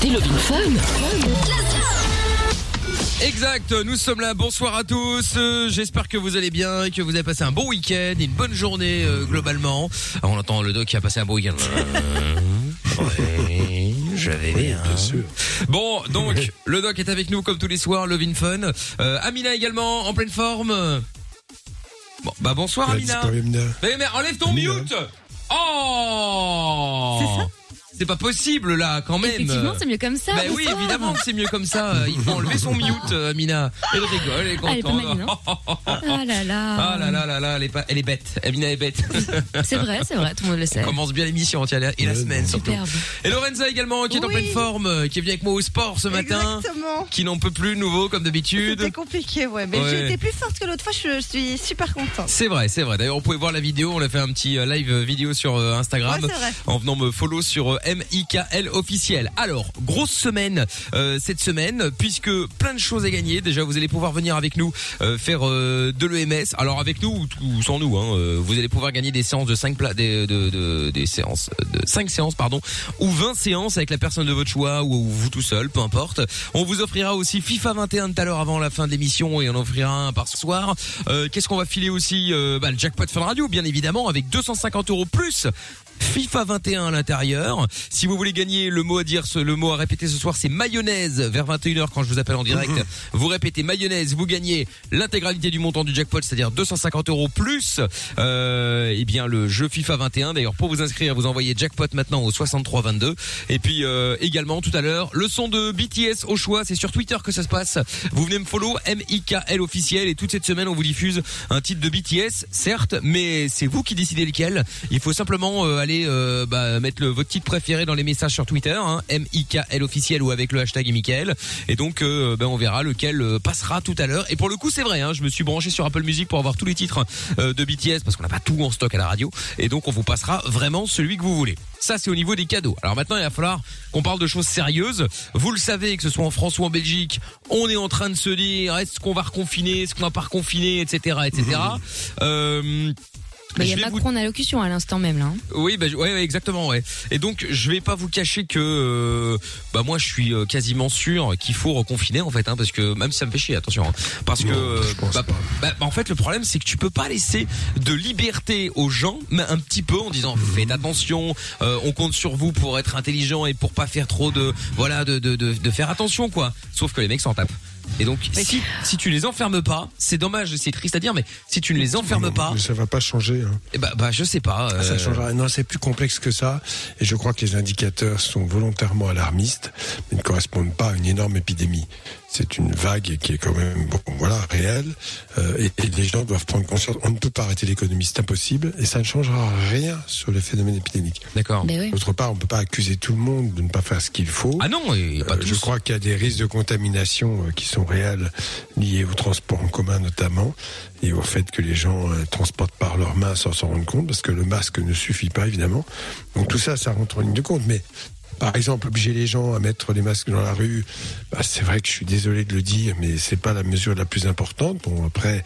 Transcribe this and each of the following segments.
écoutez Love in Fun. Exact, nous sommes là, bonsoir à tous, Euh, j'espère que vous allez bien et que vous avez passé un bon week-end, une bonne journée euh, globalement. Ah, on entend le doc qui a passé un bon week-end. Ouais, je vais bien. Bon, donc, le doc est avec nous comme tous les soirs, Love in Fun. Euh, Amina également, en pleine forme. Bon, bah bonsoir Amina. Mais, mais enlève ton Amina. mute Oh C'est pas possible là, quand même. Effectivement, c'est mieux comme ça. Bah oui, évidemment que c'est mieux comme ça. Euh, Il faut enlever son mute, euh, Amina. Elle rigole, elle est Ah, elle est pas contente. maline, Ah là là. Ah là là là là, elle est, pas, elle est bête. Amina est bête. C'est vrai, c'est vrai, tout le monde le sait. On commence bien l'émission tiens, et la semaine surtout. Superbe. Et Lorenza également, qui est en Oui. pleine forme, euh, qui est venue avec moi au sport ce matin, Exactement. qui n'en peut plus de nouveau comme d'habitude. C'était compliqué, ouais. Mais Ouais. j'ai été plus forte que l'autre fois, je, je suis super contente. C'est vrai, c'est vrai. D'ailleurs, vous pouvez voir la vidéo. On a fait un petit euh, live euh, vidéo sur euh, Instagram Ouais, c'est vrai. en venant me follow sur euh, MIKL officiel. Alors, grosse semaine euh, cette semaine puisque plein de choses à gagner. Déjà, vous allez pouvoir venir avec nous euh, faire euh, de l'EMS. Alors avec nous ou, sans nous, hein, euh, vous allez pouvoir gagner des séances de 5 pla des, de, de- des séances de 5 séances pardon ou 20 séances avec la personne de votre choix ou, ou vous tout seul, peu importe. On vous offrira aussi FIFA 21 tout à l'heure avant la fin de l'émission et on en offrira un par soir. Qu'est-ce qu'on va filer aussi? Bah, Le jackpot Fun Radio, bien évidemment, avec 250 euros plus. FIFA 21 à l'intérieur. Si vous voulez gagner le mot à dire, ce- le mot à répéter ce soir, c'est mayonnaise vers 21h quand je vous appelle en direct. Vous répétez mayonnaise, vous gagnez l'intégralité du montant du jackpot, c'est-à-dire 250 euros plus. Euh, et bien le jeu FIFA 21. D'ailleurs, pour vous inscrire, vous envoyez jackpot maintenant au 6322. Et puis euh, également tout à l'heure, le son de BTS au choix, c'est sur Twitter que ça se passe. Vous venez me follow MIKL officiel et toute cette semaine on vous diffuse un titre de BTS, certes, mais c'est vous qui décidez lequel. Il faut simplement euh, aller euh, bah, mettre le, votre titre préféré dans les messages sur Twitter, hein, MIKL officiel ou avec le hashtag Mickaël. Et donc euh, ben, on verra lequel euh, passera tout à l'heure. Et pour le coup c'est vrai, hein, je me suis branché sur Apple Music pour avoir tous les titres euh, de BTS parce qu'on n'a pas tout en stock à la radio. Et donc on vous passera vraiment celui que vous voulez. Ça c'est au niveau des cadeaux. Alors maintenant il va falloir qu'on parle de choses sérieuses. Vous le savez que ce soit en France ou en Belgique, on est en train de se dire est-ce qu'on va reconfiner, est-ce qu'on va pas reconfiner, etc., etc. Euh, Mais il y a vais vous- Macron à l'allocution à l'instant même là. hein. oui, bah, ouais, ouais, exactement, ouais. Et donc, je vais pas vous cacher que, euh, bah, moi, je suis euh, quasiment sûr qu'il faut reconfiner, en fait, hein, parce que même si ça me fait chier, attention, hein, parce que, Non, euh, pense bah, pas. bah, bah, en fait, le problème, c'est que tu peux pas laisser de liberté aux gens, mais un petit peu en disant, Mhm. faites attention, euh, on compte sur vous pour être intelligent et pour pas faire trop de, voilà, de, de, de, de faire attention, quoi. Sauf que les mecs s'en tapent. Et donc, si, si tu les enfermes pas, c'est dommage, c'est triste à dire, mais si tu ne les enfermes pas, Mais ça va pas changer. hein. eh bah, bah, je sais pas. Ah, Ça euh, changera. Non, c'est plus complexe que ça. Et je crois que les indicateurs sont volontairement alarmistes, mais ne correspondent pas à une énorme épidémie. C'est une vague qui est quand même, bon, voilà, réelle. Euh, et, et les gens doivent prendre conscience. On ne peut pas arrêter l'économie, c'est impossible. Et ça ne changera rien sur le phénomène épidémique. D'accord. Ben oui. D'autre part, on ne peut pas accuser tout le monde de ne pas faire ce qu'il faut. Ah non, et pas Euh, tous. je crois qu'il y a des risques de contamination euh, qui sont réels, liés au transport en commun notamment, et au fait que les gens euh, transportent par leurs mains sans s'en rendre compte, parce que le masque ne suffit pas évidemment. Donc tout ça, ça rentre en ligne de compte. Mais par exemple, obliger les gens à mettre les masques dans la rue, bah, c'est vrai que je suis désolé de le dire, mais c'est pas la mesure la plus importante. Bon, après,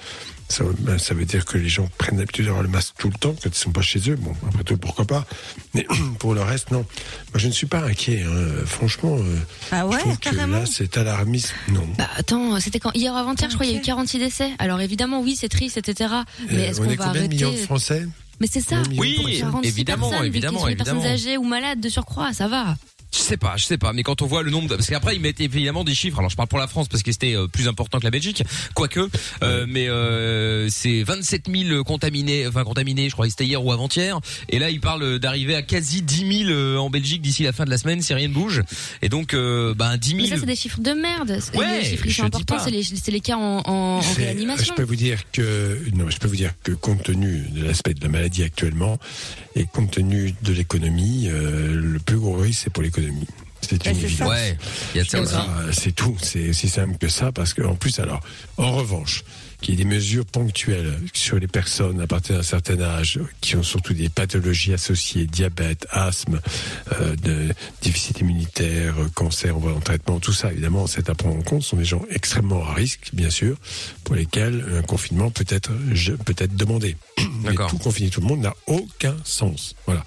ça, ben, ça veut dire que les gens prennent l'habitude d'avoir le masque tout le temps quand ils sont pas chez eux. Bon, après tout, pourquoi pas. Mais pour le reste, non. Moi, je ne suis pas inquiet. hein. Franchement, euh, Ah je ouais, trouve que carrément. là, c'est alarmiste. Non. Bah attends, c'était quand? Hier ou avant-hier, je crois, il y a eu Ok. 46 décès. Alors évidemment, oui, c'est triste, etc. Mais Euh, est-ce on qu'on est va combien de arrêter millions de Français? Mais c'est ça. Oui, de Français? 46 évidemment, évidemment, des, des personnes évidemment. âgées ou malades de surcroît, ça va. Je sais pas, je sais pas, mais quand on voit le nombre, de... parce qu'après ils mettent évidemment des chiffres. Alors je parle pour la France parce que c'était euh, plus important que la Belgique, quoique, euh, mais euh, c'est 27 000 contaminés, enfin contaminés, je crois que c'était hier ou avant-hier. Et là ils parlent d'arriver à quasi 10 000 euh, en Belgique d'ici la fin de la semaine si rien ne bouge. Et donc, euh, ben 10 Mais 000. ça, c'est des chiffres de merde. Ouais, les chiffres qui je sont dis importants, pas. c'est les, c'est les cas en, en, en réanimation. Je peux vous dire que non, je peux vous dire que compte tenu de l'aspect de la maladie actuellement et compte tenu de l'économie, euh, le plus gros risque c'est pour l'économie. C'est Ouais, une évidence. Ouais, il y a de ça aussi. Voilà, c'est tout, c'est aussi simple que ça, parce que en plus, alors, en revanche, qu'il y ait des mesures ponctuelles sur les personnes à partir d'un certain âge, qui ont surtout des pathologies associées, diabète, asthme, euh, de déficit immunitaire, cancer, on va en traitement, tout ça, évidemment, c'est à prendre en compte. Ce sont des gens extrêmement à risque, bien sûr, pour lesquels un confinement peut être, peut être demandé. Mais D'accord. tout confiner tout le monde n'a aucun sens. Voilà.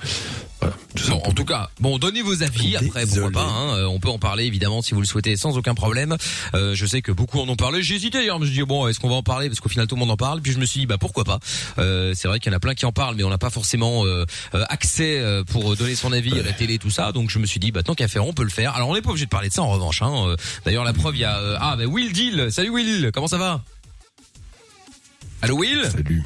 Voilà. Tout Bon, en tout cas, bon, donnez vos avis. Après, pourquoi pas hein, euh, On peut en parler évidemment si vous le souhaitez, sans aucun problème. Euh, je sais que beaucoup en ont parlé. J'ai hésité d'ailleurs. Je me suis dit bon, est-ce qu'on va en parler Parce qu'au final, tout le monde en parle. Puis je me suis dit bah pourquoi pas? Euh, c'est vrai qu'il y en a plein qui en parlent, mais on n'a pas forcément euh, euh, accès pour donner son avis à la télé, tout ça. Donc je me suis dit bah tant qu'à faire, on peut le faire. Alors on n'est pas obligé de parler de ça en revanche. Hein. D'ailleurs, la preuve, il y a euh, ah bah Will Deal. Salut Will, comment ça va? Allô Will? Salut.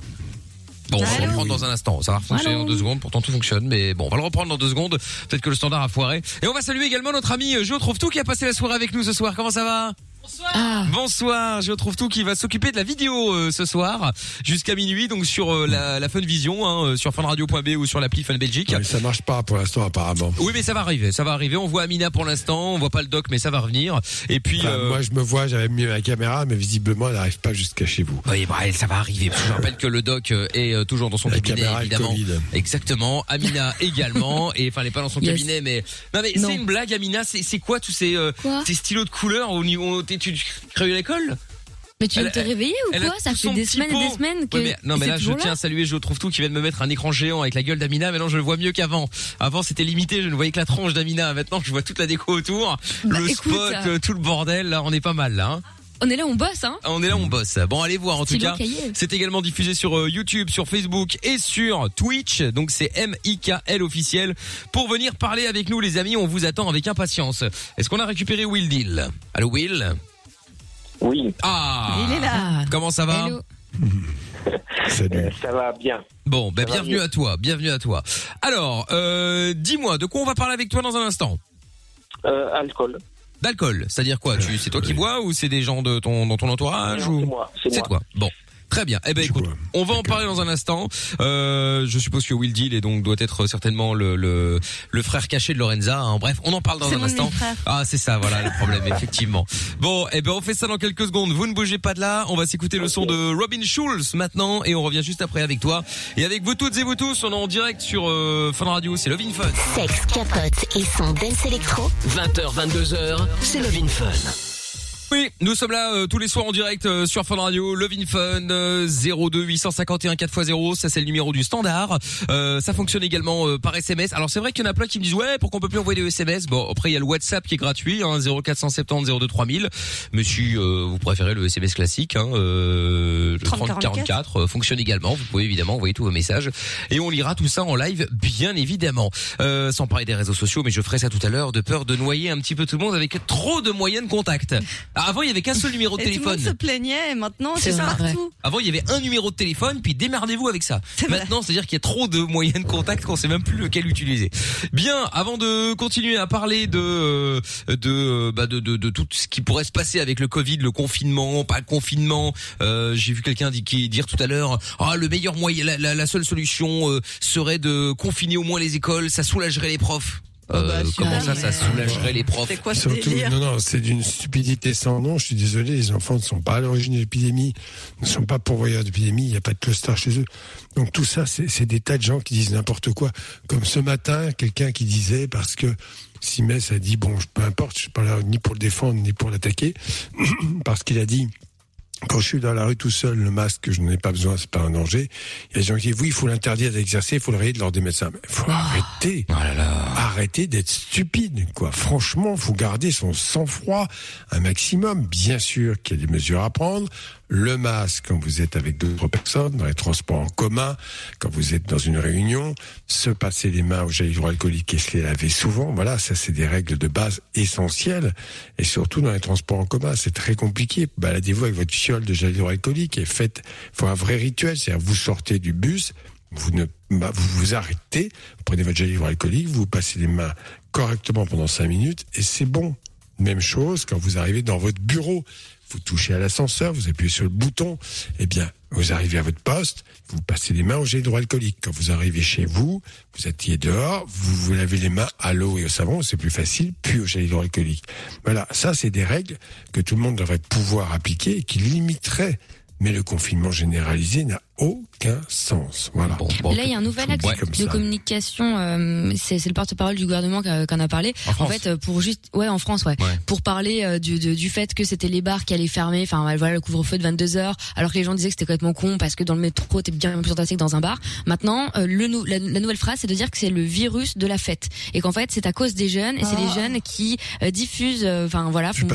Bon, on va le reprendre dans un instant. Ça va fonctionner en deux secondes. Pourtant, tout fonctionne. Mais bon, on va le reprendre dans deux secondes. Peut-être que le standard a foiré. Et on va saluer également notre ami euh, Jo Trouve Tout qui a passé la soirée avec nous ce soir. Comment ça va? Ah, Bonsoir, je trouve tout qui va s'occuper de la vidéo euh, ce soir jusqu'à minuit donc sur euh, la, la Fun Vision hein, euh, sur funradio.b ou sur l'appli Fun Belgique. Ouais, ça marche pas pour l'instant, apparemment. Oui mais ça va arriver, ça va arriver. On voit Amina pour l'instant, on voit pas le doc mais ça va revenir. Et puis Enfin, euh, Moi, je me vois, j'avais mis ma caméra, mais visiblement, elle n'arrive pas jusqu'à chez vous. oui, bah, ça va arriver. Parce que je rappelle que le doc euh, est euh, toujours dans son La cabinet caméra évidemment. Exactement. Amina également. Et enfin, elle est pas dans son Yes. cabinet, mais non mais c'est une blague, Amina. C'est c'est quoi tous ces euh, Quoi? ces stylos de couleur au niveau tu crées l'école mais tu veux te réveiller ou quoi? Ça fait des semaines et des semaines que. Ouais, mais, non mais là je tiens à saluer je trouve tout qui vient de me mettre un écran géant avec la gueule d'Amina. Maintenant je le vois mieux qu'avant. Avant c'était limité. Je ne voyais que la tronche d'Amina. Maintenant je vois toute la déco autour. Bah, le écoute, spot euh, tout le bordel. Là on est pas mal là hein. On est là, on bosse, hein. on est là on bosse bon allez voir en tout cas c'est également diffusé sur euh, YouTube, sur Facebook et sur Twitch. Donc c'est M-I-K-L officiel. Pour venir parler avec nous les amis, on vous attend avec impatience. Est-ce qu'on a récupéré Will Deal Allô Will? Oui, Ah Il est là. Ah. Comment ça va? Hello. Salut. euh, ça va bien. Bon, ben bienvenue mieux. à toi, bienvenue à toi. Alors, euh, dis-moi, de quoi on va parler avec toi dans un instant? Euh, alcool. D'alcool, c'est-à-dire quoi Tu, c'est toi qui bois ou c'est des gens de ton dans ton entourage Non, ou c'est moi, c'est toi. Bon. Très bien. Eh ben écoute, on va en parler dans un instant. Euh, je suppose que Will Deal est donc doit être certainement le le, le frère caché de Lorenza. hein. Bref, on en parle dans un instant. Ah, c'est ça, voilà le problème, effectivement. Bon, eh ben on fait ça dans quelques secondes. Vous ne bougez pas de là. On va s'écouter le son de Robin Schulz maintenant et on revient juste après avec toi et avec vous toutes et vous tous. On est en direct sur euh, Fun Radio. C'est Love in Fun. Sexe, capote et son dance électro. 20h, 22h, c'est Love in Fun. Oui, nous sommes là euh, tous les soirs en direct euh, sur Fun Radio, Love in Fun euh, 02 851 4x0, ça c'est le numéro du standard. Euh, ça fonctionne également euh, par SMS. Alors c'est vrai qu'il y en a plein qui me disent ouais, pourquoi on peut plus envoyer des SMS Bon, après il y a le WhatsApp qui est gratuit hein, 0470 02 3000. Mais si euh, vous préférez le SMS classique hein, euh, le 30 3044 euh, fonctionne également. Vous pouvez évidemment envoyer tous vos messages et on lira tout ça en live bien évidemment. Euh, sans parler des réseaux sociaux, mais je ferai ça tout à l'heure de peur de noyer un petit peu tout le monde avec trop de moyens de contact. Ah, Avant, il y avait qu'un seul numéro de Et tout le téléphone. monde se plaignait et maintenant C'est partout. Avant, il y avait un numéro de téléphone, puis démerdez-vous avec ça. Maintenant, c'est-à-dire qu'il y a trop de moyens de contact qu'on sait même plus lequel utiliser. Bien, avant de continuer à parler de euh, de euh, bah, de, de de tout ce qui pourrait se passer avec le Covid, le confinement, pas le confinement. euh, J'ai vu quelqu'un qui dire tout à l'heure, ah le meilleur moyen, la, la, la seule solution euh, serait de confiner au moins les écoles, ça soulagerait les profs. Oh, bah, Euh, comment ça, ça soulagerait les profs C'est quoi ce Surtout, délire non, non, c'est d'une stupidité sans nom. Je suis désolé, les enfants ne sont pas à l'origine de l'épidémie, ne sont pas pourvoyeurs d'épidémie, il n'y a pas de cluster chez eux. Donc tout ça, c'est des tas de gens qui disent n'importe quoi. Comme ce matin, quelqu'un qui disait, parce que Simès a dit, bon, peu importe, je suis pas là ni pour le défendre, ni pour l'attaquer, parce qu'il a dit, quand je suis dans la rue tout seul, le masque, je n'en ai pas besoin, c'est pas un danger. Il y a des gens qui disent, oui, il faut l'interdire d'exercer, il faut le rayer de l'ordre des médecins. Mais il faut arrêter. Oh là là. Arrêtez d'être stupide, quoi. Franchement, faut garder son sang-froid un maximum. Bien sûr qu'il y a des mesures à prendre. Le masque quand vous êtes avec d'autres personnes, dans les transports en commun, quand vous êtes dans une réunion, se passer les mains au gel hydroalcoolique et se les laver souvent. Voilà, ça c'est des règles de base essentielles. Et surtout dans les transports en commun, c'est très compliqué. Baladez-vous avec votre de gel hydroalcoolique et faites, faut un vrai rituel. C'est-à-dire, vous sortez du bus, vous ne, bah, vous vous arrêtez, vous prenez votre gel hydroalcoolique, vous passez les mains correctement pendant cinq minutes et c'est bon. Même chose quand vous arrivez dans votre bureau. Vous touchez à l'ascenseur, vous appuyez sur le bouton. Eh bien, vous arrivez à votre poste, vous passez les mains au gel hydroalcoolique. Quand vous arrivez chez vous, vous attillez dehors, vous vous lavez les mains à l'eau et au savon, c'est plus facile, puis au gel hydroalcoolique. Voilà, ça c'est des règles que tout le monde devrait pouvoir appliquer et qui limiteraient mais le confinement généralisé n'a aucun sens. Voilà. Bon, bon, Là, il y a un nouvel comme de ça. communication. euh, c'est c'est le porte-parole du gouvernement qui en a parlé. En France fait, euh, pour juste, ouais, en France, ouais, Ouais. pour parler euh, du, de- du fait que c'était les bars qui allaient fermer. Enfin, voilà, le couvre-feu de 22 heures, alors que les gens disaient que c'était complètement con parce que dans le métro, t'es bien plus entassé que dans un bar. Maintenant, euh, le nou- la, la nouvelle phrase, c'est de dire que c'est le virus de la fête et qu'en fait, c'est à cause des jeunes et c'est les jeunes qui euh, diffusent. euh, Enfin, voilà, Je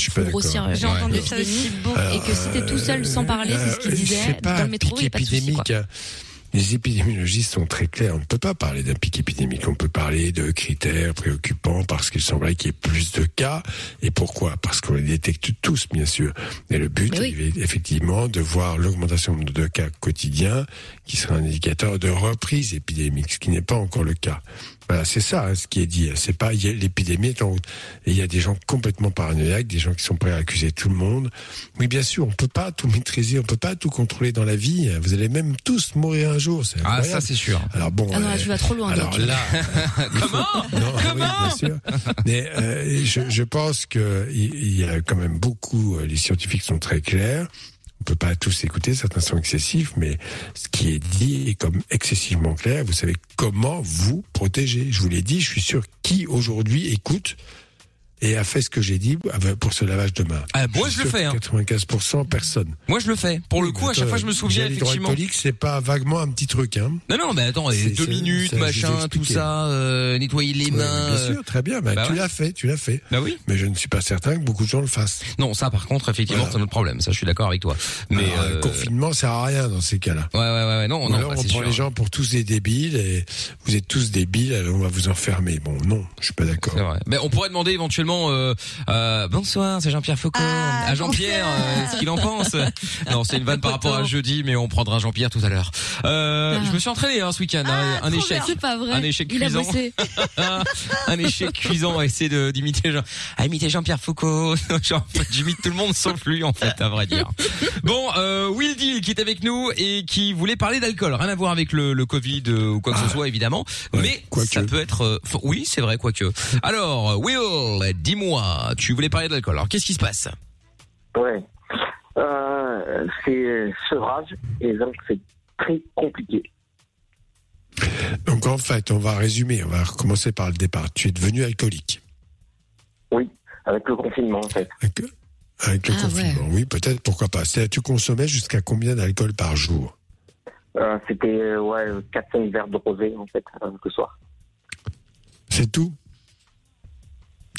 suis font grossir. J'ai entendu ça aussi beaucoup. et que si t'es tout seul sans parler, c'est ce qu'il disait c'est pas dans le métro, pic épidémique. Les épidémiologistes sont très clairs. On ne peut pas parler d'un pic épidémique. On peut parler de critères préoccupants parce qu'il semblerait qu'il y ait plus de cas. Et pourquoi? Parce qu'on les détecte tous, bien sûr. Et le but, oui. est effectivement de voir l'augmentation de cas quotidiens qui sera un indicateur de reprise épidémique, ce qui n'est pas encore le cas. Voilà, c'est ça hein, ce qui est dit. C'est pas il y a- l'épidémie est en route. Et il y a des gens complètement paranoïaques, des gens qui sont prêts à accuser tout le monde. Oui, bien sûr, on peut pas tout maîtriser, on peut pas tout contrôler dans la vie. Vous allez même tous mourir un jour. C'est Ah, incroyable. ça c'est sûr. Alors bon. Ah non, là, euh, tu vas trop loin. alors là, comment non, oui, bien sûr. Mais euh, je, je pense que il il y a quand même beaucoup. euh, Les scientifiques sont très clairs. On peut pas tous écouter, certains sont excessifs, mais ce qui est dit est comme excessivement clair. Vous savez comment vous protéger. Je vous l'ai dit. Je suis sûr qui aujourd'hui écoute et a fait ce que j'ai dit pour ce lavage de mains. Ah, moi, je le fais, que hein. 95% personne. Moi je le fais. Pour le coup, à chaque fois je me souviens effectivement. c'est pas vaguement un petit truc, hein. Non non, mais attends, deux minutes, ça, machin, tout ça, euh, nettoyer les mains. bien euh, sûr, très bien. Ben, bah tu ouais. l'as fait, tu l'as fait. Bah oui. Mais je ne suis pas certain que beaucoup de gens le fassent. Non, ça par contre, effectivement, Voilà. c'est notre problème. Ça, je suis d'accord avec toi. Mais Alors, euh, confinement sert à rien dans ces cas-là. ouais, ouais, ouais, non, non, alors bah, on prend sûr. les gens pour tous des débiles et vous êtes tous débiles, alors on va vous enfermer. Bon, non, je suis pas d'accord. C'est vrai. Mais on pourrait demander éventuellement euh, euh, bonsoir, c'est Jean-Pierre Foucault. Ah, à Jean-Pierre, Jean-Pierre. euh, ce qu'il en pense. non, c'est une vanne par rapport à jeudi, mais on prendra Jean-Pierre tout à l'heure. Euh, Ah. Je me suis entraîné hein, ce week-end. hein, un échec. C'est pas vrai. Un échec Il a cuisant. un échec cuisant à essayer de- d'imiter Jean, à imiter Jean-Pierre Foucault. Genre, j'imite tout le monde sauf lui en fait, à vrai dire. Bon, euh, Will Deal qui est avec nous et qui voulait parler d'alcool. Rien à voir avec le, le Covid euh, ou quoi que ce soit évidemment, Ouais, mais ça peut être. euh, oui, c'est vrai, quoique. Alors, Will, dis-moi, tu voulais parler d'alcool. Alors, qu'est-ce qui se passe? Ouais. Euh, c'est sevrage et donc c'est très compliqué. Donc en fait, on va résumer, on va recommencer par le départ. Tu es devenu alcoolique. Oui, avec le confinement en fait. Avec, avec le Ah, confinement, oui, peut-être, pourquoi pas. C'est-à-dire, tu consommais jusqu'à combien d'alcool par jour? Euh, C'était euh, ouais 4-5 verres de rosé en fait euh, le soir. C'est tout?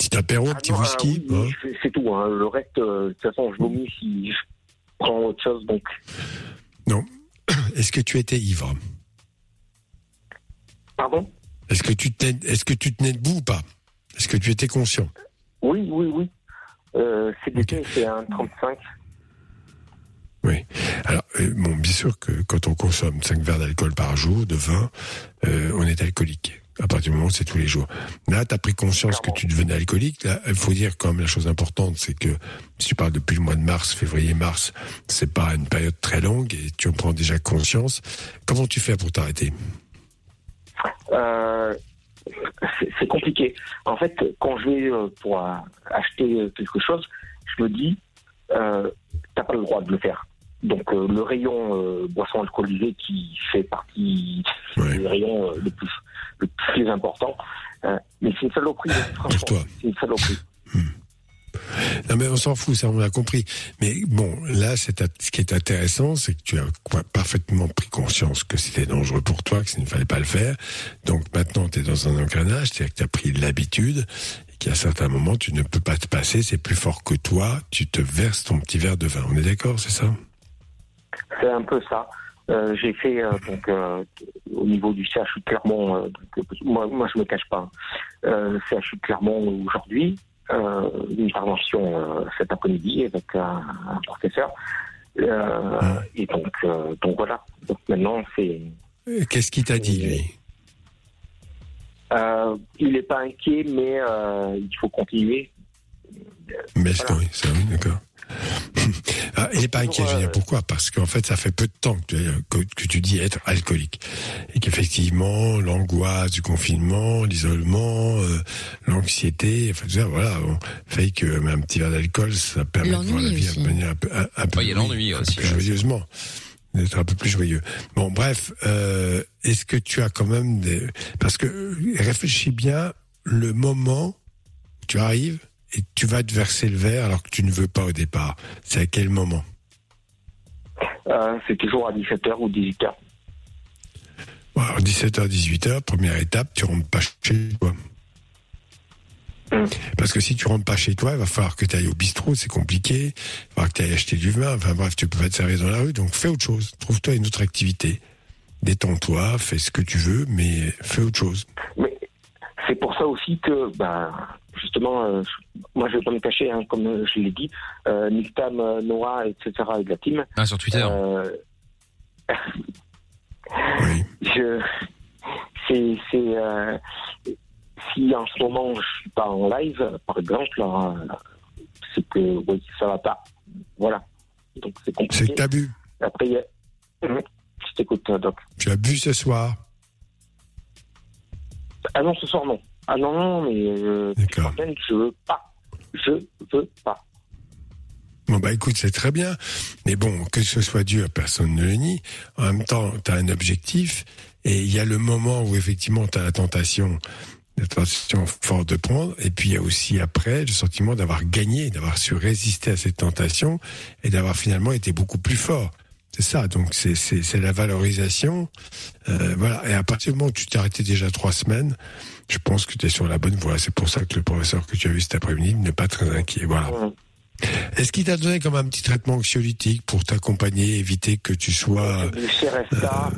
Petit apéro, Ah petit non, whisky oui, hein c'est- c'est tout. hein. Le reste, euh, de toute façon, je vomis si je prends autre chose. Donc, Est-ce que tu étais ivre? Pardon? Est-ce que tu tenais, est-ce que tu tenais debout ou pas? Est-ce que tu étais conscient? Oui, oui, oui. Euh, CDT, c'est un 35. Oui. Alors, euh, bon, bien sûr que quand on consomme 5 verres d'alcool par jour, de vin, euh, on est alcoolique. À partir du moment où c'est tous les jours. Là, tu as pris conscience que tu devenais alcoolique. Là, il faut dire quand même la chose importante, c'est que si tu parles depuis le mois de mars, février-mars, c'est pas une période très longue et tu en prends déjà conscience. Comment tu fais pour t'arrêter? Euh, c'est- compliqué. En fait, quand je vais euh, pour euh, acheter quelque chose, je me dis, euh, t'as pas le droit de le faire. Donc euh, le rayon boisson alcoolisée qui fait partie Ouais. du rayon le plus le plus important, euh, mais c'est une saloperie. franchement. toi. C'est une saloperie. Non mais on s'en fout, ça on l'a compris. Mais bon, là, ce qui est intéressant, c'est que tu as quoi, parfaitement pris conscience que c'était dangereux pour toi, que ça ne fallait pas le faire. Donc maintenant, tu es dans un engrenage, c'est-à-dire que tu as pris l'habitude et qu'à certains moments, tu ne peux pas te passer, c'est plus fort que toi, tu te verses ton petit verre de vin. On est d'accord, c'est ça? C'est un peu ça. Euh, j'ai fait euh, donc euh, au niveau du CHU de Clermont. donc, moi, moi, je me cache pas. Euh, CHU de Clermont aujourd'hui, une intervention cet après-midi avec un, un professeur. Euh, et donc, donc voilà. Donc maintenant, c'est. Qu'est-ce qu'il t'a dit, lui? Il n'est pas inquiet, mais il faut continuer. Mais Voilà. ça oui, d'accord. Ah, il n'est pas inquiet, je veux dire, Euh, pourquoi? Parce qu'en fait, ça fait peu de temps que tu, que, que tu dis être alcoolique. Et qu'effectivement, l'angoisse du confinement, l'isolement, euh, l'anxiété, enfin, tout ça, voilà, on fait que même un petit verre d'alcool, ça permet de voir la vie aussi. de manière un peu, un, un peu, Ouais, il y a l'ennui un aussi, joyeusement. d'être un peu plus joyeux. Bon, bref, euh, est-ce que tu as quand même des... Parce que euh, réfléchis bien, le moment, tu arrives et tu vas te verser le verre alors que tu ne veux pas au départ. C'est à quel moment Euh, c'est toujours à 17h ou 18h. Bon, alors 17h, 18h, première étape, tu rentres pas chez toi. Mm. Parce que si tu rentres pas chez toi, il va falloir que tu ailles au bistrot, c'est compliqué. Il va falloir que tu ailles acheter du vin. Enfin bref, tu peux pas te servir dans la rue. Donc fais autre chose. Trouve-toi une autre activité. Détends-toi, fais ce que tu veux, mais fais autre chose. Mais c'est pour ça aussi que, ben, justement, euh, je- moi je vais pas me cacher, hein, comme je l'ai dit, euh, Nicktam, euh, Noah, etc. et de la team. Ah, sur Twitter. euh, Oui. je, c'est, c'est, euh, si en ce moment je suis pas en live, par exemple, euh, c'est que oui, ça va pas. Voilà. Donc c'est C'est que compliqué. t'as bu. Après, je t'écoute, euh, Doc. Tu as bu ce soir. Ah non, ce soir non. Ah non, non, mais euh, je veux pas. Je veux pas. Bon bah écoute, c'est très bien. Mais bon, que ce soit dur, personne ne le nie. En même temps, tu as un objectif et il y a le moment où effectivement tu as la tentation, la tentation forte de prendre. Et puis il y a aussi après le sentiment d'avoir gagné, d'avoir su résister à cette tentation et d'avoir finalement été beaucoup plus fort. C'est ça, donc c'est la valorisation, euh, voilà. Et à partir du moment où tu t'es arrêté déjà trois semaines, je pense que tu es sur la bonne voie. C'est pour ça que le professeur que tu as vu cet après-midi n'est pas très inquiet. Voilà. Est-ce qu'il t'a donné comme un petit traitement anxiolytique pour t'accompagner, éviter que tu sois... Le CRSA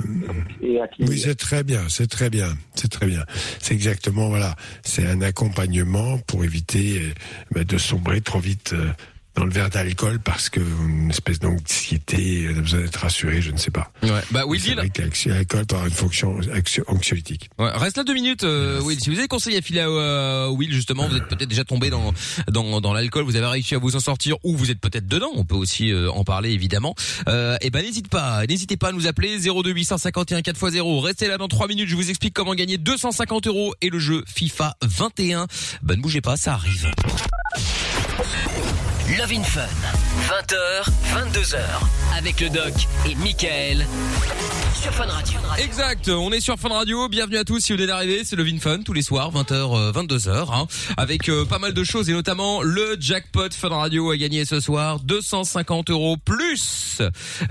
et à qui Oui, c'est très bien, c'est très bien, c'est très bien. C'est exactement, voilà, c'est un accompagnement pour éviter euh, bah, de sombrer trop vite euh, dans le verre d'alcool parce que une espèce d'anxiété, on a besoin d'être rassuré, je ne sais pas. Ouais. Bah, Will que l'anxi- l'alcool avoir une fonction anxio- anxiolytique. Ouais, reste là deux minutes, euh, Will. Si vous avez conseillé à filer à euh, Will, justement, vous êtes peut-être déjà tombé dans dans, dans l'alcool, vous avez réussi à vous en sortir, ou vous êtes peut-être dedans. On peut aussi euh, en parler, évidemment. Euh, et ben n'hésite pas, n'hésitez pas à nous appeler 02 851 4x0. Restez là dans trois minutes. Je vous explique comment gagner 250 euros et le jeu FIFA 21. Ben ne bougez pas, ça arrive. Love in Fun. 20h, 22h. Avec le doc et Michael. Sur Fun Radio. Exact, on est sur Fun Radio, bienvenue à tous si vous venez d'arriver, c'est le Vin Fun tous les soirs, 20h, 22h, hein, avec euh, pas mal de choses et notamment le jackpot Fun Radio a gagné ce soir 250 euros plus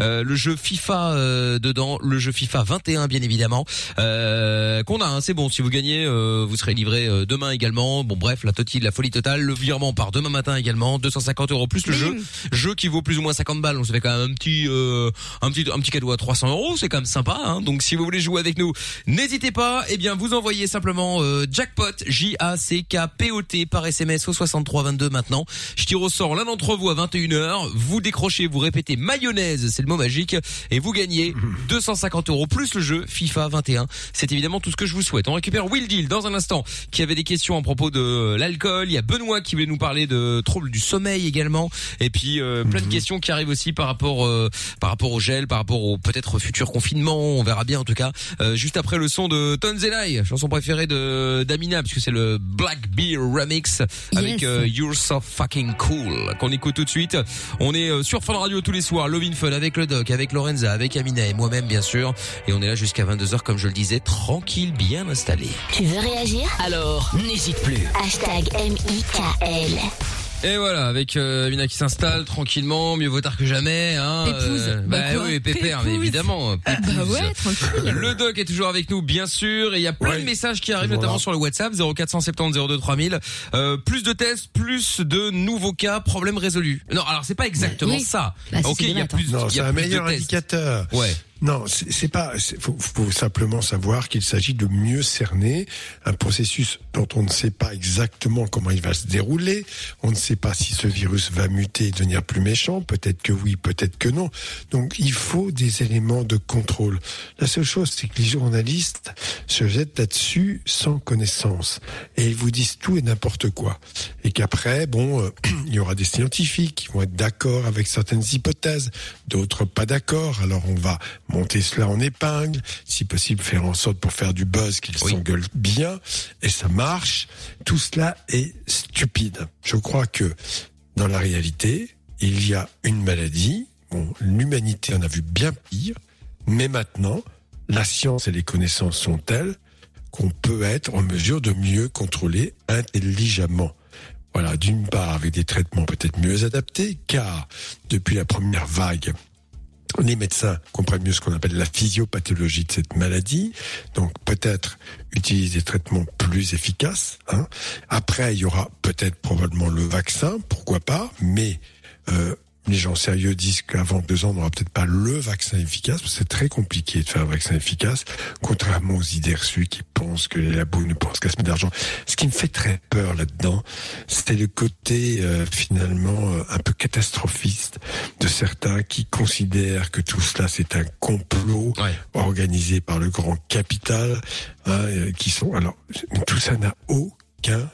euh, le jeu FIFA euh, dedans, le jeu FIFA 21 bien évidemment, euh, qu'on a, hein, c'est bon, si vous gagnez, euh, vous serez livré euh, demain également, bon bref, la totale, la folie totale, le virement part demain matin également, 250 euros plus le jeu, jeu qui vaut plus ou moins 50 balles, donc ça fait quand même un petit, euh, un petit, un petit cadeau à 300 euros, c'est quand même sympa. Hein Donc si vous voulez jouer avec nous, n'hésitez pas. Eh bien, vous envoyez simplement euh, jackpot J A C K P O T par SMS au 6322 maintenant. Je tire au sort l'un d'entre vous à 21h. Vous décrochez, vous répétez mayonnaise, c'est le mot magique, et vous gagnez 250 euros plus le jeu FIFA 21. C'est évidemment tout ce que je vous souhaite. On récupère Will Deal dans un instant, qui avait des questions à propos de l'alcool. Il y a Benoît qui voulait nous parler de troubles du sommeil également, et puis euh, plein de questions qui arrivent aussi par rapport euh, par rapport au gel, par rapport au peut-être futur confinement. On verra bien en tout cas. Euh, juste après le son de Tonzelai, chanson préférée de d'Amina, puisque c'est le Black Beer Remix avec Yes. euh, You're So Fucking Cool qu'on écoute tout de suite. On est euh, sur Fun Radio tous les soirs, Lovin Fun avec le Doc, avec Lorenza, avec Amina et moi-même bien sûr. Et on est là jusqu'à 22h comme je le disais, tranquille, bien installé. Tu veux réagir? Alors, n'hésite plus. Hashtag M-I-K-L. Et voilà, avec euh, Amina qui s'installe tranquillement, mieux vaut tard que jamais. Hein, euh, Bah bah quoi oui, pépère, mais évidemment. Bah pépouze. ouais, tranquille. Le doc est toujours avec nous, bien sûr, et il y a plein de messages qui arrivent, notamment sur le WhatsApp 0470 02 3000. Euh, plus de tests, plus de nouveaux cas, problème résolu. Non, alors c'est pas exactement Oui. ça. Bah, ok, il y a maths, hein. plus, Non, y c'est a un plus de meilleur indicateur. Ouais. Non, c'est pas. Il faut, faut simplement savoir qu'il s'agit de mieux cerner un processus dont on ne sait pas exactement comment il va se dérouler. On ne sait pas si ce virus va muter et devenir plus méchant. Peut-être que oui, peut-être que non. Donc, il faut des éléments de contrôle. La seule chose, c'est que les journalistes se jettent là-dessus sans connaissance et ils vous disent tout et n'importe quoi. Et qu'après, bon, euh, il y aura des scientifiques qui vont être d'accord avec certaines hypothèses, d'autres pas d'accord. Alors on va monter cela en épingle, si possible faire en sorte pour faire du buzz qu'ils Oui. s'engueulent bien, et ça marche. Tout cela est stupide. Je crois que dans la réalité, il y a une maladie. bon, l'humanité en a vu bien pire, mais maintenant, la science et les connaissances sont telles qu'on peut être en mesure de mieux contrôler intelligemment. Voilà, d'une part avec des traitements peut-être mieux adaptés, car depuis la première vague, les médecins comprennent mieux ce qu'on appelle la physiopathologie de cette maladie, donc peut-être utiliser des traitements plus efficaces. Hein. Après, il y aura peut-être probablement le vaccin, pourquoi pas, mais euh, les gens sérieux disent qu'avant deux ans, on n'aura peut-être pas le vaccin efficace, parce que c'est très compliqué de faire un vaccin efficace, contrairement aux idées reçues qui pensent que les labos ne pensent qu'à se mettre d'argent. Ce qui me fait très peur là-dedans, c'est le côté euh, finalement euh, un peu catastrophiste de certains qui considèrent que tout cela c'est un complot Ouais. organisé par le grand capital, hein, euh, qui sont alors tout ça n'a aucun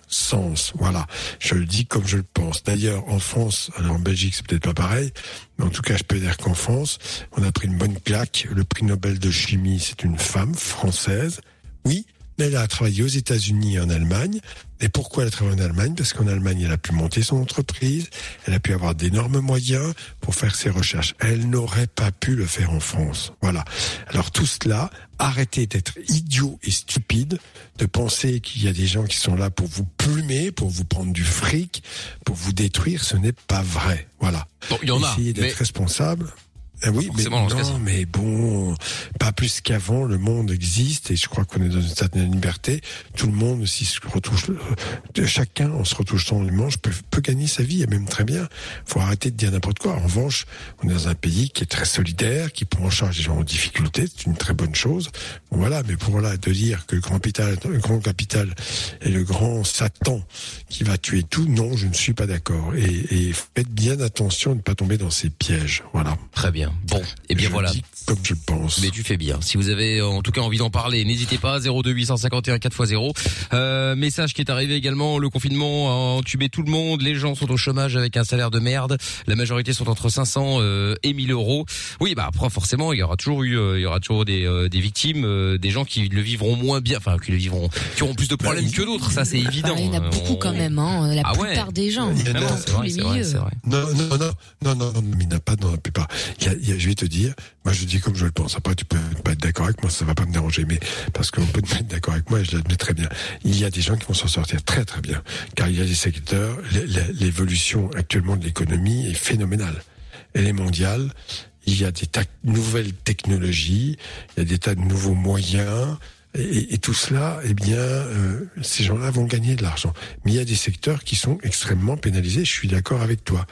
sens. Voilà, je le dis comme je le pense. D'ailleurs, en France, alors en Belgique c'est peut-être pas pareil, mais en tout cas je peux dire qu'en France, on a pris une bonne claque. Le prix Nobel de chimie, c'est une femme française. Oui, elle a travaillé aux États-Unis et en Allemagne. Et pourquoi elle a travaillé en Allemagne? Parce qu'en Allemagne, elle a pu monter son entreprise, elle a pu avoir d'énormes moyens pour faire ses recherches. Elle n'aurait pas pu le faire en France. Voilà. Alors tout cela, arrêtez d'être idiot et stupide, de penser qu'il y a des gens qui sont là pour vous plumer, pour vous prendre du fric, pour vous détruire. Ce n'est pas vrai. Voilà. Bon, il y en a. Essayez d'être Mais responsable. Ah oui, mais non, bon, pas plus qu'avant. Le monde existe et je crois qu'on est dans une certaine liberté. Tout le monde, si se retouche, le- chacun en se retouchant les manches peut, peut gagner sa vie et même très bien. Faut arrêter de dire n'importe quoi. En revanche, on est dans un pays qui est très solidaire, qui prend en charge les gens en difficulté. C'est une très bonne chose. Voilà, mais pour là de dire que le grand capital, le grand capital est le grand Satan qui va tuer tout, non, je ne suis pas d'accord. Et, et faites bien attention de ne pas tomber dans ces pièges. Voilà. Très bien. Bon, et bien Je voilà. Comme je pense. Mais tu fais bien. Si vous avez en tout cas envie d'en parler, n'hésitez pas 02 851 4x0. Euh, message qui est arrivé également, le confinement a entubé tout le monde, les gens sont au chômage avec un salaire de merde, la majorité sont entre 500 euh, et 1000 euros. Oui, bah après forcément, il y aura toujours eu euh, il y aura toujours des euh, des victimes, euh, des gens qui le vivront moins bien, enfin qui le vivront qui auront plus de problèmes que d'autres, ça c'est évident. Bah, il y en a Euh, beaucoup on- quand même, hein, la Ah ouais. plupart des gens. Il y en a, c'est tous vrai, vrai, vrai. Non, non, non, non, non, non, mais il n'y en a pas dans la plupart. Il y a, il y a- je vais te dire, moi je dis comme je le pense. Après, tu peux pas être d'accord avec moi, ça va pas me déranger, mais parce qu'on peut être d'accord avec moi, et je l'admets très bien. Il y a des gens qui vont s'en sortir très très bien, car il y a des secteurs, l'é- l'é- l'évolution actuellement de l'économie est phénoménale. Elle est mondiale. Il y a des de nouvelles technologies, il y a des tas de nouveaux moyens. Et, et tout cela, eh bien, euh, ces gens-là vont gagner de l'argent. Mais il y a des secteurs qui sont extrêmement pénalisés. Je suis d'accord avec toi.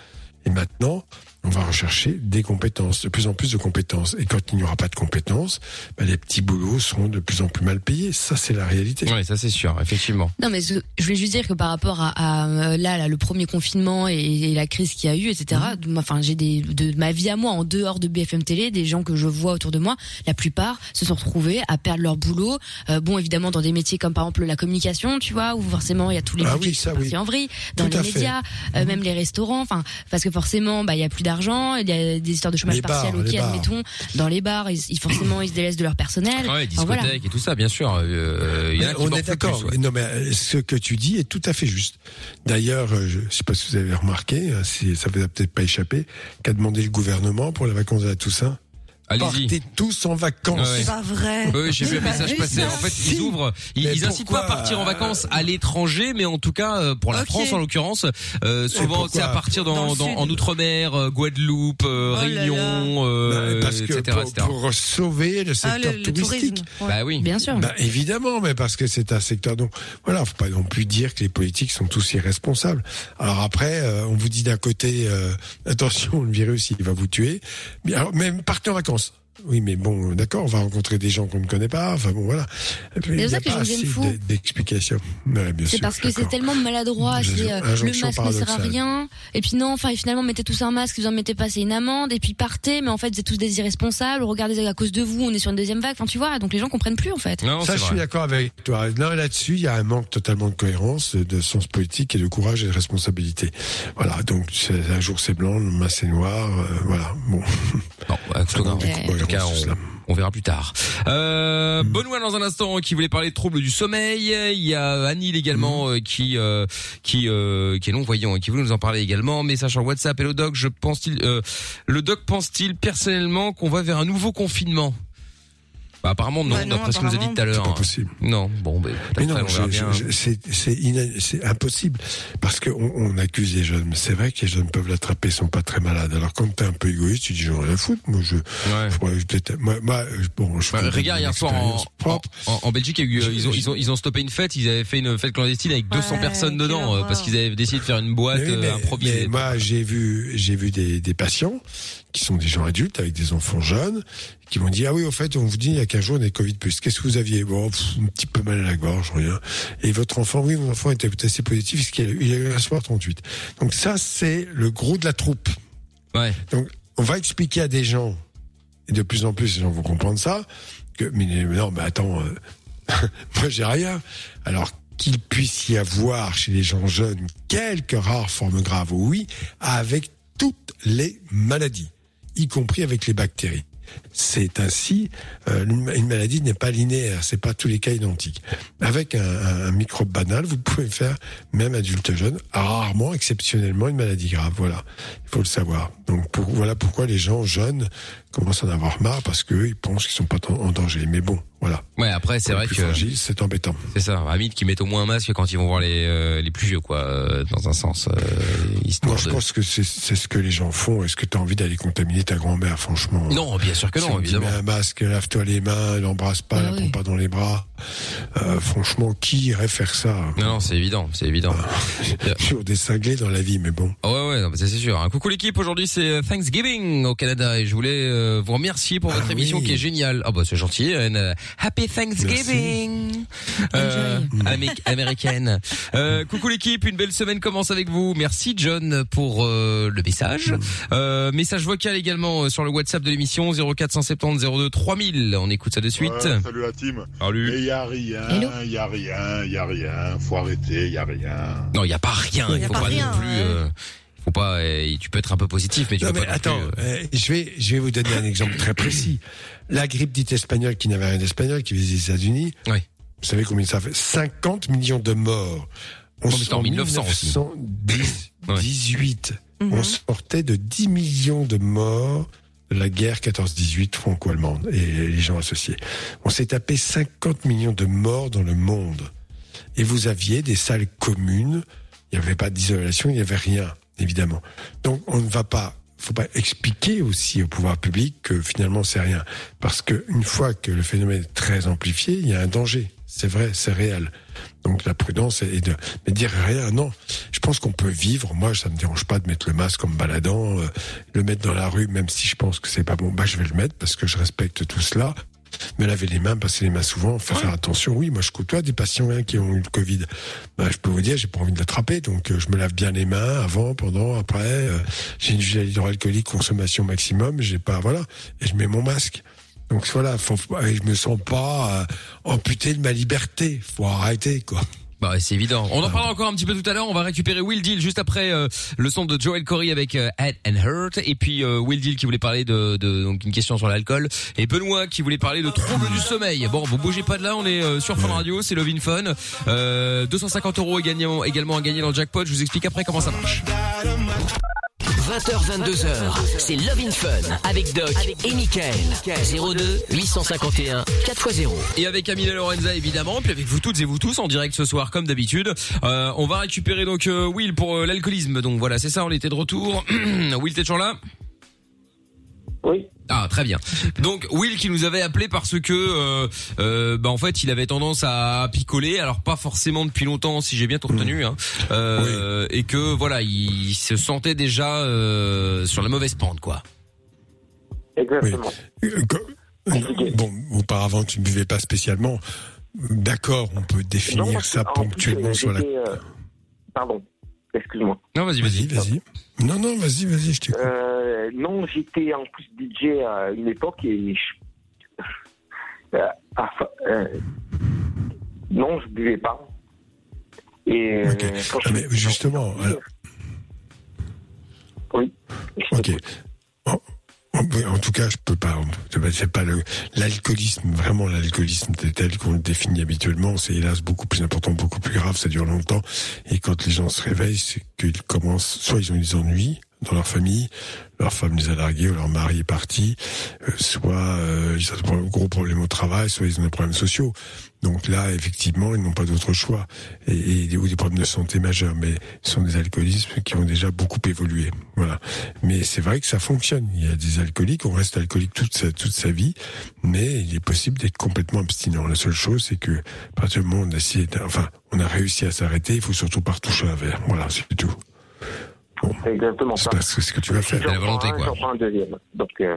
Et maintenant, on va rechercher des compétences, de plus en plus de compétences. Et quand il n'y aura pas de compétences, ben, les petits boulots seront de plus en plus mal payés. Ça, c'est la réalité. Ouais, ça c'est sûr, effectivement. Non, mais ce- je voulais juste dire que par rapport à, à, euh, là, là, le premier confinement et, et la crise qu'il y a eu, etc. Mhm. Enfin, j'ai des de ma vie à moi en dehors de BFM télé, des gens que je vois autour de moi, la plupart se sont retrouvés à perdre leur boulot. Euh, bon, évidemment, dans des métiers comme par exemple la communication, tu vois, où forcément il y a tous les Ah budgets oui, qui ça, sont partis oui. en vrille, dans Tout les médias, euh, même les restaurants. Enfin, parce que forcément, bah, il y a plus d'argent, il y a des histoires de chômage Les bars, partiel, bars. admettons. Dans les bars, ils, ils- forcément, ils se délaissent de leur personnel. Ouais, Enfin, discothèque voilà. et tout ça, bien sûr. Euh, y a on est d'accord. ouais. Non, mais euh, ce que tu dis est tout à fait juste. D'ailleurs, euh, je ne sais pas si vous avez remarqué, si ça vous a peut-être pas échappé, qu'a demandé le gouvernement pour les vacances de la Toussaint. Allez-y. Partez tous en vacances. Ouais. C'est pas vrai. Oui, j'ai vu un Bah message passer. En fait, ils ouvrent, ils, ils incitent pas à partir en vacances à l'étranger, mais en tout cas euh, pour la. France en l'occurrence, euh, souvent c'est à partir Dans en outre-mer, Guadeloupe, euh, Oh là là. Réunion, euh, parce que etc., pour, etc. pour sauver le Ah, secteur le, le touristique. tourisme. ouais. Bah oui. Bien sûr. Bah, évidemment, mais parce que c'est un secteur donc voilà, faut pas non plus dire que les politiques sont tous irresponsables. Alors après, euh, on vous dit d'un côté euh, attention, le virus il va vous tuer. Mais alors même partez en vacances. Oui, mais bon, d'accord, on va rencontrer des gens qu'on ne connaît pas. Enfin bon, voilà. Puis, Mais il c'est n'y ça a que pas assez d'explications. Ouais, C'est parce que c'est tellement maladroit, c'est euh, le masque ne sert à rien. Et puis non, enfin finalement mettez tous un masque, vous en mettez pas, c'est une amende. Et puis partez, mais en fait vous êtes tous des irresponsables. Regardez à cause de vous, on est sur une deuxième vague. Enfin tu vois, donc les gens comprennent plus en fait. Non, Ça, je suis d'accord avec toi. Non, là-dessus, il y a un manque totalement de cohérence, de sens politique et de courage et de responsabilité. Voilà. Donc, un jour c'est blanc, demain c'est noir. euh, voilà. Bon. Bon, bah, tout cas, Ouais. en tout cas, on, on verra plus tard. Euh, Benoît dans un instant qui voulait parler de troubles du sommeil. Il y a Anil également euh, qui euh, qui euh, qui est non voyant et qui voulait nous en parler également. Message sur WhatsApp. Hello doc, je pense-t-il euh, le doc pense-t-il personnellement qu'on va vers un nouveau confinement? Bah, apparemment non, Bah non, d'après ce qu'il nous a dit tout à C'est l'heure. pas possible. Non, bon, ben, Mais non, c'est c'est ina- c'est impossible parce qu'on on accuse les jeunes. Mais c'est vrai que les jeunes peuvent l'attraper, ils sont pas très malades. Alors quand t'es un peu égoïste, tu dis j'en ai rien à foutre. Moi, je, Ouais. moi, moi, je- bon, je Bah, regarde hier soir en, en, en- en Belgique, il y a eu, euh, ils ont ils ont ils ont stoppé une fête. Ils avaient fait une fête clandestine avec 200 Ouais, personnes dedans euh, parce qu'ils avaient décidé de faire une boîte Mais oui, mais- euh, improvisée. mais moi, j'ai vu, j'ai vu des, des patients qui sont des gens adultes avec des enfants jeunes qui m'ont dit ah oui au fait on vous dit il y a 15 jours on est Covid plus. Qu'est-ce que vous aviez? Bon pff, un petit peu mal à la gorge rien. Et votre enfant oui mon enfant était testé positif parce qu'il a, il a eu un soir 38 donc ça c'est le gros de la troupe. Ouais. donc on va expliquer à des gens et de plus en plus les gens vont comprendre ça que mais non mais attends euh, moi j'ai rien. Alors qu'il puisse y avoir chez les gens jeunes quelques rares formes graves oui avec toutes les maladies y compris avec les bactéries c'est ainsi, euh, une maladie n'est pas linéaire, c'est pas tous les cas identiques. Avec un, microbe banal, vous pouvez faire, même adulte jeune, rarement, exceptionnellement, une maladie grave. Voilà, il faut le savoir. Donc voilà pourquoi les gens jeunes commencent à en avoir marre parce qu'eux, ils pensent qu'ils sont pas en danger. Mais bon, voilà. Ouais, après c'est vrai que c'est embêtant. c'est ça. Hamid qui mettent au moins un masque quand ils vont voir les euh, les plus vieux quoi, euh, dans un sens. Euh, histoire Moi, je de- pense que c'est c'est ce que les gens font. Est-ce que tu as envie d'aller contaminer ta grand-mère, franchement? Non, bien sûr que non, évidemment. mets un masque, lave-toi les mains, l'embrasse pas, Ah la oui. prends pas dans les bras. Euh, franchement, qui irait faire ça? Non, non, c'est évident, c'est évident. Toujours des cinglés dans la vie, mais bon. Ah ouais, ouais, c'est sûr. Un coucou l'équipe. Aujourd'hui, c'est Thanksgiving au Canada et je voulais euh, vous remercier pour votre Ah émission oui. qui est géniale. Ah bah c'est gentil. Anne. Happy Thanksgiving. Euh, amé- américaine. Euh, coucou l'équipe. Une belle semaine commence avec vous. Merci John pour euh, le message. Euh, message vocal également euh, sur le WhatsApp de l'émission 0470 02 3000. On écoute ça de suite. Ouais, salut la team. Salut. Mais y a rien, y a rien, y a rien. Faut arrêter, y a rien. Non, il y a pas rien. Il faut pas pas, rien, non plus. ouais. Faut pas. euh, tu peux être un peu positif, mais tu Non, peux mais pas. attends, plus, euh, euh, je vais, je vais vous donner un exemple très précis. La grippe dite espagnole qui n'avait rien d'espagnol, qui visait les États-Unis. Oui. Vous savez combien ça fait? 50 millions de morts. On en 1900 aussi. 1918. Mhm. On sortait de 10 millions de morts de la guerre 14-18 franco-allemande et les gens associés. On s'est tapé 50 millions de morts dans le monde. Et vous aviez des salles communes. Il n'y avait pas d'isolation, il n'y avait rien, évidemment. Donc on ne va pas, faut pas expliquer aussi au pouvoir public que finalement c'est rien, parce que une fois que le phénomène est très amplifié, il y a un danger. C'est vrai, c'est réel. Donc la prudence est de mais dire rien. Non, je pense qu'on peut vivre. Moi, ça me dérange pas de mettre le masque comme baladant, euh, le mettre dans la rue, même si je pense que c'est pas bon. Bah, je vais le mettre parce que je respecte tout cela. Me laver les mains, passer les mains souvent, faire, faire attention. Oui, moi je côtoie des patients hein, qui ont eu le Covid. Bah, je peux vous dire, j'ai pas envie de l'attraper, donc euh, je me lave bien les mains avant, pendant, après. euh, j'ai une gel hydroalcoolique consommation maximum. J'ai pas, voilà, et je mets mon masque. Donc voilà, faut, je me sens pas euh, amputé de ma liberté. Faut arrêter, quoi. Bah c'est évident. On en parlera encore un petit peu tout à l'heure. On va récupérer Will Deal juste après euh, le son de Joel Corey avec euh, Head and Hurt et puis euh, Will Deal qui voulait parler de, de donc une question sur l'alcool et Benoît qui voulait parler de troubles du sommeil. Bon, vous bougez pas de là. On est euh, sur Fun Radio, c'est Love in Fun. Euh, 250 euros également également à gagner dans le jackpot. Je vous explique après comment ça marche. 20h, 22h, c'est Love in Fun avec Doc et Michael. 02 851 4x0. Et avec Amina Lorenza évidemment, puis avec vous toutes et vous tous en direct ce soir comme d'habitude. Euh, on va récupérer donc euh, Will pour euh, l'alcoolisme. Donc voilà, c'est ça, on était de retour. Will, t'es toujours là? Oui. Ah très bien. Donc Will qui nous avait appelé parce que euh, euh, bah en fait il avait tendance à picoler, alors pas forcément depuis longtemps si j'ai bien tout retenu, hein, euh, et que voilà il se sentait déjà euh, sur la mauvaise pente quoi. Exactement. Euh, euh, Bon, auparavant, tu ne buvais pas spécialement. D'accord, on peut définir Non, ça en plus, ponctuellement sur la. euh, Pardon, excuse-moi. Non vas-y Vas-y, vas-y. Non, non, vas-y, vas-y, je t'écoute. Euh, non, j'étais en plus DJ à une époque et je... Euh, euh, non, je buvais pas. Et euh, Ah, mais justement, alors- Oui. Ok. En tout cas, je peux pas. C'est pas l'alcoolisme, vraiment l'alcoolisme tel qu'on le définit habituellement. C'est hélas beaucoup plus important, beaucoup plus grave. Ça dure longtemps. Et quand les gens se réveillent, c'est qu'ils commencent, soit ils ont des ennuis dans leur famille, leur femme les a largués ou leur mari est parti, euh, soit euh, ils ont un gros problème au travail, soit ils ont des problèmes sociaux. Donc là, effectivement, ils n'ont pas d'autre choix. Et, et ou des problèmes de santé majeurs, mais ce sont des alcoolismes qui ont déjà beaucoup évolué. Voilà. Mais c'est vrai que ça fonctionne. Il y a des alcooliques, on reste alcoolique toute sa, toute sa vie, mais il est possible d'être complètement abstinent. La seule chose, c'est que, à partir du moment où on a de- enfin, on a réussi à s'arrêter, il faut surtout pas retoucher un verre. Voilà, c'est tout. C'est exactement C'est ça. pas ce ce que tu vas faire. la volonté, quoi. J'en prends un deuxième. Donc, euh,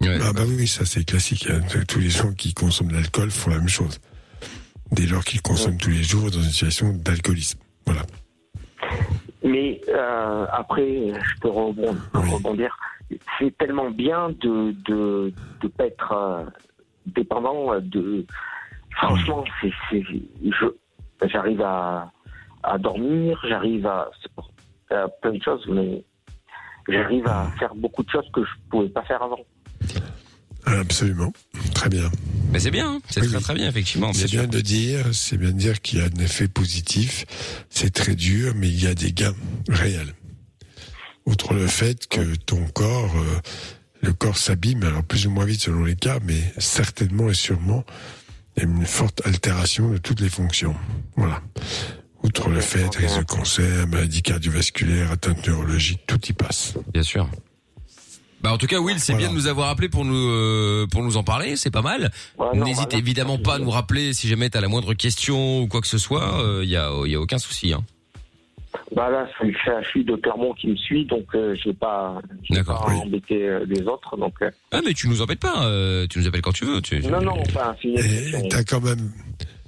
Ouais. Ah bah oui, ça c'est classique. hein. Tous les gens qui consomment de l'alcool font la même chose. Dès lors qu'ils consomment tous les jours dans une situation d'alcoolisme. Voilà. mais euh, après, je peux rebondir. Oui. rebondir. C'est tellement bien de de de pas être euh, dépendant de. Franchement, c'est c'est je j'arrive à à dormir, j'arrive à, c'est à plein de choses, mais j'arrive à faire beaucoup de choses que je pouvais pas faire avant. Absolument. Très bien. Mais c'est bien, hein. c'est Oui, très oui. très bien effectivement. C'est bien de dire, c'est bien de dire qu'il y a un effet positif. C'est très dur, mais il y a des gains réels. Outre le fait que ton corps, euh, le corps s'abîme, alors plus ou moins vite selon les cas, mais certainement et sûrement, il y a une forte altération de toutes les fonctions. Voilà. Outre le fait, risque de cancer, maladie cardiovasculaire, atteinte neurologique, tout y passe. Bien sûr. Bah en tout cas Will, c'est Voilà. bien de nous avoir appelé pour nous euh, pour nous en parler, c'est pas mal. Non, N'hésite évidemment pas à nous rappeler si jamais t'as la moindre question ou quoi que ce soit, il y a y a aucun souci hein. Bah là, c'est le CHU de Clermont qui me suit, donc euh, je vais pas, pas oui. embêter euh, les autres. Donc euh, Ah mais tu nous embêtes pas, euh, tu nous appelles quand tu veux. Tu, non, non, enfin, c'est une t'as quand même,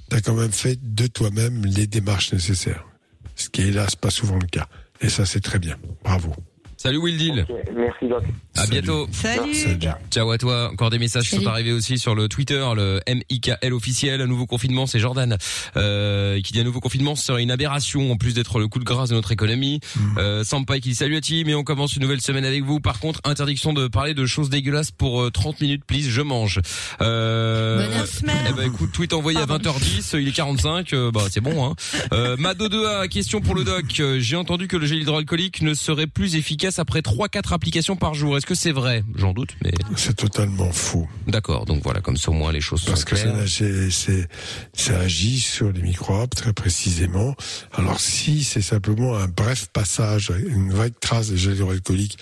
t'as quand même fait de toi-même les démarches nécessaires. Ce qui est hélas pas souvent le cas. Et ça, c'est très bien. Bravo. Salut Will Deal. Merci Doc. À Salut. bientôt. Salut. Salut. Ciao à toi. Encore des messages qui sont arrivés aussi sur le Twitter, le MIKL officiel. Un nouveau confinement, c'est Jordan euh, qui dit un nouveau confinement serait une aberration en plus d'être le coup de grâce de notre économie. Euh, Sampai qui dit salut à team et on commence une nouvelle semaine avec vous. Par contre, interdiction de parler de choses dégueulasses pour euh, 30 minutes, please. Je mange. Euh, Bonne merde. eh ben écoute, tweet envoyé à 20h10, il est 45, euh, bah c'est bon hein. Euh, Mado 2A, question pour le doc. Euh, J'ai entendu que le gel hydroalcoolique ne serait plus efficace après 3-4 applications par jour. Est-ce que c'est vrai J'en doute, mais C'est totalement faux. d'accord. Donc voilà, comme ça au moins les choses Parce sont que ça, claires. c'est, c'est- ça agit sur les microbes très précisément. Alors si c'est simplement un bref passage, une vague trace de gel hydroalcoolique,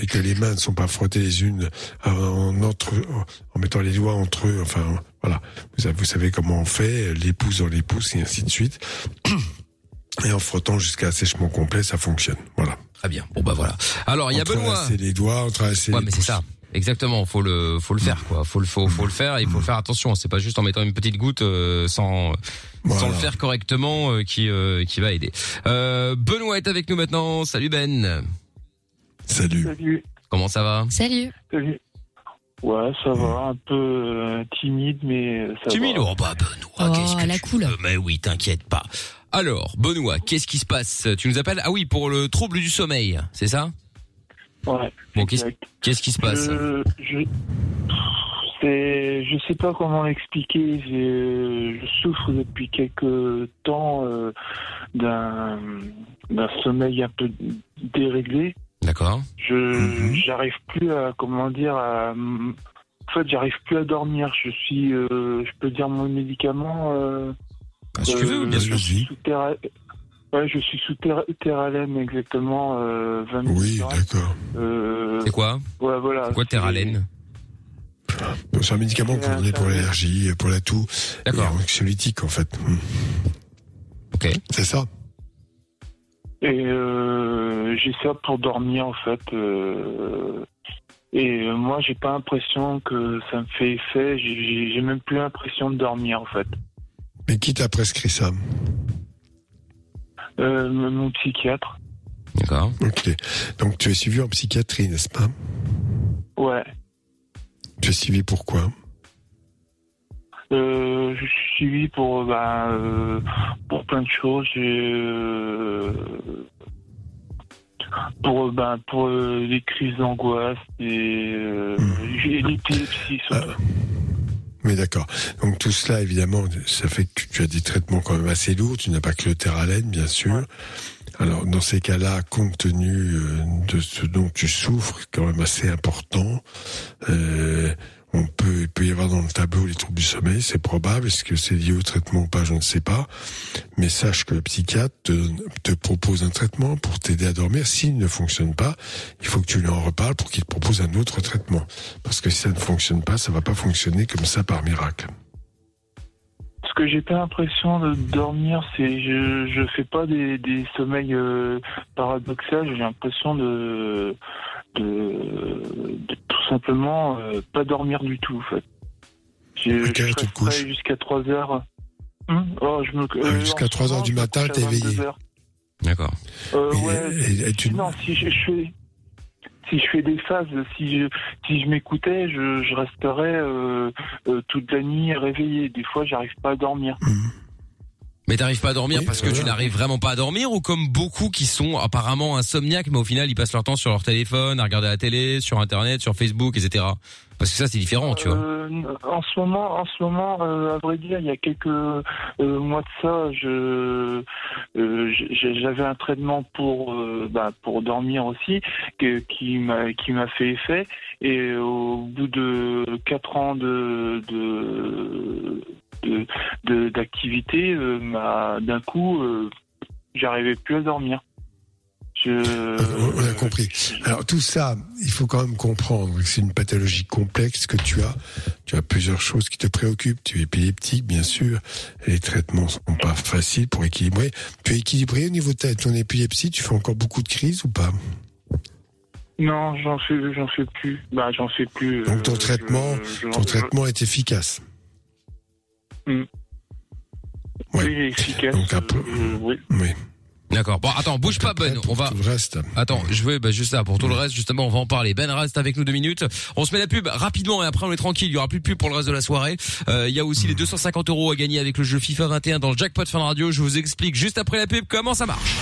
et que les mains ne sont pas frottées les unes en, entre, en mettant les doigts entre eux, enfin voilà, vous savez, vous savez comment on fait, les pouces dans les pouces et ainsi de suite. Et en frottant jusqu'à assèchement complet, ça fonctionne. Voilà. Très bien. Bon bah voilà. Alors il y a Benoît. Entrelacer les doigts, entrelacer Ouais, les mais c'est ça. Exactement, faut le faut le faire quoi. Faut le faut faut le faire et il faut faire attention, c'est pas juste en mettant une petite goutte euh, sans Voilà. sans le faire correctement euh, qui euh, qui va aider. Euh, Benoît est avec nous maintenant. Salut Ben. Salut. Salut, Comment ça va? Salut. salut. Ouais, ça va, un peu euh, timide, mais ça Timide va. Oh bah Benoît, Oh, qu'est-ce que la tu cool. veux? Mais oui, t'inquiète pas. Alors, Benoît, qu'est-ce qui se passe? Tu nous appelles? Ah oui, pour le trouble du sommeil, c'est ça? Ouais. Bon, qu'est-ce qui se passe? Je, je, sais pas comment l'expliquer. Je, souffre depuis quelques temps euh, d'un, sommeil un peu déréglé. D'accord. Je, Mhm. j'arrive plus à, comment dire, à, en fait, j'arrive plus à dormir. Je suis, euh, je peux dire mon médicament. Euh, Ah, Si tu veux, bien euh, sûr. je suis sous terre, ouais, je suis sous terre, Terralem exactement euh, 20 minutes. Oui, d'accord. Euh, C'est quoi ouais, voilà. C'est quoi Donc, C'est un médicament qu'on donne pour l'allergie, pour la toux, et D'accord. anxiolytique en fait. Hmm. Ok. C'est ça. Et euh, j'ai ça pour dormir en fait. euh, et moi, j'ai pas l'impression que ça me fait effet. J'ai même plus l'impression de dormir en fait. Mais qui t'a prescrit ça Euh, mon psychiatre. D'accord. Ok. Donc tu es suivi en psychiatrie, n'est-ce pas Ouais. Tu es suivi pourquoi Euh, je suis suivi pour bah, euh, pour plein de choses. Euh, pour euh, ben pour euh, les crises d'angoisse et euh, j'ai l'épilepsie surtout. Oui, d'accord. Donc tout cela, évidemment, ça fait que tu as des traitements quand même assez lourds. Tu n'as pas que le terralène, bien sûr. Alors dans ces cas-là, compte tenu euh, de ce dont tu souffres, quand même assez important, euh, on peut, il peut y avoir dans le tableau les troubles du sommeil, c'est probable. Est-ce que c'est lié au traitement ou pas, je ne sais pas. Mais sache que le psychiatre te, propose un traitement pour t'aider à dormir. S'il ne fonctionne pas, il faut que tu lui en reparles pour qu'il te propose un autre traitement. Parce que si ça ne fonctionne pas, ça va pas fonctionner comme ça par miracle. Ce que j'ai pas l'impression de dormir, c'est je je fais pas des, des sommeils euh, paradoxaux. J'ai l'impression de, de de tout simplement euh, pas dormir du tout. En fait. Je jusqu'à 3 heures. Hum oh, je me, Ah, jusqu'à en ce 3 heures du matin, t'es éveillé. 22 heures. D'accord. Euh, ouais, tu- non, si je, je fais si je fais des phases, si je si je m'écoutais, je, je resterais euh, euh, toute la nuit réveillé. Des fois, j'arrive pas à dormir. Mais t'arrives pas à dormir Oui, parce que tu n'arrives vraiment pas à dormir ou comme beaucoup qui sont apparemment insomniaques mais au final ils passent leur temps sur leur téléphone, à regarder la télé, sur internet, sur Facebook, etc. Parce que ça c'est différent, tu vois. Euh, en ce moment, en ce moment, euh, à vrai dire, il y a quelques euh, mois de ça, je euh, j'avais un traitement pour euh, bah, pour dormir aussi, que, qui m'a qui m'a fait effet. Et au bout de quatre ans de de de- d'activité, euh, m'a- d'un coup, euh, j'arrivais plus à dormir. Je, On a compris. Alors tout ça, il faut quand même comprendre que c'est une pathologie complexe que tu as. Tu as plusieurs choses qui te préoccupent. Tu es épileptique, bien sûr. Les traitements sont pas faciles pour équilibrer. Tu es équilibré au niveau de ta- ton épilepsie. Tu fais encore beaucoup de crises ou pas? Non, j'en fais, j'en fais plus. Bah, j'en fais plus. Donc ton euh, traitement, je- je- ton traitement est efficace. Ouais. Oui, efficace. Donc, un peu- euh, oui. Oui. D'accord. Bon, attends, bouge pas Ben, on va Tout le reste. Attends, je vais bah, juste ça pour tout le reste justement, on va en parler. Ben reste avec nous deux minutes. On se met la pub rapidement et après on est tranquille, il y aura plus de pub pour le reste de la soirée. Euh, il y a aussi les 250 euros à gagner avec le jeu FIFA 21 dans le jackpot Fun Radio, je vous explique juste après la pub comment ça marche.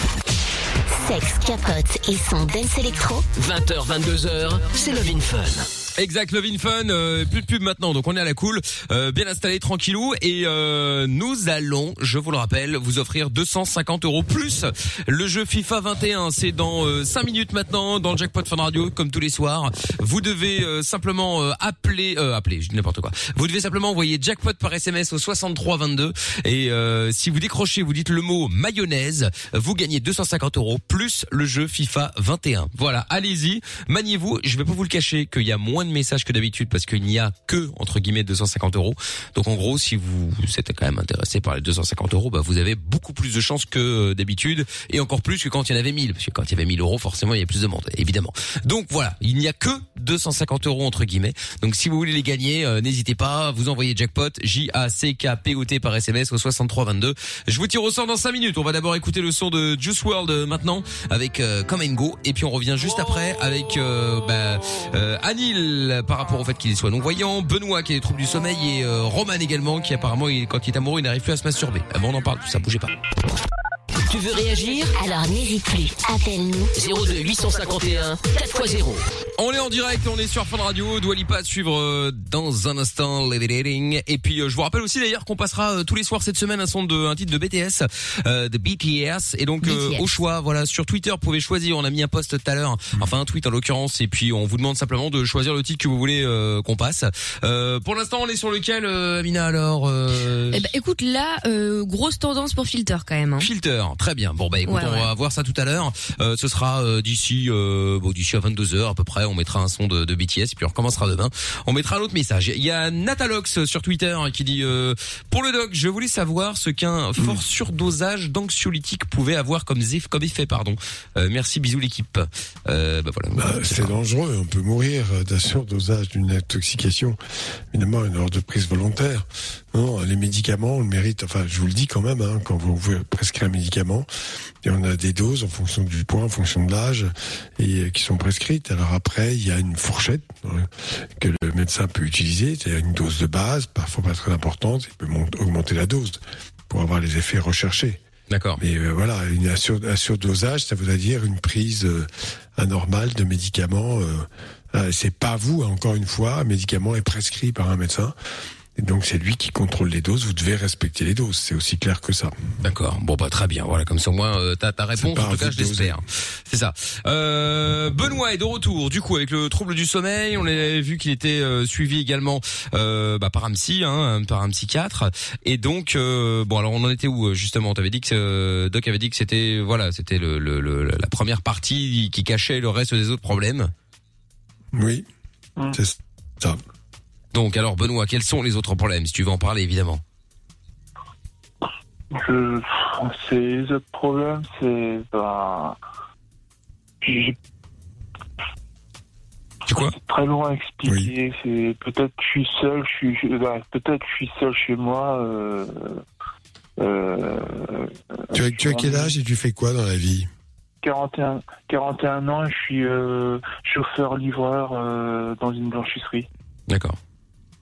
Sexe, capote et son dance électro. 20h, 22h, c'est Love in Fun. Exact, Love Fun, euh, plus de pub maintenant, donc on est à la cool, euh, bien installé, tranquillou, et euh, nous allons, je vous le rappelle, vous offrir 250 euros plus le jeu FIFA 21. C'est dans euh, 5 minutes maintenant, dans le Jackpot Fun Radio, comme tous les soirs. Vous devez euh, simplement euh, appeler, euh, appeler, je dis n'importe quoi. Vous devez simplement envoyer Jackpot par SMS au 6322, et euh, si vous décrochez, vous dites le mot mayonnaise, vous gagnez 250 euros plus le jeu FIFA 21. Voilà, allez-y, maniez-vous. Je vais pas vous le cacher qu'il y a moins de messages que d'habitude parce qu'il n'y a que entre guillemets 250 euros. Donc en gros, si vous êtes quand même intéressé par les 250 euros, bah vous avez beaucoup plus de chances que d'habitude et encore plus que quand il y en avait 1000 parce que quand il y avait 1000 euros, forcément il y a plus de monde, évidemment. Donc voilà, il n'y a que 250 euros entre guillemets. Donc si vous voulez les gagner, euh, n'hésitez pas, vous envoyez jackpot J A C K P O T par SMS au 6322. Je vous tire au sort dans 5 minutes. On va d'abord écouter le son de Juice World euh, maintenant avec euh, Come and Go et puis on revient juste après avec euh, bah, euh, Par rapport au fait qu'il soit non voyant, Benoît qui a des troubles du sommeil et euh, Roman également qui apparemment il- quand il est amoureux il n'arrive plus à se masturber. Ah bon, on en parle tout ça, bougez pas. Tu veux réagir? Alors n'hésite plus, appelle-nous. 02 851 4x0. On est en direct, on est sur Fun Radio, Doit Lipa à suivre euh, dans un instant. Et puis euh, je vous rappelle aussi d'ailleurs qu'on passera euh, tous les soirs cette semaine un son de un titre de BTS, euh, de BTS. Et donc euh, au choix, voilà, sur Twitter, vous pouvez choisir. On a mis un post tout à l'heure, enfin un tweet en l'occurrence, et puis on vous demande simplement de choisir le titre que vous voulez euh, qu'on passe. Euh, pour l'instant, on est sur lequel, euh, Amina alors euh, Eh ben, écoute, là, euh, grosse tendance pour Filter quand même. Hein. Filter, très bien. Bon bah écoute, Ouais, on ouais. va voir ça tout à l'heure. Euh, ce sera euh, d'ici euh, bon d'ici à 22 h à peu près. On mettra un son de, de BTS puis on recommencera demain. On mettra un autre message. Il y a Natalox sur Twitter qui dit euh, pour le doc, je voulais savoir ce qu'un fort surdosage d'anxiolytique pouvait avoir comme zef- comme effet pardon. Euh, merci, bisous l'équipe. Euh, bah voilà. Bah, c'est dangereux. On peut mourir euh, d'un surdosage, d'une intoxication. Évidemment, une ordre de prise volontaire. Non, les médicaments, on le mérite. Enfin, je vous le dis quand même, hein, quand vous prescrivez un médicament, et on a des doses en fonction du poids, en fonction de l'âge, et euh, qui sont prescrites. Alors après, il y a une fourchette euh, que le médecin peut utiliser. C'est une dose de base, parfois pas très importante. Il peut augmenter la dose pour avoir les effets recherchés. D'accord. Mais euh, voilà, une, un, sur- un surdosage, ça voudrait dire une prise euh, anormale de médicaments. Euh, euh, c'est pas vous, encore une fois, un médicament est prescrit par un médecin. Et donc c'est lui qui contrôle les doses. Vous devez respecter les doses. C'est aussi clair que ça. D'accord. Bon bah très bien. Voilà, comme ça au moins euh, t'as ta réponse. En tout cas, je l'espère. C'est ça. Euh, Benoît est de retour. Du coup, avec le trouble du sommeil, on a vu qu'il était euh, suivi également euh, bah, par un psy, hein, par un psychiatre. Et donc, euh, bon, alors on en était où justement? T'avais dit que euh, Doc avait dit que c'était voilà, c'était le, le, le- la première partie qui cachait le reste des autres problèmes? Oui, Mm. c'est ça. Donc, alors Benoît, quels sont les autres problèmes Si tu veux en parler, évidemment. Je, c'est les autres problèmes, c'est bah, j'ai Tu quoi c'est très long à expliquer. C'est peut-être que je suis seul, je suis je- bah, peut-être que je suis seul chez moi. Euh, euh, Tu as, tu as quel âge et tu fais quoi dans la vie 41, 41 ans, je suis euh, chauffeur-livreur euh, dans une blanchisserie. D'accord.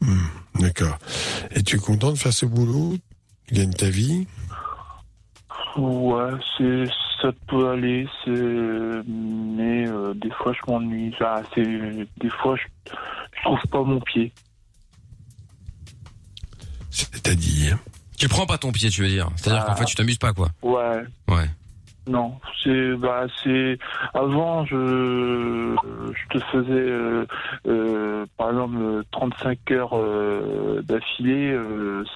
Hmm, D'accord. Et tu es content de faire ce boulot? Tu gagnes ta vie? Ouais, c'est ça peut aller, c'est mais euh, des fois je m'ennuie. Enfin, c'est des fois je, je trouve pas mon pied. C'est-à-dire? Tu prends pas ton pied, tu veux dire? C'est-à-dire Ah. qu'en fait, tu t'amuses pas, quoi. Ouais. Ouais. Non, c'est bah c'est avant je je te faisais euh, euh, par exemple euh, 35 heures euh, d'affilée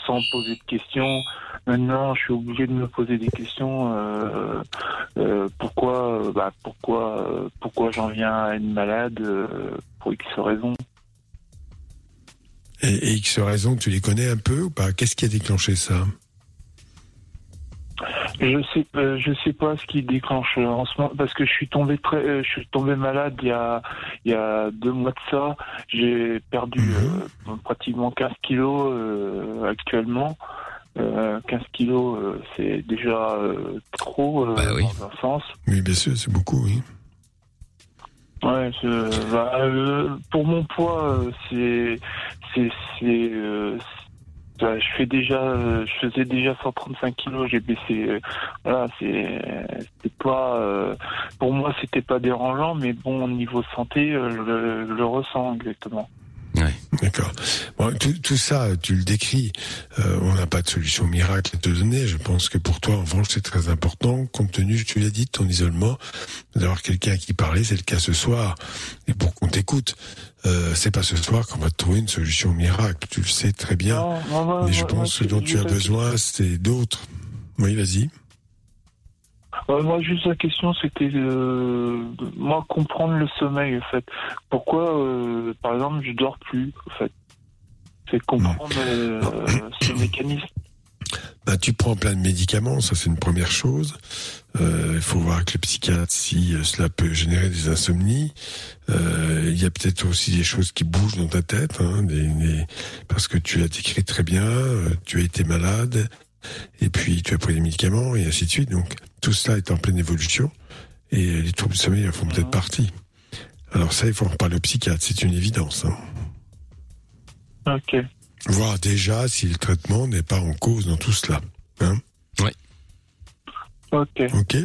sans poser de questions. Maintenant, je suis obligé de me poser des questions. pourquoi bah pourquoi pourquoi j'en viens à être malade pour X raisons. et, et X raisons, tu les connais un peu ou pas? Qu'est-ce qui a déclenché ça? Je sais, euh, je sais pas ce qui déclenche euh, en ce moment parce que je suis tombé très, euh, je suis tombé malade il y a, il y a deux mois de ça. J'ai perdu euh, pratiquement 15 kilos actuellement. Euh, 15 kilos, c'est déjà trop euh, dans un sens. Oui, bien sûr, c'est beaucoup, oui. Ouais, je- bah, pour mon poids, c'est, c'est, c'est- bah, je fais déjà, euh, je faisais déjà 135 kilos, j'ai baissé. euh, voilà, c'est, c'est pas, euh, pour moi, c'était pas dérangeant, mais bon, au niveau santé, euh, je, le- je le ressens exactement. D'accord. Bon, tout, tout ça, tu le décris. Euh, on n'a pas de solution miracle à te donner. Je pense que pour toi, en revanche, c'est très important, compte tenu, tu l'as dit, de ton isolement, d'avoir quelqu'un à qui parler. C'est le cas ce soir. Et pour qu'on t'écoute, euh, c'est pas ce soir qu'on va trouver une solution miracle. Tu le sais très bien. Non, non, non, Mais je pense que ce dont tu as besoin, c'est d'autres. Oui, vas-y. Ouais, moi, juste la question, c'était euh, de moi comprendre le sommeil, en fait. Pourquoi, euh, par exemple, je dors plus, en fait? C'est comprendre euh, ce mécanisme. Bah, tu prends plein de médicaments, ça c'est une première chose. Euh, Il faut voir avec le psychiatre si euh, cela peut générer des insomnies. Euh, Il y a peut-être aussi des choses qui bougent dans ta tête, hein, des, des- parce que tu as décrit très bien, tu as été malade, et puis tu as pris des médicaments, et ainsi de suite. Donc tout cela est en pleine évolution, et les troubles du sommeil en font peut-être partie. Alors ça, il faut en parler au psychiatre, c'est une évidence. Hein. Ok. Voir déjà si le traitement n'est pas en cause dans tout cela. Hein Ouais. Ok. Ok.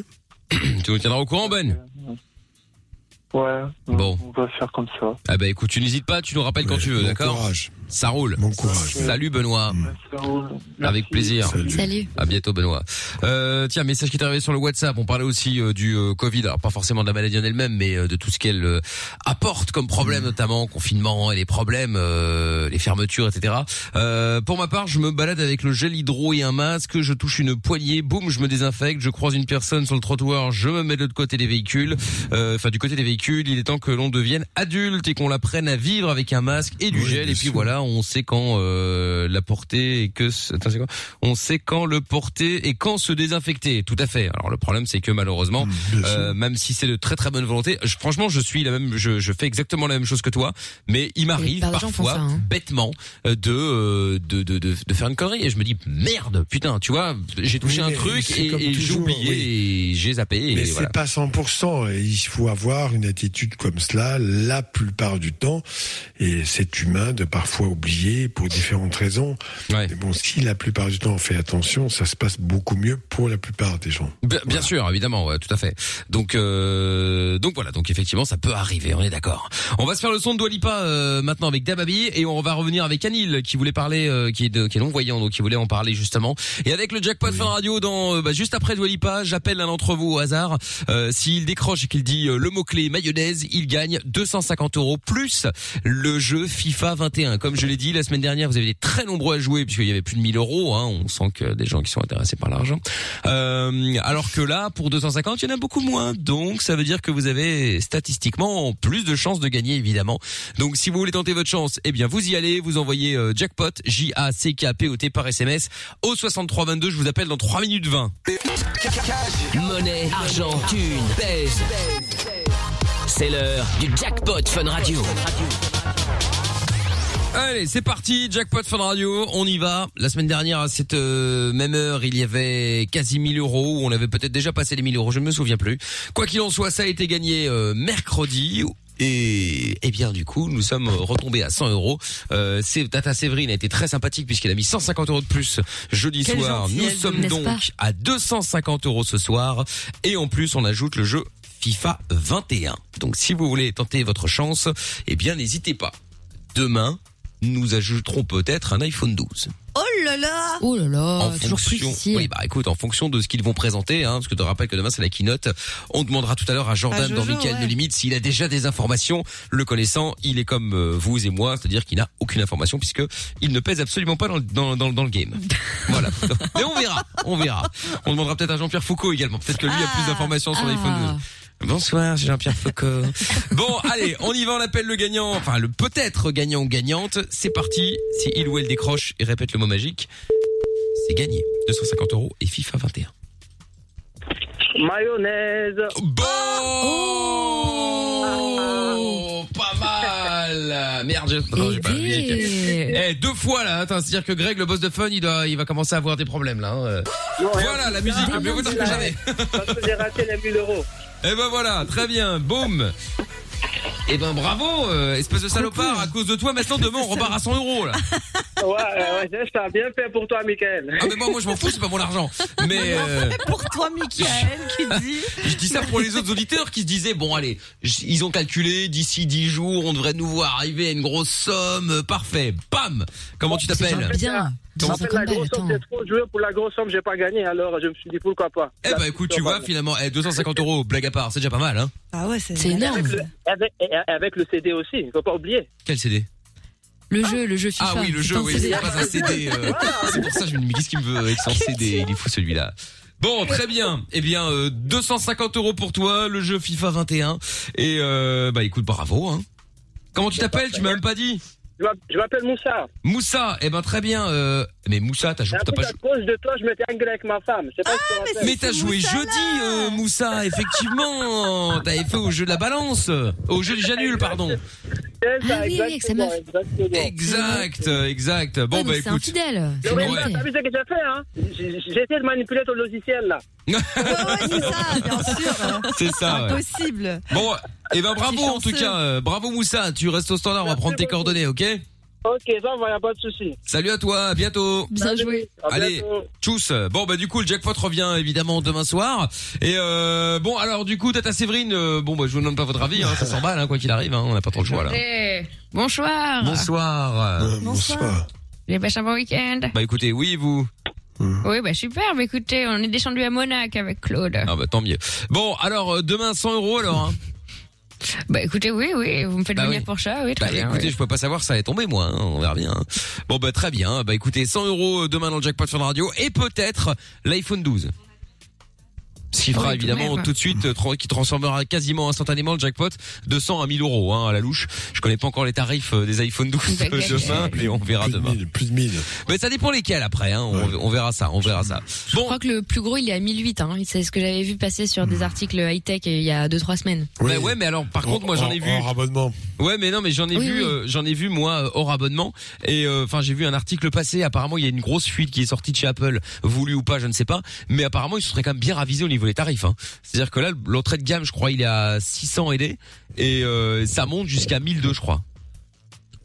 tu nous tiendras au courant, Ben? Ouais. Bon. On va faire comme ça. Ah bah écoute, tu n'hésites pas, tu nous rappelles quand tu veux, bon d'accord? courage. Ça roule. Bon courage. Salut Benoît. Roule. Avec plaisir. Salut. Salut. À bientôt Benoît. Euh, tiens, message qui est arrivé sur le WhatsApp. On parlait aussi euh, du euh, Covid, alors pas forcément de la maladie en elle-même, mais euh, de tout ce qu'elle euh, apporte comme problème, notamment confinement et les problèmes, euh, les fermetures, etc. Euh, pour ma part, je me balade avec le gel hydro et un masque. Je touche une poignée, boum, je me désinfecte. Je croise une personne sur le trottoir, je me mets de l'autre côté des véhicules. Euh, Enfin, du côté des véhicules, il est temps que l'on devienne adulte et qu'on l'apprenne à vivre avec un masque et du Oui, gel. Et puis sûr. voilà, on sait quand euh, la porter et que attends, c'est quoi? On sait quand le porter et quand se désinfecter. Tout à fait. Alors le problème c'est que malheureusement, bien euh, même si c'est de très très bonne volonté, je- franchement je suis la même, je, je fais exactement la même chose que toi, mais il m'arrive parfois ça, hein. bêtement euh, de, euh, de, de de de faire une connerie et je me dis merde putain tu vois j'ai touché Oui, un truc et, et j'ai oublié oui. et j'ai zappé Mais voilà. c'est pas 100%. et Il faut avoir une attitude comme cela la plupart du temps. Et c'est humain de parfois parfois oublié pour différentes raisons. Mais bon, si la plupart du temps on fait attention, ça se passe beaucoup mieux pour la plupart des gens. Bien, bien sûr, évidemment, ouais, tout à fait. Donc, euh, donc voilà, donc effectivement, ça peut arriver, on est d'accord. On va se faire le son de Dwalipa euh, maintenant avec Dababi et on va revenir avec Anil qui voulait parler, euh, qui est de, qui est non voyant, donc qui voulait en parler justement. Et avec le jackpot fin radio, dans euh, bah, juste après Dwalipa, j'appelle l'un d'entre vous au hasard. Euh, S'il décroche et qu'il dit le mot clé mayonnaise, il gagne 250 euros plus le jeu FIFA 21. Comme je l'ai dit la semaine dernière, vous avez été très nombreux à jouer puisqu'il y avait plus de 1000 euros. Hein, on sent que des gens qui sont intéressés par l'argent. Euh, alors que là, pour 250, il y en a beaucoup moins. Donc, ça veut dire que vous avez statistiquement plus de chances de gagner, évidemment. Donc, si vous voulez tenter votre chance, eh bien, vous y allez. Vous envoyez euh, jackpot J A C K P O T par SMS au 6322. Je vous appelle dans 3 minutes 20. Monnaie, argent, thune, pèse. C'est l'heure du jackpot Fun Radio. Allez, c'est parti, jackpot Fun Radio, on y va. La semaine dernière, à cette euh, même heure, il y avait quasi 1000 euros, on avait peut-être déjà passé les 1000 euros, je ne me souviens plus. Quoi qu'il en soit, ça a été gagné euh, mercredi. Et, eh bien du coup, nous sommes retombés à 100 euros. Euh, c'est- Tata Séverine a été très sympathique puisqu'elle a mis 150 euros de plus jeudi Quelle soir. Nous gentillesse, sommes n'est-ce donc pas à 250 euros ce soir. Et en plus, on ajoute le jeu FIFA 21. Donc si vous voulez tenter votre chance, eh bien n'hésitez pas. Demain, nous ajouterons peut-être un iPhone 12. Oh là là Oh là là, en toujours plus fonction, ici. oui, bah écoute, en fonction de ce qu'ils vont présenter, hein, parce que tu te rappelles que demain c'est la keynote. On demandera tout à l'heure à Jordan À Jojo, dans Michael ouais. de Limite s'il a déjà des informations. Le connaissant, il est comme euh, vous et moi, c'est-à-dire qu'il n'a aucune information puisque il ne pèse absolument pas dans le, dans, dans, dans le game. voilà. Mais on verra, on verra. On demandera peut-être à Jean-Pierre Foucault également. Peut-être que lui a plus d'informations sur Ah. l'iPhone 12. Bonsoir, c'est Jean-Pierre Foucault. bon, allez, on y va, on appelle le gagnant, enfin le peut-être gagnant ou gagnante. C'est parti. Si il ou elle décroche et répète le mot magique, c'est gagné. 250 euros et FIFA 21. Mayonnaise. Bon, pas mal. Merde, j'ai j'ai pas appuyé. Eh, deux fois là, attends, c'est-à-dire que Greg, le boss de Fun, il doit, il va commencer à avoir des problèmes là. hein. Voilà, la musique, mieux vaut tard que jamais. Parce que j'ai raté les 1000 euros. Eh ben voilà, très bien, boum. Eh ben bravo, euh, espèce de salopard, à cause de toi, maintenant demain on repart à 100 euros là. Ouais, ouais, ouais, ça a bien fait pour toi, Michael. Ah mais moi, moi je m'en fous, c'est pas mon argent. Mais euh, Pour toi, Michael, qui dit je dis ça pour les autres auditeurs qui se disaient bon allez, j- ils ont calculé d'ici 10 jours, on devrait nous voir arriver à une grosse somme, euh, parfait. Bam. Comment tu t'appelles? Bien. En fait, la grosse somme, j'ai trop joué. Pour la grosse somme, j'ai pas gagné. Alors, je me suis dit, pourquoi pas. Eh ben écoute, tu vois finalement, eh, 250 euros, blague à part, c'est déjà pas mal hein. Ah ouais, c'est C'est énorme. Avec le, avec, et- avec le CD aussi, il faut pas oublier. Quel CD Le jeu, le jeu FIFA. Ah oui, le jeu, oui, CD. c'est pas un CD. euh, c'est pour ça que je me dis mais qu'est-ce qu'il me veut avec son CD Il est fou celui-là. Bon, très bien. Eh bien, euh, 250 euros pour toi, le jeu FIFA 21. Et euh, bah écoute, bravo. Hein. Comment tu t'appelles? Tu m'as même pas dit. Je m'app- je m'appelle Moussa. Moussa. Eh ben très bien. Euh... Mais Moussa, t'as joué, t'as pas à joué. cause de toi, je m'étais engueulé avec ma femme. Je sais pas si tu te rappelles. Mais t'as joué jeudi, euh, Moussa, effectivement. T'avais fait au jeu de la balance, au jeu du Janul, pardon. Ah oui, avec sa exactement, meuf. exactement. Exact, exact. Bon Ouais, bah c'est écoute. infidèle. C'est mérité. t'as vu ce que j'ai fait, hein? J'ai essayé de manipuler ton logiciel, là. Ouais, ouais, c'est ça, bien sûr. C'est ça. Impossible. Bon, et ben bravo en tout cas, euh, bravo Moussa, tu restes au standard, on va prendre tes coordonnées, ok? Ok, ça va, y a pas de souci. Salut à toi, à bientôt. Bien joué. À Allez, bientôt. tchuss. Bon bah du coup le jackpot revient évidemment demain soir. Et euh, bon alors du coup Tata Séverine, euh, bon bah je vous demande pas votre avis, hein, ça s'emballe hein, quoi qu'il arrive, hein, on n'a pas trop le choix là. Eh, Bonsoir. Bonsoir. Euh, Bonsoir. bonsoir. J'ai passé un bon week-end? Bah écoutez, oui vous. Oui, bah super. Bah écoutez, on est descendu à Monac avec Claude. Ah bah tant mieux. Bon alors euh, demain 100 euros alors. Hein. Bah écoutez, oui, oui, vous me faites Bah venir oui. pour ça, oui, très Bah bien. écoutez, oui. je peux pas savoir ça allait tomber moi, hein, on verra bien. hein. Bon bah très bien, bah écoutez 100 euros demain dans le jackpot sur la radio et peut-être l'iPhone 12. Ce qui fera Oui, de évidemment même. tout de suite, euh, qui transformera quasiment instantanément le jackpot de 100 à 1000 euros hein, à la louche. Je connais pas encore les tarifs euh, des iPhone 12 Bah, de gagné. demain, mais on verra Plus de demain. 1000, plus de 1000. Mais ça dépend lesquels après, hein, on, Ouais. on verra ça, on verra ça. Je crois que le plus gros, il est à 1008. Hein. C'est ce que j'avais vu passer sur des articles high-tech il y a 2-3 semaines. Bah ouais, mais alors par contre moi j'en ai vu. Hors abonnement. Ouais, mais non, mais j'en ai Oui, vu, oui. euh, j'en ai vu moi euh, hors abonnement. Et euh, enfin, j'ai vu un article passer. Apparemment, il y a une grosse fuite qui est sortie de chez Apple, voulu ou pas, je ne sais pas. Mais apparemment, ils se seraient quand même bien ravisés au niveau des tarifs. Hein. C'est-à-dire que là, l'entrée de gamme, je crois, il est à 600 et des, et euh, ça monte jusqu'à 1002, je crois.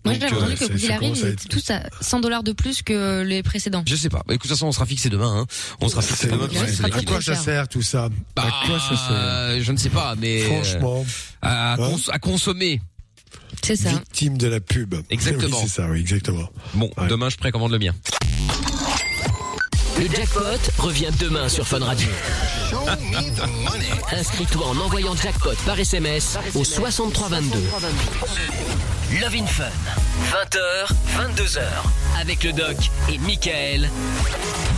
Moi, j'ai entendu que qu'il ça arrive, ils étaient tous à 100 dollars de plus que les précédents. Je sais pas. Bah, écoute, de toute façon, on sera fixé demain. Hein. On sera fixé demain. Ouais, À quoi ça sert tout ça? Bah, À quoi ça sert? Je ne sais pas, mais euh, Franchement, à, Hein? cons- à consommer. C'est ça. victime de la pub. Exactement. Oui, c'est ça, oui, exactement. Bon, Ouais. demain, je précommande le mien. Le jackpot revient demain sur Fun Radio. Inscris-toi en envoyant jackpot par SMS au 6322. Love in Fun. 20h, 22h. Avec le doc et Michael.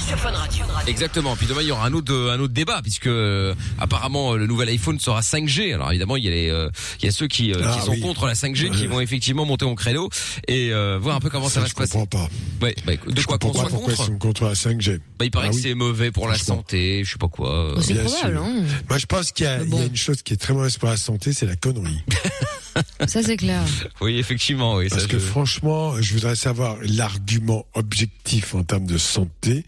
Sur Fun Radio. Exactement. Puis demain il y aura un autre un autre débat puisque euh, apparemment euh, le nouvel iPhone sera 5G. Alors évidemment il y a les euh, il y a ceux qui, euh, Ah, qui sont oui. contre la 5G qui Ouais. vont effectivement monter au créneau et euh, voir un peu comment ça, Ça, va je se passer. comprends pas. Ouais, bah, écoute, de Je quoi qu'on soit pourquoi contre ils sont contre la 5G. Bah il paraît Ah que oui. c'est mauvais pour la santé, je sais pas quoi. Oh, c'est Bien probable, sûr. hein. Moi, je pense qu'il y, il y a bon. une chose qui est très mauvaise pour la santé, c'est la connerie. Ça, c'est clair. Oui, effectivement, oui. Parce ça, que je- franchement, je voudrais savoir l'argument objectif en termes de santé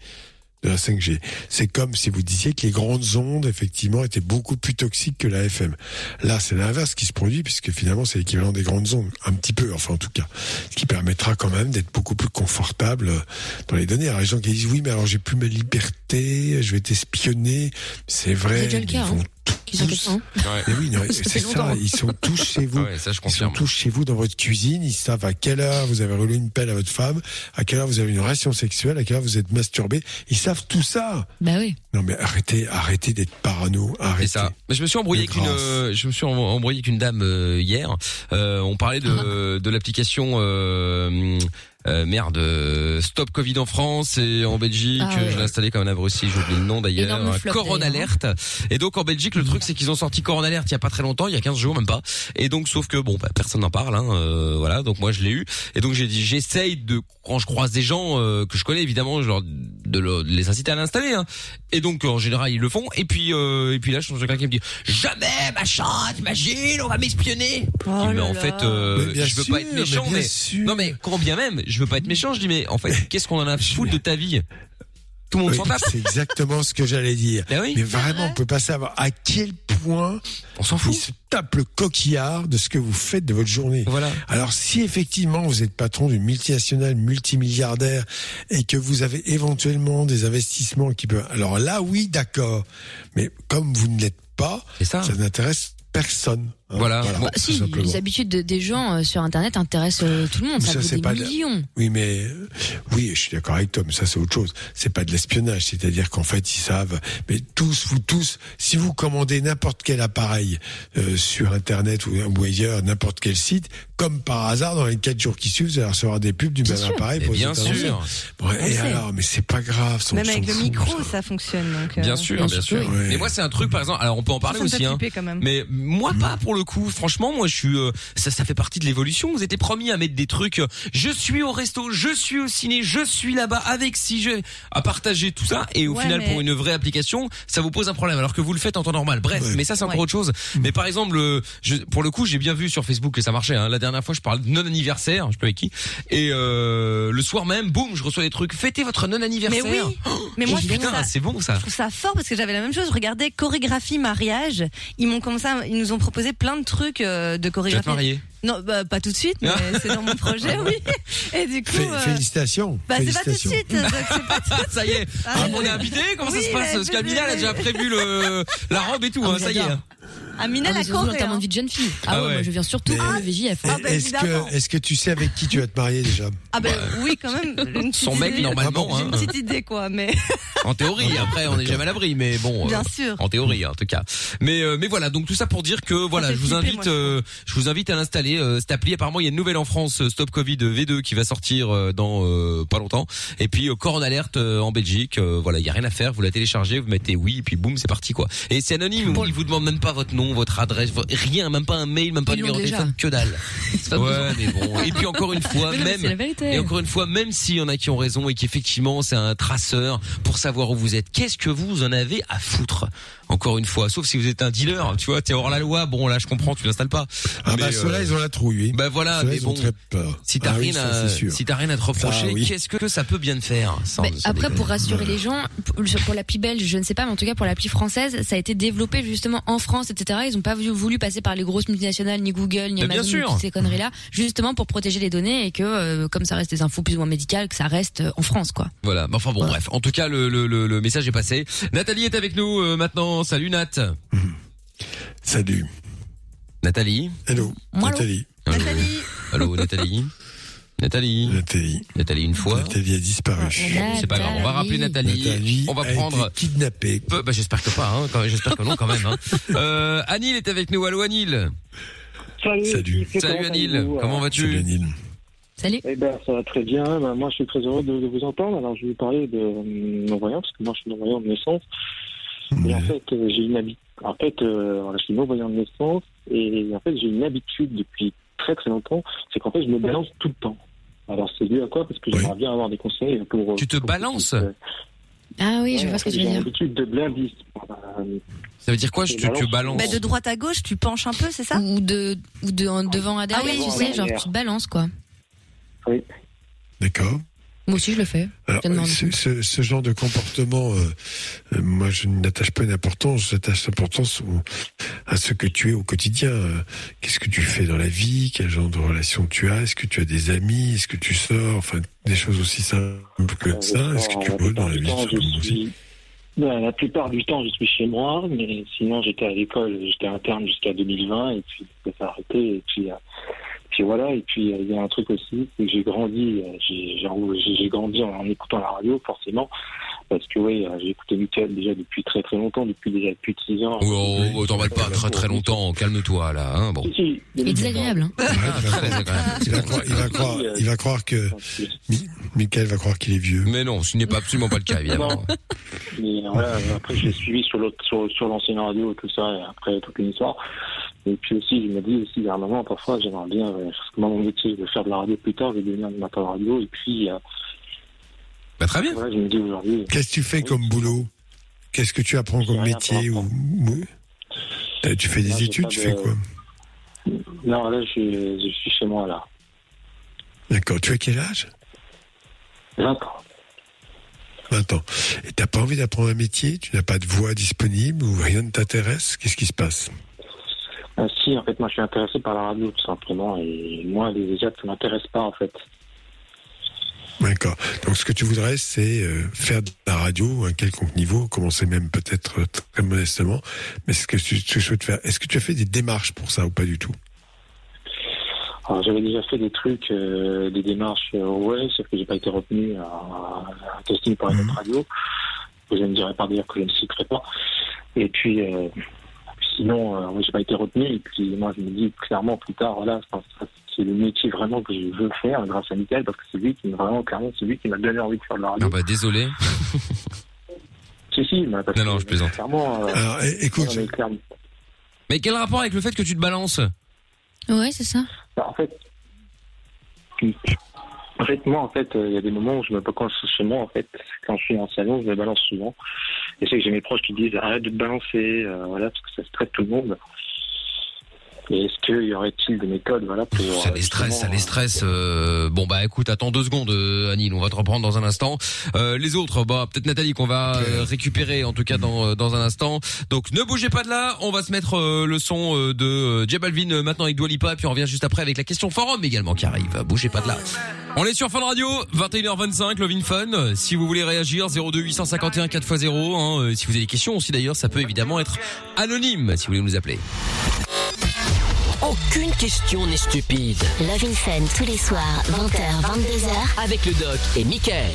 de la 5G. C'est comme si vous disiez que les grandes ondes, effectivement, étaient beaucoup plus toxiques que la FM. Là, c'est l'inverse qui se produit, puisque finalement, c'est l'équivalent des grandes ondes. Un petit peu, enfin, en tout cas. Ce qui permettra quand même d'être beaucoup plus confortable dans les données. Alors, les gens qui disent, oui, mais alors j'ai plus ma liberté, je vais être espionné. C'est vrai. C'est déjà le mais cas, ils vont hein. Ils ont tous- chose. Ouais. mais oui, non, Ça fait c'est ça. Ils sont tous chez vous. Ah ouais, ça je Ils sont tous chez vous dans votre cuisine. Ils savent à quelle heure vous avez roulé une pelle à votre femme, à quelle heure vous avez une relation sexuelle, à quelle heure vous êtes masturbé. Ils savent tout ça. Bah oui. Non mais arrêtez, arrêtez d'être parano. Arrêtez. C'est ça. Mais je me suis embrouillé avec une, euh, je me suis em- embrouillé avec une dame euh, hier. Euh, on parlait de de l'application. Euh, merde, euh, Stop Covid en France et en Belgique, Ah ouais. je l'ai installé comme un j'ai oublié le nom d'ailleurs, Corona. Alert. Et donc en Belgique, le truc c'est qu'ils ont sorti Corona Alert il y a pas très longtemps, il y a 15 jours même pas. Et donc sauf que bon, bah, personne n'en parle, hein, euh, voilà. Donc moi je l'ai eu. Et donc j'ai dit, j'essaye de quand je croise des gens euh, que je connais évidemment, je leur de, le- de les inciter à l'installer. Hein. Et donc en général ils le font. Et puis euh, et puis là je quelqu'un qui me dit, jamais machin, t'imagines, on va m'espionner. Oh Je dis, mais là en fait, euh, Mais je veux sûr, pas être méchant, mais mais, non mais quand bien même, je veux pas être méchant. Je dis mais en fait, qu'est-ce qu'on en a à foutre de ta vie? Tout le monde Oui, s'en tape. c'est exactement ce que j'allais dire. Ben oui. Mais vraiment, on peut pas savoir à quel point On s'en ils fout. se tapent le coquillard de ce que vous faites de votre journée. Voilà. Alors si effectivement vous êtes patron d'une multinationale multimilliardaire et que vous avez éventuellement des investissements qui peuvent... Alors là oui d'accord, mais comme vous ne l'êtes pas, ça. ça n'intéresse personne. Hein. Voilà. Bon, Bah, tout si, simplement. les habitudes de- des gens euh, sur Internet intéressent euh, tout le monde. Mais Ça, ça, des pas de- millions. Oui, mais euh, oui, je suis d'accord avec toi, mais ça c'est autre chose. C'est pas de l'espionnage, c'est-à-dire qu'en fait ils savent. Mais tous, vous tous, si vous commandez n'importe quel appareil euh, sur Internet ou, ou ailleurs, n'importe quel site, comme par hasard, dans les quatre jours qui suivent, vous allez recevoir des pubs du Bien même sûr. appareil. Pour bien sûr. Bon, et sait. alors, mais c'est pas grave. Même avec le micro, ça. ça fonctionne. Donc, euh, Bien sûr, bien bien sûr, oui. Mais moi, c'est un truc, par exemple. Alors, on peut en parler aussi, hein. flipper quand même. Mais moi, pas pour le coup. Franchement, moi, je suis. euh, ça, ça fait partie de l'évolution. Vous étiez promis à mettre des trucs. je suis au resto, je suis au ciné, je suis là-bas avec si je à partager tout ça. Et au Ouais, final, mais- pour une vraie application, ça vous pose un problème. Alors que vous le faites en temps normal. Bref, Ouais. mais ça, c'est encore Ouais. autre chose. Mais par exemple, euh, je, pour le coup, j'ai bien vu sur Facebook que ça marchait. Hein. La dernière fois, je parle de non anniversaire. Je sais pas avec qui? Et euh, le soir même, boum, je reçois des trucs. Fêtez votre non Mais anniversaire. oui, mais moi je trouve, Putain, ça, c'est bon ça. je trouve ça fort parce que j'avais la même chose. Je regardais chorégraphie mariage. Ils m'ont comme ça, ils nous ont proposé plein de trucs euh, de Tu vas te chorégraphie. marier. Non, bah, pas tout de suite, mais c'est dans mon projet, oui. Et du coup, Fé- euh, Félicitations. bah c'est pas tout de félicitations. suite. donc c'est pas tout- ça y est. Ah, Ah, on est invité Comment ça Oui, se passe mais Parce qu'Amina, elle a déjà prévu le la robe et tout. Ah, hein, mais ça y est. j'adore. Amina Ah, mais la Corée. l'enterrement hein. de vie de jeune fille. Ah, Ah ouais, ouais. moi je viens surtout Mais- pour le VJF. Ah, bah, Est-ce que, est-ce que tu sais avec qui tu vas te marier déjà Ah ben oui, quand même. Son mec idée. normalement. J'ai hein. une petite idée quoi, mais En théorie. Après, on n'est jamais à l'abri, mais bon. euh, bien sûr. En théorie, en tout cas. Mais euh, mais voilà, donc tout ça pour dire que voilà, je vous invite, je euh, je vous invite à l'installer euh, cette appli. Apparemment, il y a une nouvelle en France, Stop Covid V2, qui va sortir euh, dans euh, pas longtemps. Et puis euh, Corona Alert euh, en Belgique. euh, voilà, il y a rien à faire. Vous la téléchargez, vous mettez oui, et puis boum, c'est parti quoi. Et c'est anonyme. Il vous demande même pas votre nom, votre adresse, rien, même pas un mail, même pas un numéro de téléphone, que dalle. C'est pas Ouais, besoin. mais bon. Et puis encore une fois, Mais non, mais même. Et encore une fois, même s'il y en a qui ont raison et qu'effectivement c'est un traceur pour savoir où vous êtes, qu'est-ce que vous en avez à foutre? Encore une fois, sauf si vous êtes un dealer, tu vois, t'es hors la loi, bon là je comprends, tu l'installes pas. Ah bah Mais, ceux-là, euh, ils ont la trouille, oui. Bah voilà, mais ils ont bon, très peur. si t'as Ah oui, rien ça, à, si t'as rien à te reprocher, Ça, oui. qu'est-ce que ça peut bien te faire sans- Mais sans après, déconner. pour rassurer les gens, pour, l'appli belge, je ne sais pas, mais en tout cas pour l'appli française, ça a été développé justement en France, etc. Ils n'ont pas voulu, passer par les grosses multinationales, ni Google, ni Amazon, ni toutes ces conneries-là, justement pour protéger les données et que, euh, comme ça reste des infos plus ou moins médicales, que ça reste euh, en France, quoi. Voilà, mais enfin bon, bref. En tout cas, le, le, le, le message est passé. Nathalie est avec nous euh, maintenant. Salut Nat. Salut. Nathalie. Hello. Allô Nathalie. Allô, Allô, Nathalie. Nathalie. Nathalie. Nathalie une fois. Nathalie a disparu. C'est pas grave. On va rappeler Nathalie. Nathalie on va a prendre. été kidnappée. Peu- bah, j'espère que pas. Hein. J'espère que non quand même. Hein. Euh, Anil est avec nous. Allô Anil. Salut. Salut. Salut Anil. Comment vas-tu Salut Anil. Salut. Eh ben, ça va très bien. Ben, moi, je suis très heureux de, de vous entendre. Alors, je vais vous parler de euh, non-voyant, parce que moi, je suis non-voyant de naissance. Et en fait, euh, j'ai une habitude. En fait, euh, voilà, je suis non-voyant de naissance. Et en fait, j'ai une habitude depuis très très longtemps. C'est qu'en fait, je me balance tout le temps. Alors, c'est dû à quoi? Parce que j'aimerais bien avoir des conseils pour. Tu te balances? Ah oui, je Ouais, vois ce que tu veux J'ai dire. l'habitude de blinder. Euh, Ça veut dire quoi Je te, tu balances? Bah, de droite à gauche, tu penches un peu, c'est ça? Ou de, ou de en devant à derrière, Ah oui, tu sais, genre tu te balances, quoi. Oui. D'accord. Moi aussi, je le fais. Alors, Je ce, ce- ce genre de comportement, euh, euh, moi, je n'attache pas d'importance. J'attache d'importance au- à ce que tu es au quotidien. Euh, Qu'est-ce que tu fais dans la vie? Quel genre de relation tu as? Est-ce que tu as des amis? Est-ce que tu sors? Enfin, des choses aussi simples que ça. Est-ce que tu la bosses dans plupart la du vie temps, suis- Ben, la plupart du temps, je suis chez moi, mais sinon, j'étais à l'école, j'étais interne jusqu'à 2020, et puis ça s'est arrêté, et puis, euh, puis voilà, et puis euh, il y a un truc aussi, c'est que j'ai grandi, euh, j'ai grandi en, en écoutant la radio, forcément, parce que oui, euh, j'ai écouté Mickaël déjà depuis très très longtemps, depuis déjà depuis 6 ans. Oh, oh, oh, t'en vas pas très très longtemps. Calme-toi là. Hein, bon. Si, si, Il est désagréable, hein. Ah, très désagréable. Il va croire, il va croire, il va croire que Mi- Michael va croire qu'il est vieux. Mais non, ce n'est pas absolument pas le cas évidemment. Mais voilà, après, je l'ai suivi sur l'autre, sur, sur l'ancienne radio et tout ça, et après toute une histoire. Et puis aussi, je me dis aussi, il y a un moment, parfois, j'aimerais bien, euh, parce que moi, mon métier, je vais faire de la radio plus tard, je vais devenir animateur de radio, et puis, euh, Bah, très bien. je me dis aujourd'hui, Qu'est-ce que tu fais comme boulot? Qu'est-ce que tu apprends comme métier ou, Euh, Tu fais des études Tu de- fais quoi? Non, là, je, je suis chez moi, là. D'accord. Tu as quel âge? 20 ans. 20 ans. Et t'as pas envie d'apprendre un métier? Tu n'as pas de voix disponible ou rien ne t'intéresse? Qu'est-ce qui se passe? Ah, si, en fait, moi, je suis intéressé par la radio, tout simplement, et moi, les études, ça m'intéresse pas, en fait. D'accord. Donc ce que tu voudrais, c'est euh, faire de la radio à un quelconque niveau, commencer même peut-être euh, très modestement. Mais ce que tu, tu souhaites faire, est-ce que tu as fait des démarches pour ça ou pas du tout? Alors, j'avais déjà fait des trucs, euh, des démarches, euh, ouais, sauf que j'ai pas été retenu à, à un casting pour une autre radio. Je ne dirais pas d'ailleurs que je ne citerai pas. Et puis, euh, sinon, euh, j'ai pas été retenu. Et puis, moi, je me dis clairement plus tard, voilà, c'est le métier vraiment que je veux faire grâce à Michael, parce que c'est lui qui m'a vraiment, clairement, c'est lui qui m'a donné envie de faire de la radio. Ah bah désolé. Si, si, mais parce Non, non, que, je plaisante. Clairement, euh, Alors, écoute, non. Mais quel rapport avec le fait que tu te balances? Ouais, c'est ça. Bah, en fait, en fait, moi, en fait, euh, il y a des moments où je me chez moi, en fait, quand je suis en salon, je me balance souvent. Et c'est que j'ai mes proches qui disent arrête de te balancer, euh, voilà, parce que ça stresse tout le monde. Et est-ce qu'il y aurait-il des méthodes, voilà, pour Ça les stresse, ça les stresse. euh, bon bah écoute, attends deux secondes, euh, Anil, on va te reprendre dans un instant. Euh, les autres, bah peut-être Nathalie qu'on va euh, récupérer en tout cas dans euh, dans un instant. Donc ne bougez pas de là, on va se mettre euh, le son euh, de euh, J Balvin euh, maintenant avec Dua Lipa, puis on revient juste après avec la question forum également qui arrive. Bougez pas de là. On est sur Fun Radio, 21h25, Love in Fun. Si vous voulez réagir, 02 851 4x0. Hein, euh, si vous avez des questions aussi d'ailleurs, ça peut évidemment être anonyme si vous voulez nous appeler. Aucune question n'est stupide. Love in Fun tous les soirs, 20h, 22h. Avec le doc et Michael.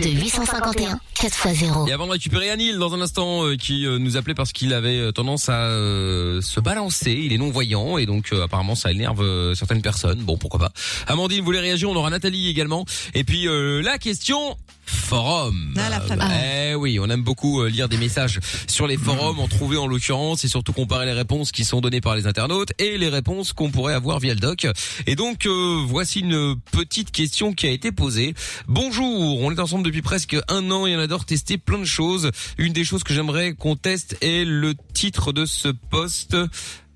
02 851 4x0. Et avant de récupérer Anil dans un instant euh, qui euh, nous appelait parce qu'il avait euh, tendance à euh, se balancer, il est non voyant et donc euh, apparemment ça énerve euh, certaines personnes. Bon pourquoi pas. Amandine voulait réagir, on aura Nathalie également. Et puis euh, la question forum. Ah, la fameuse. Eh oui, on aime beaucoup euh, lire des messages sur les forums, en trouver en l'occurrence et surtout comparer les réponses qui sont données par les internautes et les réponses réponses qu'on pourrait avoir via le doc. Et donc, euh, voici une petite question qui a été posée. Bonjour, on est ensemble depuis presque un an et on adore tester plein de choses. Une des choses que j'aimerais qu'on teste est le titre de ce poste.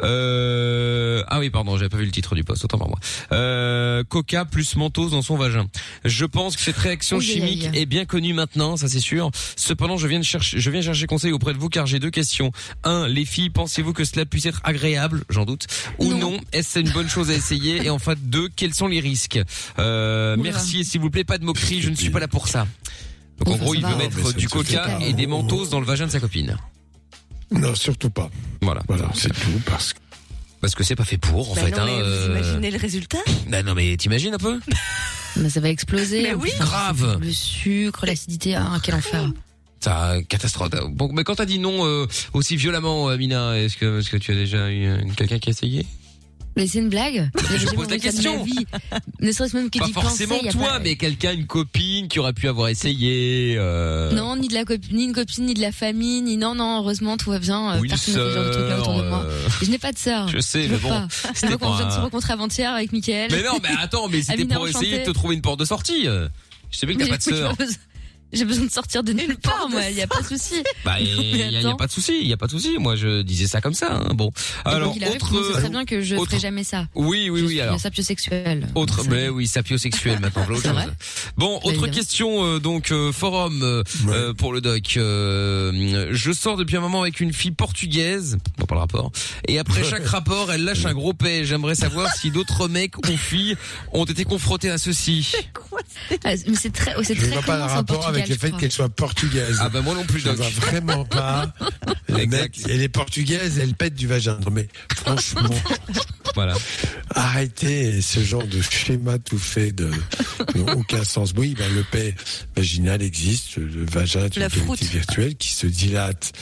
Euh... Ah oui, pardon, j'avais pas vu le titre du poste, autant pour moi. Euh, Coca plus Mentos dans son vagin. Je pense que cette réaction chimique est bien connue maintenant, ça c'est sûr. Cependant, je viens de chercher, je viens chercher conseil auprès de vous car j'ai deux questions. Un, les filles, pensez-vous que cela puisse être agréable, j'en doute, ou non, Est-ce une bonne chose à essayer? Et enfin, deux, quels sont les risques? Euh. Merci et s'il vous plaît, pas de moquerie, je ne suis pas là pour ça. Donc en gros, il veut mettre du coca et des mentos dans le vagin de sa copine. Non, surtout pas. Voilà. Voilà, c'est tout parce que. Parce que c'est pas fait pour, en Bah fait. non, hein, mais euh, vous imaginez le résultat Bah non, mais t'imagines un peu Mais ça va exploser. Mais oui. Grave. Le sucre, l'acidité, ah, quel enfer. Ça, catastrophe. Bon, mais quand t'as dit non euh, aussi violemment, Amina, est-ce que, est-ce que tu as déjà eu euh, quelqu'un qui a essayé? Mais c'est une blague Je pose la question. Ne serait-ce même que Pas forcément penser, toi, pas- mais quelqu'un, une copine qui aurait pu avoir essayé. Euh... Non, ni de la copine, ni une copine, ni de la famille, ni non, non, heureusement tout va bien. euh, Ou une Personne ne fait ce genre de truc là autour de sœur, moi. euh, Je n'ai pas de sœur. Je sais, veux mais bon, c'était Donc, on vient de se rencontrer avant-hier avec Mickaël. Mais non, mais attends, mais c'était pour essayer de te trouver une porte de sortie. Je sais bien que t'as pas de sœur. J'ai besoin- de sortir de nulle part, moi. Il y a pas de souci. Bah, il Mais y, a- y a attends. pas de souci, il y a pas de souci. Moi, je disais ça comme ça. hein. Bon, alors Donc, il arrive, autre. très bien que je autre- ferai jamais ça. Oui, oui, Je oui. suis Alors sapiosexuelle. Autre, mais oui, sapiosexuel maintenant, autre C'est chose. vrai Bon, autre question euh, donc euh, forum euh, euh, pour le doc. Euh, je sors depuis un moment avec une fille portugaise, bon pas le rapport. Et après chaque rapport, elle lâche un gros paix. J'aimerais savoir si d'autres mecs ou filles ont été confrontés à ceci. Ah, mais c'est très, oh, c'est Je très ne vois pas rapport avec le fait qu'elle soit portugaise. Ah bah moi non plus, Je vois vraiment pas. Les mecs, et les portugaises, elles pètent du vagin. Non, mais franchement, Voilà. arrêtez ce genre de schéma tout fait de aucun sens. Oui, ben, le paix vaginal existe, le vagin est une virtuelle qui se dilate,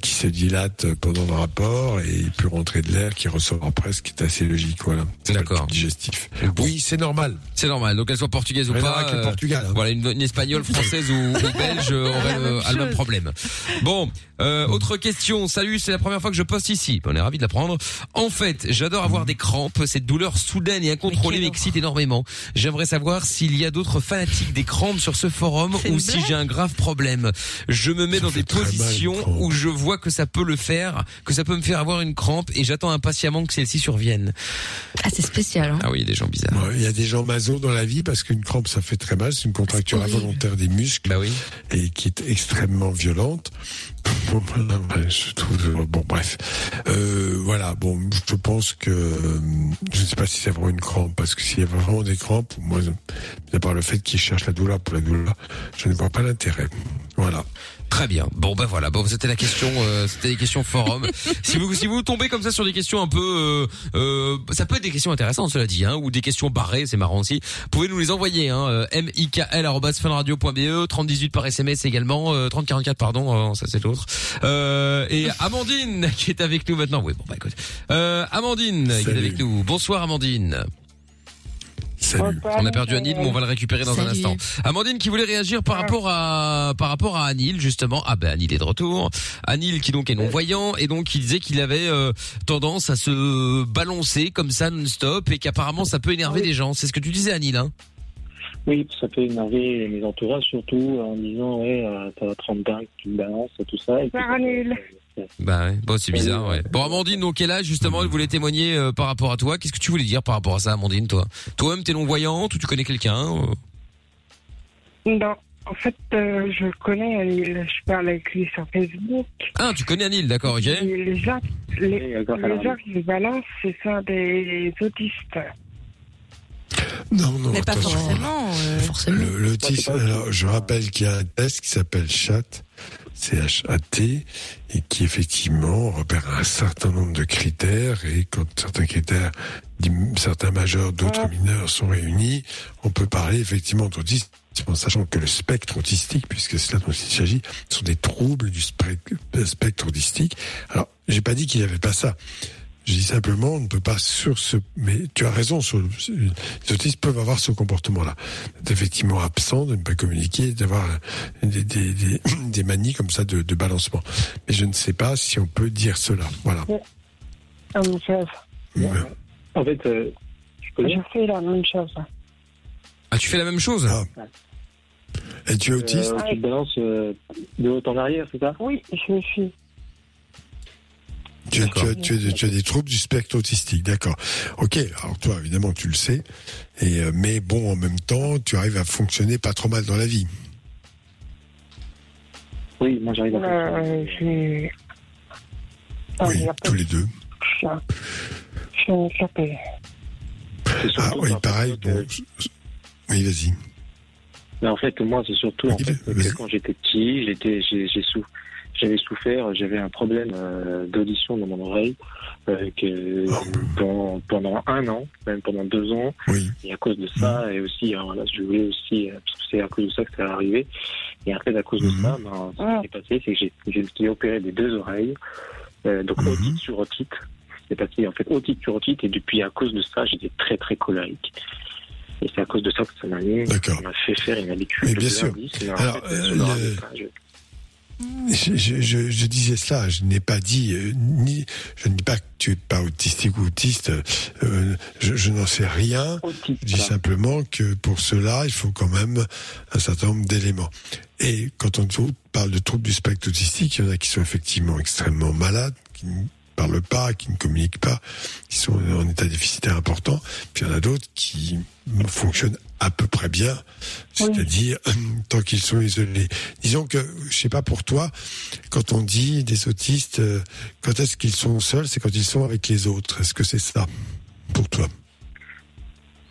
qui se dilate pendant le rapport et il peut rentrer de l'air qui ressort après, ce qui est assez logique. Voilà. D'accord. digestif. Oui, c'est normal. C'est normal. Donc qu'elle soit portugaise ou pas. euh, Portugal, hein. Voilà, une, une espagnole, française ou, ou belge euh, aurait le, a le même problème. Bon, euh, autre question. Salut, c'est la première fois que je poste ici. On est ravi de l'apprendre. En fait, j'adore avoir des crampes. Cette douleur soudaine et incontrôlée m'excite énormément. J'aimerais savoir s'il y a d'autres fanatiques des crampes sur ce forum ou si j'ai un grave problème. Je me mets Ça dans des positions où je vois que ça peut le faire, que ça peut me faire avoir une crampe et j'attends impatiemment que celle-ci survienne. Ah, c'est spécial, hein. Ah oui, il y a des gens bizarres. Ouais, Il y a des gens maso dans la vie parce qu'une crampe ça fait très mal, c'est une contracture involontaire des muscles Bah oui. et qui est extrêmement violente. Bon, je trouve bon bref. Euh, voilà, bon, je pense que je ne sais pas si c'est vraiment une crampe parce que s'il y a vraiment des crampes, moi part le fait qu'ils cherchent la douleur pour la douleur, je ne vois pas l'intérêt. Voilà. Très bien. Bon ben voilà. Bon c'était la question. Euh, c'était les questions forum. si vous si vous tombez comme ça sur des questions un peu, euh, euh, ça peut être des questions intéressantes cela dit, hein, ou des questions barrées, c'est marrant aussi. Vous pouvez nous les envoyer. Hein, euh, mikl@funradio.be, 3018 par SMS également, euh, 3044 pardon, euh, ça c'est l'autre. Euh, et Amandine qui est avec nous maintenant. Oui bon bah écoute. Euh, Amandine qui est avec nous. Bonsoir Amandine. Salut. On a perdu Anil, mais on va le récupérer dans un instant. Amandine qui voulait réagir par rapport à par rapport à Anil justement. Ah ben Anil est de retour. Anil qui donc est non voyant et donc il disait qu'il avait euh, tendance à se balancer comme ça non-stop et qu'apparemment ça peut énerver des gens. C'est ce que tu disais Anil hein Oui, ça peut énerver mes entourages, surtout en disant, ouais, euh, t'as 30 dingues, tu me balances, tout ça. Et puis, nul. euh, Bah ouais. Bon c'est bizarre ouais. Bon Amandine donc elle est là justement elle voulait témoigner euh, par rapport à toi. Qu'est-ce que tu voulais dire par rapport à ça Amandine toi? Toi-même t'es non voyante ou tu connais quelqu'un euh? Non, en fait, euh, je connais Anil. Je parle avec lui sur Facebook. Ah tu connais Anil d'accord ok. Et les gens, les, les gens qui se balancent, c'est ça des autistes. Non, non, Mais pas attention. forcément. euh, Forcément. Le- L'autisme, alors je rappelle qu'il y a un test qui s'appelle CHAT, C-H-A-T, et qui effectivement repère un certain nombre de critères, et quand certains critères, certains majeurs, d'autres mineurs sont réunis, on peut parler effectivement d'autisme, en sachant que le spectre autistique, puisque c'est là dont il s'agit, sont des troubles du spectre, spectre autistique. Alors, j'ai pas dit qu'il n'y avait pas ça. Je dis simplement, on ne peut pas sur ce. Mais tu as raison, sur le- les autistes peuvent avoir ce comportement-là. D'être effectivement absent, de ne pas communiquer, d'avoir des, des, des, des manies comme ça de, de balancement. Mais je ne sais pas si on peut dire cela. Voilà. Ah, mais ça, En fait, euh, je peux Je dire fais la même chose. Ah, tu fais la même chose Et tu es autiste euh, Tu te balances euh, de haut en arrière, c'est ça? Oui, je suis. Tu, as- tu as, tu, as, tu as des troubles du spectre autistique, d'accord. Ok, alors toi, évidemment, tu le sais. Et, euh, mais bon, en même temps, tu arrives à fonctionner pas trop mal dans la vie. Oui, moi j'arrive à faire Euh. Ah, Oui, tous les deux. de- Je suis handicapé. Ah oui, pareil. Bon, oui, vas-y. Mais en fait, moi, c'est surtout en fait, que quand j'étais petit, j'étais, j'ai, j'ai sou- j'avais souffert, j'avais un problème euh, d'audition dans mon oreille euh, que pendant, pendant un an, même pendant deux ans. Et à cause de ça, et aussi, alors là, je voulais aussi, euh, parce que c'est à cause de ça que ça est arrivé. Et en fait, à cause de ça, ben, ce qui s'est passé, c'est que j'ai, j'ai été opéré des deux oreilles, euh, donc otite sur otite. C'est passé en fait otite sur otite, et depuis à cause de ça, j'étais très très colérique. Et c'est à cause de ça que ça m'a mis, ça m'a fait faire une habitude de bien sûr. c'est en Alors, Je, je, je, je disais cela, je n'ai pas dit, euh, ni, je ne dis pas que tu es pas autistique ou autiste, euh, je, n'en sais rien. je dis simplement que pour cela, il faut quand même un certain nombre d'éléments. Et quand on parle de troubles du spectre autistique, il y en a qui sont effectivement extrêmement malades, qui parlent pas, qui ne communiquent pas, qui sont en état déficitaire important. Puis il y en a d'autres qui fonctionnent à peu près bien, c'est-à-dire tant qu'ils sont isolés. Disons que, je sais pas pour toi, quand on dit des autistes, euh, quand est-ce qu'ils sont seuls, c'est quand ils sont avec les autres. Est-ce que c'est ça pour toi?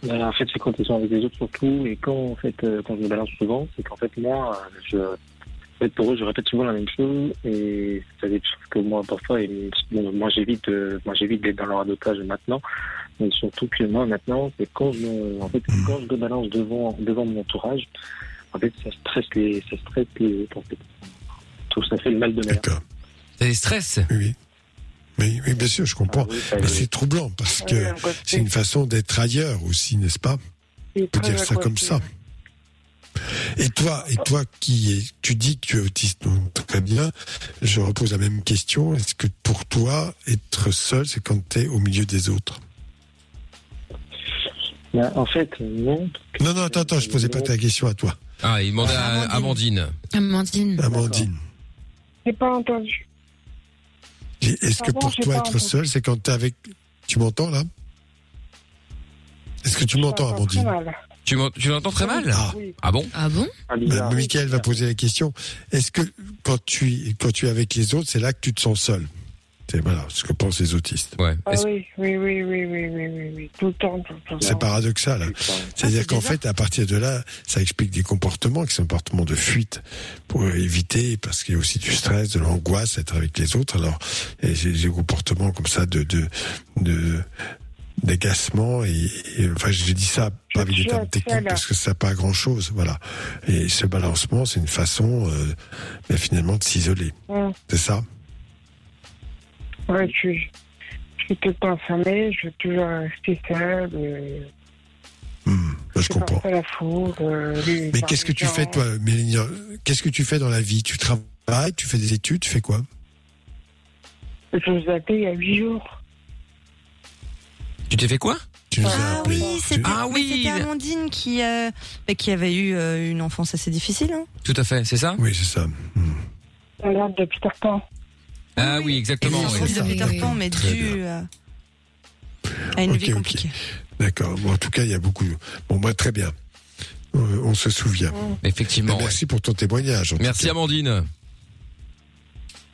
Ben, en fait, c'est quand ils sont avec les autres surtout, et quand en fait, euh, quand je me balance souvent, c'est qu'en fait moi, euh, je, fait, pour eux, je répète souvent la même chose, et ça veut dire que moi, parfois, bon, moi j'évite, euh, moi j'évite d'être dans leur adotage maintenant, mais surtout que moi maintenant, c'est quand je, me- en fait, quand je me balance devant, devant mon entourage, en fait, ça stresse les, ça stresse les autres, en fait. Tout ça fait le mal de mer. T'as des stress Oui. Oui, oui, bien sûr, je comprends. ça, Mais c'est troublant parce Oui, que c'est une façon d'être ailleurs aussi, n'est-ce pas? On peut dire ça comme ça. Et toi, et toi qui es, tu dis que tu es autiste, donc très bien. Je repose la même question. Est-ce que pour toi, être seul, c'est quand tu es au milieu des autres? Ben, en fait, non. Non, non, attends, attends, je posais pas ta question à toi. Ah, il demandait à Amandine. Amandine. Amandine. J'ai pas entendu. Est-ce que pour toi, être entendu. seul, c'est quand tu es avec. Tu m'entends là? Est-ce que tu m'entends, Amandine? m'en- tu l'entends très mal Ah, bon Ah bon Bah, Mickaël va poser la question. Est-ce que quand tu, quand tu es avec les autres, c'est là que tu te sens seul? C'est voilà ce que pensent les autistes. Ouais. Ah oui, oui, oui, oui, oui, oui, oui, oui, tout le temps, tout le temps. C'est paradoxal. hein. C'est-à-dire qu'en fait, à partir de là, ça explique des comportements qui sont des comportements de fuite pour éviter, parce qu'il y a aussi du stress, de l'angoisse, être avec les autres. Alors, j'ai des comportements comme ça de de de d'agacement et, et, enfin j'ai dit ça pas avec des termes techniques parce que ça n'a pas grand chose voilà et ce balancement c'est une façon euh, ben, finalement de s'isoler Hum. c'est ça Ouais, je suis, je suis tout enfermée, je veux toujours rester seule. Euh, je comprends à la foule. Euh, les- mais qu'est-ce que tu fais toi Mélania qu'est-ce que tu fais dans la vie? Tu travailles tu fais des études tu fais quoi? Je vous ai appelé il y a huit jours. Tu t'es fait quoi Tu nous as Ah appelé. oui, c'était Ah oui. Amandine qui, euh, bah, qui avait eu euh, une enfance assez difficile. Hein. Tout à fait, c'est ça Oui, c'est ça. On regarde de Peter Pan. Ah oui, exactement. Ouais. sorte de Peter Pan, mais Très dû euh, à une Ok, vie compliquée. D'accord. Bon, en tout cas, il y a beaucoup. Bon, moi, très bien. Euh, on se souvient. Effectivement. Ben, merci pour ton témoignage. Merci cas. Amandine.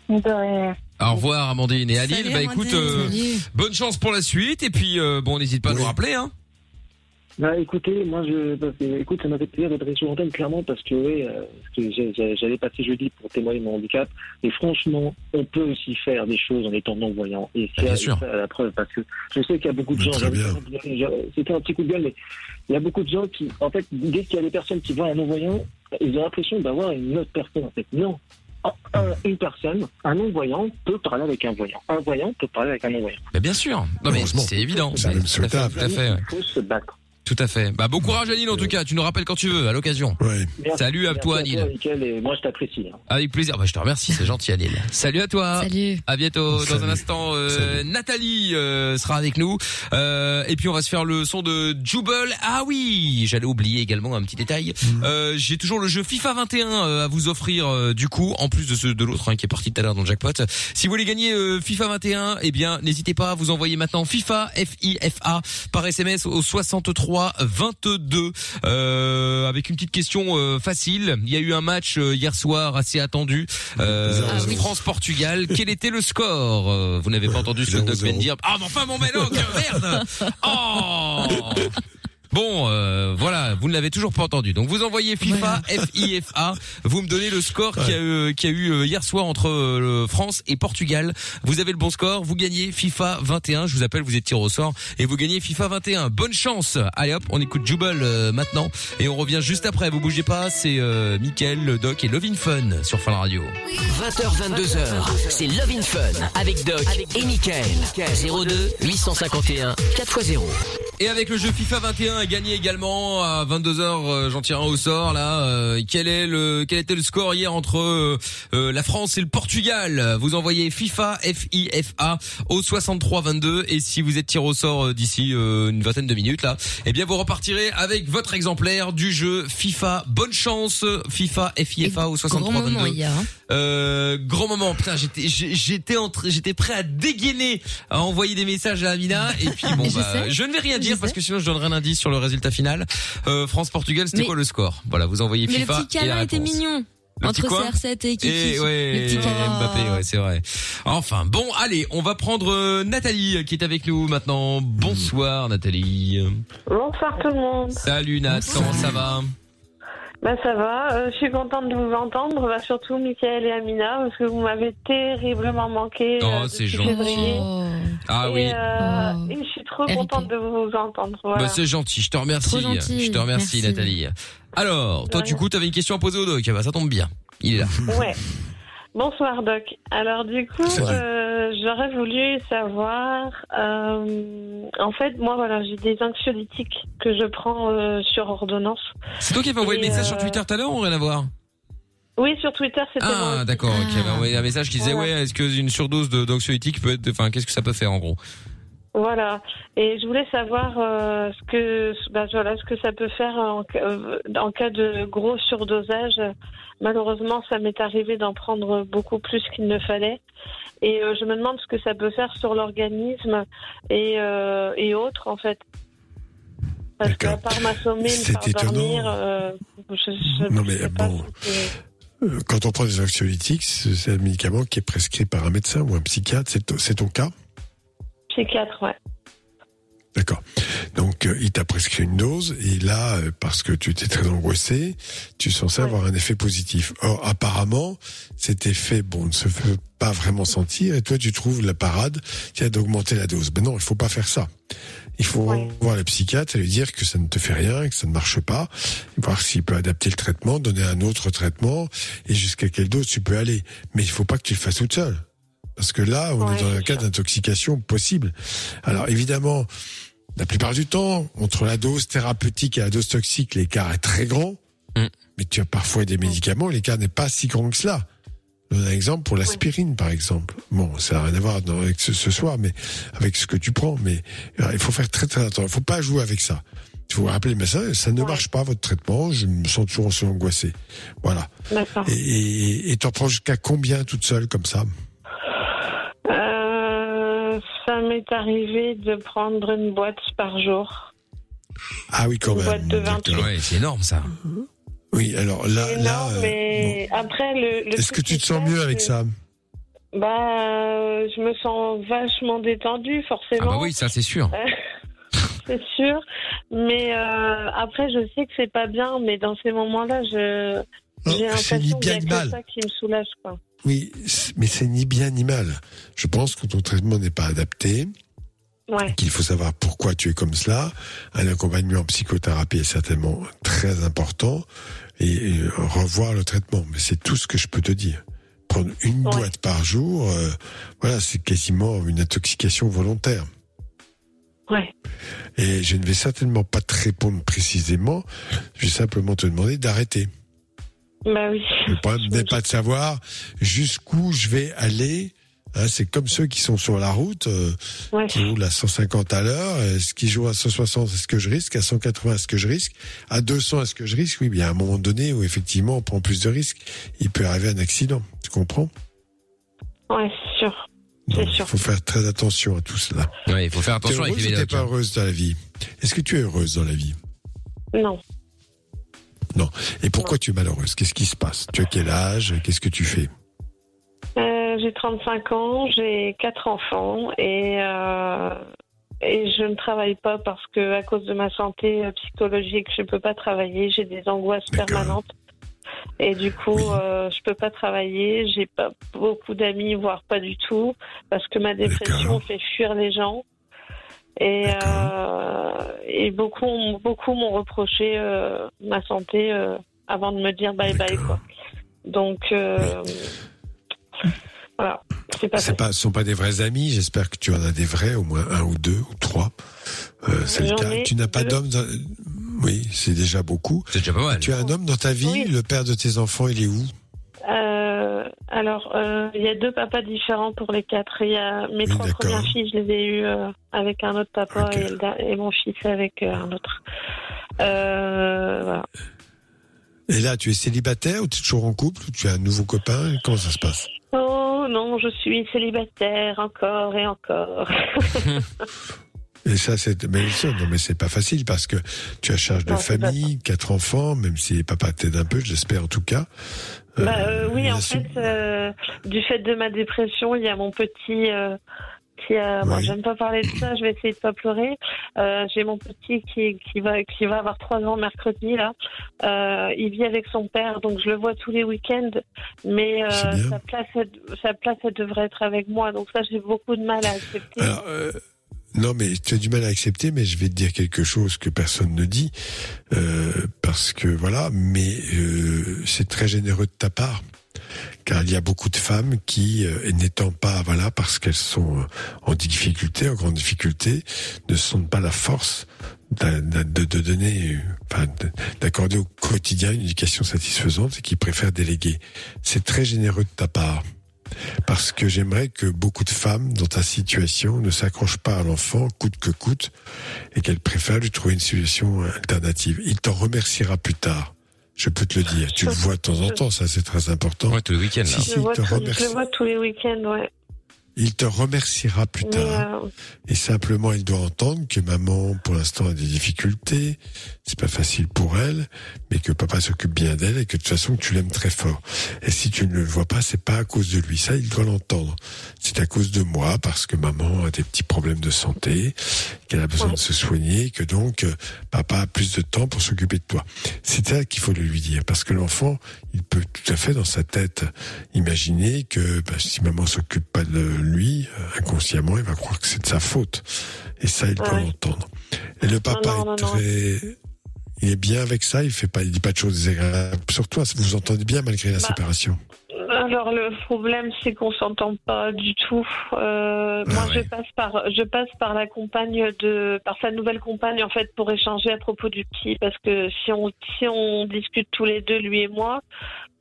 Au revoir Amandine et Adil. Salut, bah écoute, euh, bonne chance pour la suite et puis euh, bon, n'hésite pas à nous rappeler. Hein. Bah écoutez, moi je, que, écoute, ça m'a fait plaisir d'être sur l'antenne clairement parce que oui, euh, que j'allais passer jeudi pour témoigner de mon handicap. Et franchement, on peut aussi faire des choses en étant non voyant. Et c'est bien à- sûr. c'est à la preuve parce que je sais qu'il y a beaucoup de gens. C'était un petit coup de gueule, mais il y a beaucoup de gens qui, en fait, dès qu'il y a des personnes qui voient un non voyant, ils ont l'impression d'avoir une autre personne. En fait, non. Un- un- une personne, un non-voyant peut parler avec un voyant. Un voyant peut parler avec un non-voyant. Bien sûr. Non mais c'est évident. C'est même Tout à fait, souhaitable. Tout à fait. ouais. Il faut se battre. Tout à fait. Bah bon courage Anil en tout cas. Tu nous rappelles quand tu veux, à l'occasion. Ouais. Salut à Merci toi Anil. Et moi je t'apprécie. hein. Avec plaisir. Bah, je te remercie, c'est gentil Anil. Salut à toi. Salut. À bientôt. Dans un instant, euh, Nathalie euh, sera avec nous. Euh, et puis on va se faire le son de Jubel. Ah oui, j'allais oublier également un petit détail. Euh, J'ai toujours le jeu FIFA 21 euh, à vous offrir euh, du coup, en plus de ce de l'autre hein, qui est parti tout à l'heure dans le jackpot. Si vous voulez gagner euh, FIFA 21, eh bien n'hésitez pas à vous envoyer maintenant FIFA F I F A par SMS au 63 22 euh, avec une petite question euh, facile. Il y a eu un match euh, hier soir assez attendu. Euh, Ah oui. France-Portugal. Quel était le score Euh, Vous n'avez pas entendu ce que Doc vient de dire Ah mais enfin mon mélange, merde Oh Bon, euh, voilà, vous ne l'avez toujours pas entendu. Donc vous envoyez FIFA FIFA, vous me donnez le score qu'il y a eu, qu'il y a eu euh, hier soir entre euh, France et Portugal. Vous avez le bon score, vous gagnez FIFA 21. Je vous appelle, vous êtes tiré au sort et vous gagnez FIFA 21. Bonne chance. Allez hop, on écoute Jubel euh, maintenant et on revient juste après. Vous bougez pas, c'est euh, Mickaël, le Doc et Lovin Fun sur Fun Radio. 20h, 22h, c'est Love in Fun avec Doc et Michael. 02 851 4x0. Et avec le jeu FIFA 21 à gagner également à 22h, euh, j'en tire un au sort là. Euh, quel est le quel était le score hier entre euh, la France et le Portugal? Vous envoyez FIFA F I F A au 63 22 et si vous êtes tiré au sort d'ici une vingtaine de minutes là, eh bien vous repartirez avec votre exemplaire du jeu FIFA. Bonne chance FIFA F I F A au 63 Grand moment 22. hier. hein. Euh, grand moment, putain, j'étais, j'étais entre, j'étais prêt à dégainer, à envoyer des messages à Amina, et puis bon, Je bah, je ne vais rien dire parce que sinon je donnerai un indice sur le résultat final. Euh, France-Portugal, c'était Mais- quoi le score? Voilà, vous envoyez Mais le FIFA petit et la câlin était mignon. Le Entre petit quoi CR7 et Kiki. Et ouais, le petit. Mbappé, ouais, c'est vrai. Enfin, bon, allez, on va prendre euh, Nathalie qui est avec nous maintenant. Bonsoir Nathalie. Bonsoir tout le monde. Salut Nat, comment ça va? Bah ça va, euh, je suis contente de vous entendre, bah, surtout Mickaël et Amina, parce que vous m'avez terriblement manqué. Oh, euh, c'est gentil. Oh. Ah et, oui. euh, Oh. et je suis trop contente de vous entendre. Voilà. Bah, c'est gentil, je te remercie. Trop gentil, Je te remercie merci. Nathalie. Alors, toi du coup, t'avais une question à poser au doc, bah, ça tombe bien. Il est là. Ouais. Bonsoir Doc. Alors du coup, euh, j'aurais voulu savoir. euh, en fait, moi voilà, j'ai des anxiolytiques que je prends euh, sur ordonnance. C'est toi qui avais envoyé le message euh, sur Twitter tout à l'heure ou rien à voir? Oui, sur Twitter, c'était Ah, moi. d'accord, Ah. qui avait envoyé un message qui disait Voilà. ouais, est-ce que une surdose de- d'anxiolytique peut être, enfin, qu'est-ce que ça peut faire en gros? Voilà. Et je voulais savoir euh, ce que, bah, voilà, ce que ça peut faire en, euh, en cas de gros surdosage. Malheureusement, ça m'est arrivé d'en prendre beaucoup plus qu'il ne fallait. Et euh, je me demande ce que ça peut faire sur l'organisme et, euh, et autres, en fait. Parce qu'à part m'assommer, me faire dormir, étonnant. euh, je, je, Non, je mais sais bon. Quand on prend des anxiolytiques, c'est un médicament qui est prescrit par un médecin ou un psychiatre. C'est ton cas? Psychiatre, ouais. D'accord. Donc, euh, il t'a prescrit une dose, et là, euh, parce que tu étais très angoissé, tu es censé Ouais. avoir un effet positif. Or, apparemment, cet effet, bon, ne se fait pas vraiment sentir, et toi, tu trouves la parade, tiens, d'augmenter la dose. Mais non, il faut pas faire ça. Il faut Ouais. voir le psychiatre et lui dire que ça ne te fait rien, que ça ne marche pas, voir s'il peut adapter le traitement, donner un autre traitement, et jusqu'à quelle dose tu peux aller. Mais il faut pas que tu le fasses toute seule. Parce que là, on Ouais, est dans un cas d'intoxication possible. Alors évidemment, la plupart du temps, entre la dose thérapeutique et la dose toxique, l'écart est très grand. Mm. Mais tu as parfois des médicaments, l'écart n'est pas si grand que cela. Donne un exemple pour l'aspirine, par exemple. Bon, ça n'a rien à voir avec ce, ce soir, mais avec ce que tu prends. Mais euh, il faut faire très très attention. Il faut pas jouer avec ça. Il faut rappeler le médecin, ça ne Ouais. marche pas votre traitement. Je me sens toujours aussi angoissé. Voilà. D'accord. Et- t'en prends jusqu'à combien toute seule comme ça? Euh, ça m'est arrivé de prendre une boîte par jour. Ah oui, quand Une même. boîte de D'accord. 28. Ouais, c'est énorme ça. Oui, alors là, énorme, euh, mais après le. bon. le Est-ce que tu te se sens mieux avec ça Bah, euh, je me sens vachement détendue, Ah forcément. bah oui, ça c'est sûr. c'est sûr. Mais euh, après, je sais que c'est pas bien, mais dans ces moments-là, je j'ai l'impression qu'il y bien a que ça qui me soulage, quoi. Oui, mais c'est ni bien ni mal. Je pense que ton traitement n'est pas adapté, Ouais. qu'il faut savoir pourquoi tu es comme cela. Un accompagnement en psychothérapie est certainement très important et, et revoir le traitement. Mais c'est tout ce que je peux te dire. Prendre une Ouais. boîte par jour, euh, voilà, c'est quasiment une intoxication volontaire. Ouais. Et je ne vais certainement pas te répondre précisément. Je vais simplement te demander d'arrêter. Bah oui. Le problème n'est pas de savoir jusqu'où je vais aller. Hein, c'est comme ceux qui sont sur la route, euh, Ouais. qui roulent à 150 à l'heure. Est-ce qu'ils jouent à 160 Est-ce que je risque À 180 Est-ce que je risque À 200 Est-ce que je risque? Oui, bien à un moment donné où effectivement on prend plus de risques, il peut arriver un accident. Tu comprends? Ouais, c'est sûr. Il faut faire très attention à tout cela. Ouais, il faut faire attention T'es avec heureuse les ou t'es pas hein. heureuse dans la vie? Est-ce que tu es heureuse dans la vie? Non. Non. Et pourquoi tu es malheureuse? Qu'est-ce qui se passe? Tu as quel âge? Qu'est-ce que tu fais? Euh, j'ai 35 ans, j'ai quatre enfants et euh, et je ne travaille pas parce que à cause de ma santé euh, psychologique, je peux pas travailler. J'ai des angoisses permanentes et du coup, euh, je peux pas travailler. J'ai pas beaucoup d'amis, voire pas du tout, parce que ma dépression fait fuir les gens. Et, euh, et beaucoup, beaucoup m'ont reproché euh, ma santé euh, avant de me dire bye bye quoi. Donc euh, voilà, pas pas, ce sont pas des vrais amis. J'espère que tu en as des vrais, au moins un ou deux ou trois. Euh, c'est le cas. Tu n'as pas d'homme. dans- Oui, c'est déjà beaucoup. C'est déjà pas mal. Tu as un homme dans ta vie. Oui. Le père de tes enfants, il est où? Euh, alors, euh, il y a deux papas différents pour les quatre. Il y a mes Oui, trois premières filles, je les ai eues euh, avec un autre papa et, mon fils avec euh, un autre. Euh, voilà. Et là, tu es célibataire ou tu es toujours en couple ou tu as un nouveau copain Comment ça se passe? Oh non, je suis célibataire encore et encore. Et ça, c'est mais non, mais c'est pas facile parce que tu as charge de Non, famille, quatre enfants, même si papa t'aide un peu, j'espère en tout cas. Euh, bah, euh, oui, il en fait, euh, du fait de ma dépression, il y a mon petit euh, qui. Bon, Oui. j'aime pas parler de ça. Je vais essayer de pas pleurer. Euh, J'ai mon petit qui, qui va qui va avoir trois ans mercredi là. Euh, il vit avec son père, donc je le vois tous les week-ends. Mais euh, sa place, elle- sa place, elle devrait être avec moi. Donc ça, j'ai beaucoup de mal à accepter. Alors, euh, non, mais tu as du mal à accepter, mais je vais te dire quelque chose que personne ne dit, euh, parce que voilà, mais euh, c'est très généreux de ta part, car il y a beaucoup de femmes qui, euh, n'étant pas, voilà, parce qu'elles sont euh, en difficulté, en grande difficulté, ne sentent pas la force de, donner, d'accorder au quotidien une éducation satisfaisante et qui préfèrent déléguer. C'est très généreux de ta part. Parce que j'aimerais que beaucoup de femmes dans ta situation ne s'accrochent pas à l'enfant coûte que coûte et qu'elles préfèrent lui trouver une solution alternative. Il t'en remerciera plus tard. Je peux te le dire. Tu le vois de temps en temps, ça c'est très important. Ouais, tous les week-ends, là. Si, si, je, le vois il te tous- je le vois tous les week-ends, ouais. Il te remerciera plus Mais, tard. euh, Et simplement, il doit entendre que maman, pour l'instant, a des difficultés. C'est pas facile pour elle, mais que papa s'occupe bien d'elle et que de toute façon, tu l'aimes très fort. Et si tu ne le vois pas, c'est pas à cause de lui. Ça, il doit l'entendre. C'est à cause de moi, parce que maman a des petits problèmes de santé, qu'elle a besoin de se soigner, que donc, euh, papa a plus de temps pour s'occuper de toi. C'est ça qu'il faut le lui dire, parce que l'enfant, il peut tout à fait dans sa tête imaginer que bah, si maman s'occupe pas de lui, euh, inconsciemment, il va croire que c'est de sa faute. Et ça, il Ouais. l'entendre. Et le papa non, non, est très... Il est bien avec ça, il fait pas, il dit pas de choses désagréables. Sur toi, vous vous entendez bien malgré la Bah, séparation? Alors le problème c'est qu'on s'entend pas du tout. Euh, Ah moi ouais. je passe par je passe par la compagne de par sa nouvelle compagne en fait pour échanger à propos du petit parce que si on si on discute tous les deux lui et moi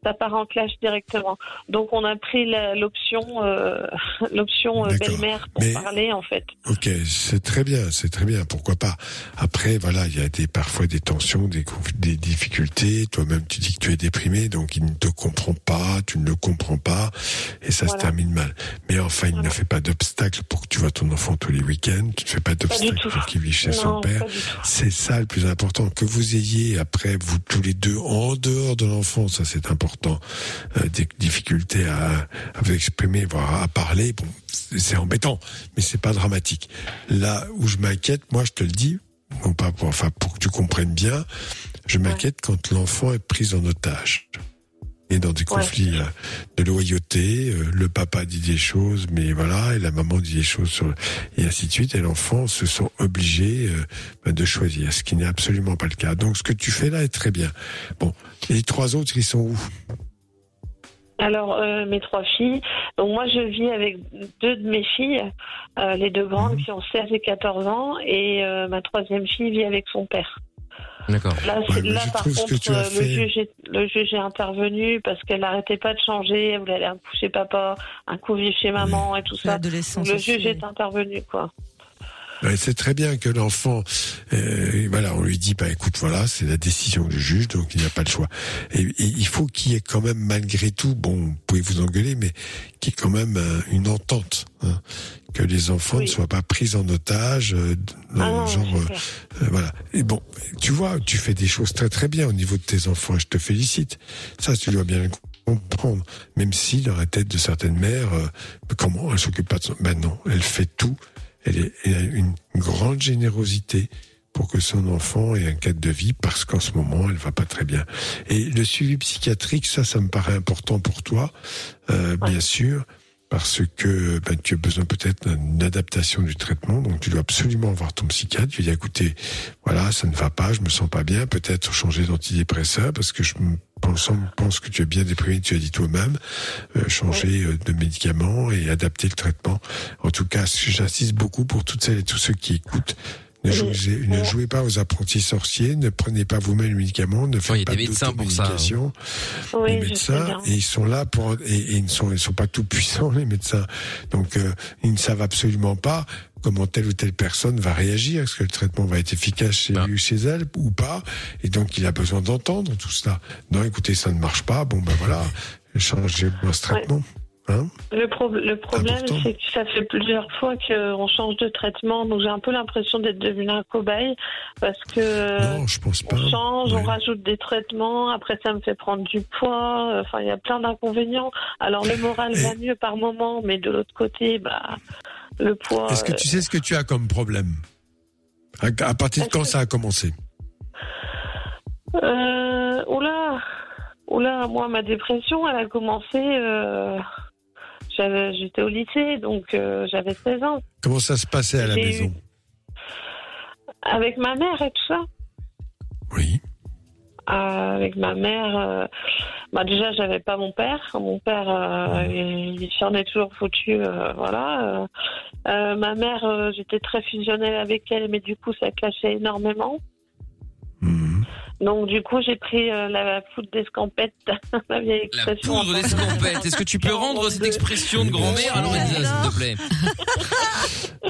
ça part en clash directement. Donc on a pris l'option euh, l'option euh, belle-mère pour Mais- parler en fait. Ok, c'est très bien, c'est très bien. Pourquoi pas Après, voilà, il y a des parfois des tensions, des, difficultés. Toi-même, tu dis que tu es déprimé, donc il ne te comprend pas, tu ne le comprends pas, et ça Voilà. se termine mal. Mais enfin, il ne fait pas d'obstacle pour que tu vois ton enfant tous les week-ends. Tu ne fais pas d'obstacle pour qu'il vive chez son père. C'est ça le plus important. Que vous ayez après vous tous les deux en dehors de l'enfant, ça c'est important. Euh, des difficultés à, à vous exprimer, voire à parler, bon, c'est c'est embêtant, mais c'est pas dramatique. Là où je m'inquiète, moi je te le dis, non pas pour, enfin pour que tu comprennes bien, je m'inquiète quand l'enfant est pris en otage et dans des conflits euh, de loyauté. euh, le papa dit des choses, mais voilà, et la maman dit des choses sur, et ainsi de suite. Et l'enfant se sent obligé euh, bah, de choisir, ce qui n'est absolument pas le cas. Donc ce que tu fais là est très bien. Bon, les trois autres, ils sont où? Alors, euh, mes trois filles. Donc, moi, je vis avec deux de mes filles, euh, les deux grandes Mhm. qui ont 16 et 14 ans, et euh, ma troisième fille vit avec son père. D'accord. Là, Ouais, par contre, que tu as euh, le, juge est, le juge est intervenu parce qu'elle n'arrêtait pas de changer. Elle voulait aller un coup chez papa, un coup vivre chez maman et tout ça. Le juge est intervenu, quoi. Ouais, C'est très bien que l'enfant, euh, voilà, on lui dit, bah écoute, voilà, c'est la décision du juge, donc il n'a pas le choix. Et, et il faut qu'il y ait quand même, malgré tout, bon, vous pouvez vous engueuler, mais qu'il y ait quand même euh, une entente, hein, que les enfants Oui. ne soient pas pris en otage, euh, dans Ah le genre, euh, euh, voilà. Et bon, tu vois, tu fais des choses très très bien au niveau de tes enfants, et je te félicite. Ça, tu dois bien le comprendre, même si dans la tête de certaines mères, euh, comment elle s'occupe pas de son... Ben non, elle fait tout elle, a une grande générosité pour que son enfant ait un cadre de vie parce qu'en ce moment elle va pas très bien. Et le suivi psychiatrique, ça, ça me paraît important pour toi, euh, bien sûr, parce que ben, tu as besoin peut-être d'une adaptation du traitement, donc tu dois absolument voir ton psychiatre. Tu lui dis écoutez, voilà, ça ne va pas, je me sens pas bien, peut-être changer d'antidépresseur parce que je me pense, pense que tu es bien déprimé, tu as dit toi-même, euh, changer euh, de médicaments et adapter le traitement. En tout cas, j'insiste beaucoup pour toutes celles et tous ceux qui écoutent. Ne jouez, ne jouez pas aux apprentis sorciers, ne prenez pas vous-même le médicament, ne faites il y a pas des médecins pour ça, hein. Oui, les médecins, et ils sont là pour, et, et ils ne sont, ils sont pas tout puissants, les médecins. Donc, euh, ils ne savent absolument pas comment telle ou telle personne va réagir, est-ce que le traitement va être efficace chez Ben. lui ou chez elle ou pas, et donc il a besoin d'entendre tout cela. Non, écoutez, ça ne marche pas, bon ben voilà, changez-moi ce traitement. Hein Le, pro- le problème, c'est que ça fait plusieurs fois qu'on change de traitement, donc j'ai un peu l'impression d'être devenu un cobaye parce que non, je pense pas. on change, on rajoute des traitements, après ça me fait prendre du poids, enfin il y a plein d'inconvénients. Alors le moral va mieux par moment, mais de l'autre côté, bah le poids. Est-ce que tu sais ce que tu as comme problème à, à partir de quand ça a commencé Euh, oula, oula, moi ma dépression, elle a commencé. Euh, J'étais au lycée, donc euh, j'avais 16 ans. Comment ça se passait à la maison eu- Avec ma mère et tout ça. Oui. Euh, avec ma mère, euh, bah déjà j'avais pas mon père. Mon père, euh, il, il s'en est toujours foutu, voilà. Ma mère, j'étais très fusionnelle avec elle, mais du coup ça clashait énormément. Mhm. Donc du coup j'ai pris euh, la foudre d'escampette, la vieille La expression. poudre d'escampette. Est-ce que tu peux rendre cette expression de grand-mère à Lorenza, s'il te plaît?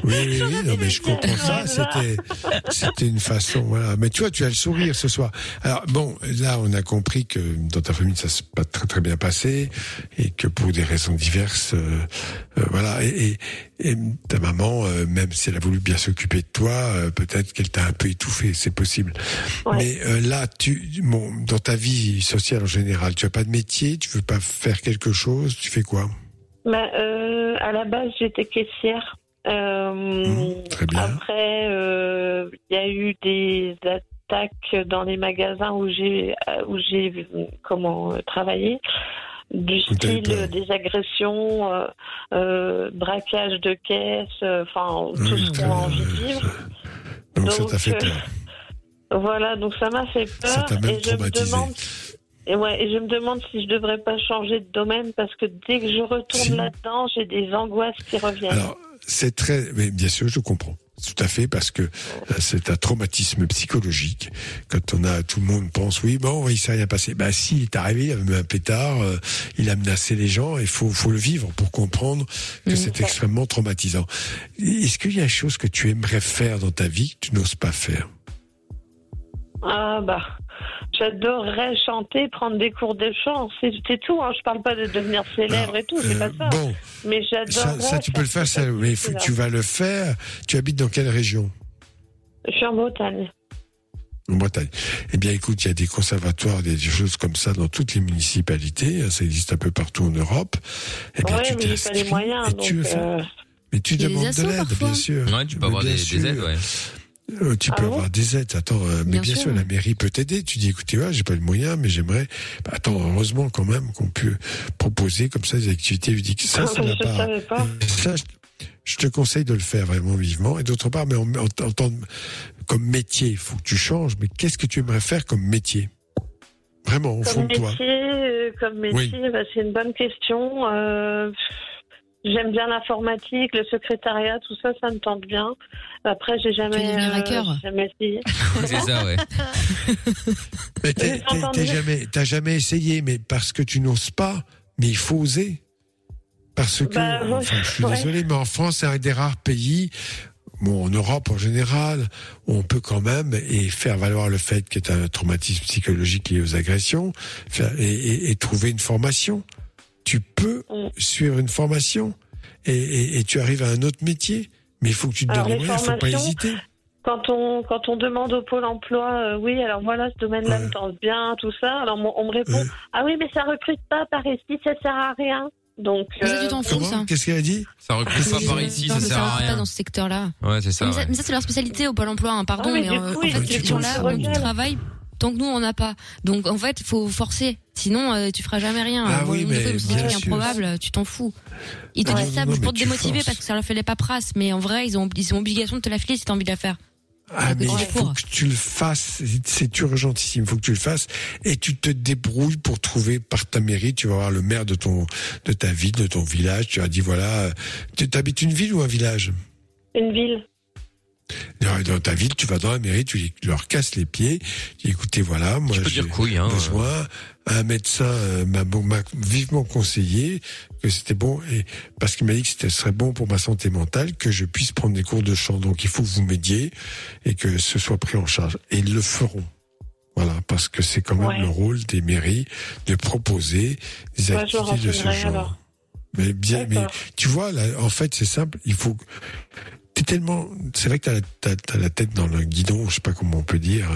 Oui, oui, oui, non, mais je comprends ça. C'était, c'était une façon, voilà. Mais tu vois, tu as le sourire ce soir. Alors bon, là, on a compris que dans ta famille, ça s'est pas très très bien passé et que pour des raisons diverses, euh, euh, voilà. Et, et, et ta maman, euh, même si elle a voulu bien s'occuper de toi, euh, peut-être qu'elle t'a un peu étouffé, c'est possible. Ouais. Mais euh, là, tu, bon, dans ta vie sociale en général, tu as pas de métier, tu veux pas faire quelque chose, tu fais quoi? Bah, à la base, j'étais caissière. Mmh, très bien. Après, il y a eu des attaques dans les magasins où j'ai où j'ai comment travaillé du style des agressions, euh, euh, braquage de caisse, euh, enfin tout ce qu'on a envie de vivre. Donc, ça t'a fait peur. Voilà, donc ça m'a fait peur même et je me demande et ouais, et je me demande si je devrais pas changer de domaine parce que dès que je retourne Si. là-dedans, j'ai des angoisses qui reviennent. Alors, c'est très, mais bien sûr, je comprends. Tout à fait, parce que euh, c'est un traumatisme psychologique. Quand on a, tout le monde pense, oui, bon, il s'est rien passé. Bah, si, il est arrivé, il a mis un pétard, euh, il a menacé les gens, il faut, faut le vivre pour comprendre que c'est extrêmement traumatisant. Est-ce qu'il y a des choses que tu aimerais faire dans ta vie que tu n'oses pas faire? Ah bah, j'adorerais chanter, prendre des cours de chant, c'est tout. Hein. Je parle pas de devenir célèbre et tout, c'est Euh, pas ça. bon, Mais ça, j'adorerais. ça, tu peux le faire, ça, mais il faut que tu vas le faire. Tu habites dans quelle région? Je suis en Bretagne. En Bretagne. Eh bien, écoute, il y a des conservatoires, des choses comme ça dans toutes les municipalités. Ça existe un peu partout en Europe. Eh bien, ouais, tu mais pas les moyens, et donc. tu le fais. euh, Mais tu demandes de l'aide, bien sûr. Ouais, tu peux Mais avoir des, des aides, ouais. Euh, tu Ah peux bon avoir des aides. Attends, euh, mais Bien bien, sûr. sûr. la mairie peut t'aider. Tu dis, écoutez, ouais, j'ai pas les moyens, mais j'aimerais. Bah, attends, heureusement quand même qu'on peut proposer comme ça des activités ludiques. Ça, ça n'a je pas. Ça, je, je te conseille de le faire vraiment vivement. Et d'autre part, mais en, en, en tant- comme métier, il faut que tu changes. Mais qu'est-ce que tu aimerais faire comme métier? Vraiment, au fond de toi. euh, comme métier, bah, c'est une bonne question. J'aime bien l'informatique, le secrétariat, tout ça, ça me tente bien. Après, j'ai jamais, euh, jamais essayé. C'est ça, ouais. Mais t'es- t'es- jamais, t'as jamais essayé, mais parce que tu n'oses pas. Mais il faut oser. Parce que, Bah, ouais, enfin, je suis ouais. désolé, mais en France, c'est un des rares pays, bon, en Europe en général, où on peut quand même et faire valoir le fait qu'il y a un traumatisme psychologique lié aux agressions, faire, et, et- et trouver une formation. Tu peux Mm. suivre une formation et, et- et tu arrives à un autre métier. Mais il faut que tu te donnes les moyens, il faut pas formations, hésiter. Quand on, quand on demande au Pôle emploi, euh, oui, alors voilà, ce domaine-là Ouais. me tente bien, tout ça, alors on, on me répond, Ouais. ah oui, mais ça recrute pas par ici, ça sert à rien. Donc, Mais euh, Qu'est-ce qu'elle a dit Ça recrute pas par ici, ça non, mais sert à pas rien. dans ce secteur-là. Ouais, c'est ça. mais, ça ouais. mais ça, c'est leur spécialité au Pôle emploi, hein, pardon, Ah oui, mais du euh, coup, en ils fait, ces gens-là ça, tant que nous, on n'a pas. Donc, en fait, il faut forcer. Sinon, euh, tu feras jamais rien. Ah oui, mais truc sûr. improbable, tu t'en fous. Ils te Ouais. disent ça Non, pour te démotiver forces. parce que ça leur fait les paperasses. Mais en vrai, ils ont, ils ont obligation de te la filer si t'as envie de la faire. Ah, mais il faut que tu le fasses. C'est- C'est urgentissime. Il faut que tu le fasses et tu te débrouilles pour trouver par ta mairie. Tu vas voir le maire de ton, de ta ville, de ton village. Tu as dit voilà, euh, tu habites une ville ou un village? Une ville. Dans dans ta ville, tu vas dans la mairie, tu leur casses les pieds. Tu dis écoutez voilà, moi j'ai hein. besoin. Un médecin euh, m'a vivement conseillé que c'était bon et parce qu'il m'a dit que ce serait bon pour ma santé mentale que je puisse prendre des cours de chant. Donc il faut que vous m'aidiez et que ce soit pris en charge. Et ils le feront. Voilà, parce que c'est quand même Ouais. le rôle des mairies de proposer des activités de ce genre. alors. Mais bien, mais tu vois, là, en fait, c'est simple. Il faut. Tellement. C'est vrai que t'as, la- t'as, t'as la tête dans le guidon, je sais pas comment on peut dire,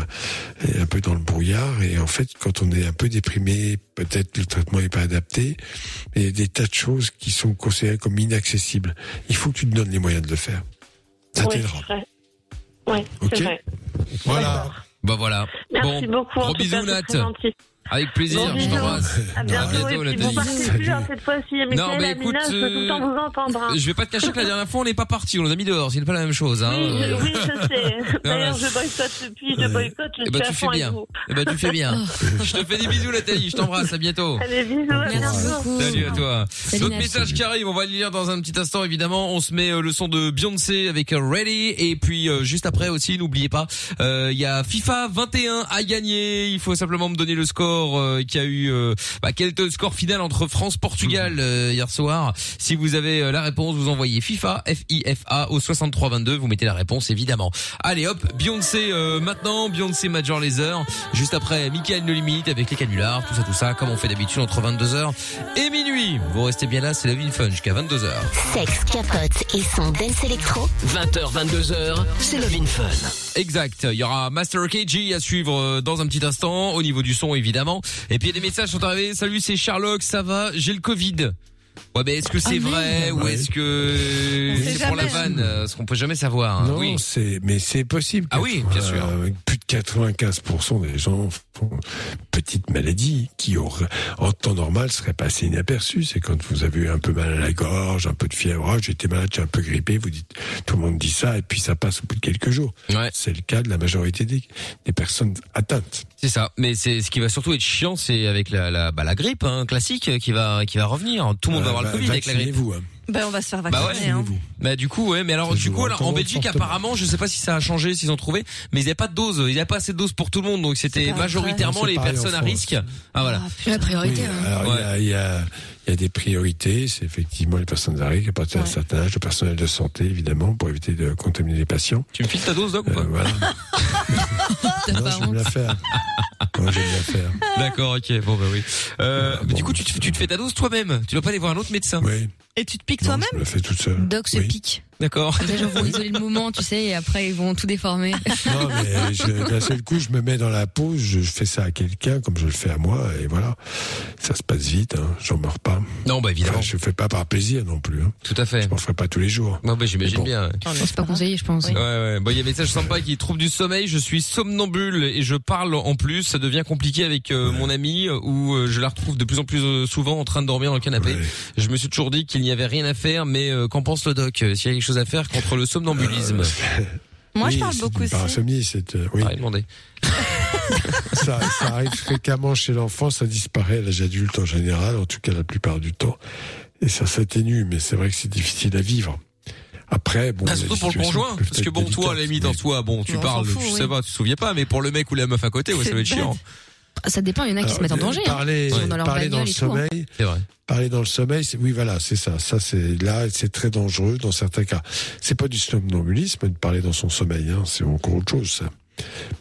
un peu dans le brouillard. Et en fait, quand on est un peu déprimé, peut-être le traitement est pas adapté. Et il y a des tas de choses qui sont considérées comme inaccessibles. Il faut que tu te donnes les moyens de le faire. Ça Oui, t'aidera. c'est vrai. Oui, Ok. c'est vrai. Voilà. Bah voilà. Merci bon, beaucoup. gros bisous, Nat. Avec plaisir, Bon, je t'embrasse. À bientôt. et hein, cette fois-ci. Non, mais Amina, écoute, je peux tout le temps vous entendre. hein. Je vais pas te cacher que la dernière fois on n'est pas parti, on nous a mis dehors, c'est pas la même chose. Hein. Oui, je, oui, je sais. D'ailleurs, je boycotte depuis, je boycotte, je Eh ben, suis tu fais bien. Eh ben tu fais bien. je te fais des bisous Nathalie, je t'embrasse, à bientôt. Allez, bisous, à Merci bientôt. beaucoup. Salut à toi. D'autres messages qui arrivent, on va les lire dans un petit instant évidemment. On se met euh, le son de Beyoncé avec euh, Ready et puis euh, juste après aussi, n'oubliez pas, il y a FIFA 21 à gagner. Il faut simplement me donner le score euh, qui a eu, euh, bah, quel était le score final entre France Portugal euh, hier soir? Si vous avez euh, la réponse, vous envoyez FIFA F I F A au 6322. Vous mettez la réponse évidemment. Allez hop, Beyoncé euh, maintenant, Beyoncé Major Laser. Juste après, Michael No Limite avec les canulars, tout ça, tout ça, comme on fait d'habitude entre 22h et minuit. Vous restez bien là, c'est la vie fun jusqu'à 22h. Sexe, capote et son dance électro. 20h, 22h, c'est Love in Fun. Exact. Il y aura Master KG à suivre euh, dans un petit instant, au niveau du son évidemment. Et puis des messages sont arrivés. Salut, c'est Sherlock, ça va? J'ai le Covid. Ouais, mais est-ce que c'est Ah, vrai merde. ou Ouais. est-ce que sait c'est pour la jamais. vanne euh, Ce qu'on peut jamais savoir. hein. Non, oui. c'est, mais c'est possible. Ah oui, bien sûr. Euh, plus de 95% des gens font une petite maladie qui, auraient- en temps normal, serait passée inaperçue. C'est quand vous avez eu un peu mal à la gorge, un peu de fièvre, oh, j'étais malade, j'ai un peu grippé, vous dites, tout le monde dit ça, et puis ça passe au bout de quelques jours. Ouais. C'est le cas de la majorité des, des personnes atteintes. C'est ça. Mais c'est ce qui va surtout être chiant, c'est avec la la, bah, la grippe hein, classique euh, qui va qui va revenir. Tout le monde va avoir le va- Covid avec la grippe. vaccinez-vous, hein. Ben, on va se faire Bah vacciner. ouais, hein. Bah du coup ouais mais alors du je coup vous en Belgique apparemment je sais pas si ça a changé s'ils ont trouvé mais ils n'avaient pas de dose ils n'avaient pas assez de doses pour tout le monde donc c'était majoritairement les personnes à risque ah voilà La priorité. Oui, hein. alors il y a- il y, a, il y a des priorités, c'est effectivement les personnes à risque, à partir d'un Ouais. certain âge, le personnel de santé, évidemment, pour éviter de contaminer les patients. tu me files ta dose Doc ou Euh, pas? voilà. Non, pas j'aime honte. la faire. Moi, j'aime la faire. d'accord ok bon bah oui euh, bon. du coup tu te, tu te fais ta dose toi-même tu dois pas aller voir un autre médecin Oui. Et tu te piques toi-même Je me la fais toute seule. Doc se Oui. pique. D'accord Les gens vont isoler le moment, tu sais, et après ils vont tout déformer. Non, mais je, d'un seul coup, je me mets dans la pause, je fais ça à quelqu'un comme je le fais à moi, et voilà. Ça se passe vite, hein. j'en meurs pas. non bah évidemment Enfin, je fais pas par plaisir non plus. Hein. tout à fait Je m'en ferai pas tous les jours. bon bah j'imagine Bon. bien ouais. C'est pas conseillé, je pense. Ouais, ouais. Bon, il y a un message sympa qui trouve du sommeil. Je suis somnambule et je parle en plus. Ça devient compliqué avec euh, mon ami euh, où euh, je la retrouve de plus en plus euh, souvent en train de dormir dans le canapé. Ouais. Je me suis toujours dit qu'il n'y avait rien à faire, mais euh, qu'en pense le doc S'il y a quelque chose à faire contre le somnambulisme Moi, Oui, je parle beaucoup aussi. Parasomnie, c'est euh, oui. Ah, demandez. ça, ça arrive fréquemment chez l'enfant, ça disparaît à l'âge adulte en général, en tout cas la plupart du temps. Et ça s'atténue, mais c'est vrai que c'est difficile à vivre. Après, bon. Les surtout pour le situations conjoint, peuvent parce que être bon, toi, à la délicates, limite, en soi, bon, tu On s'en parles, fout, je oui. sais pas, tu te souviens pas, mais pour le mec ou la meuf à côté, ouais, ça va être chiant. Ça dépend, il y en a qui Alors, se mettent en danger. hein. Parler, dans leur parler dans bagnole le tout, hein. sommeil. C'est vrai. Parler dans le sommeil, c'est, oui, voilà, c'est ça. Ça, c'est, là, c'est très dangereux dans certains cas. C'est pas du somnambulisme de parler dans son sommeil, hein. C'est encore autre chose, ça.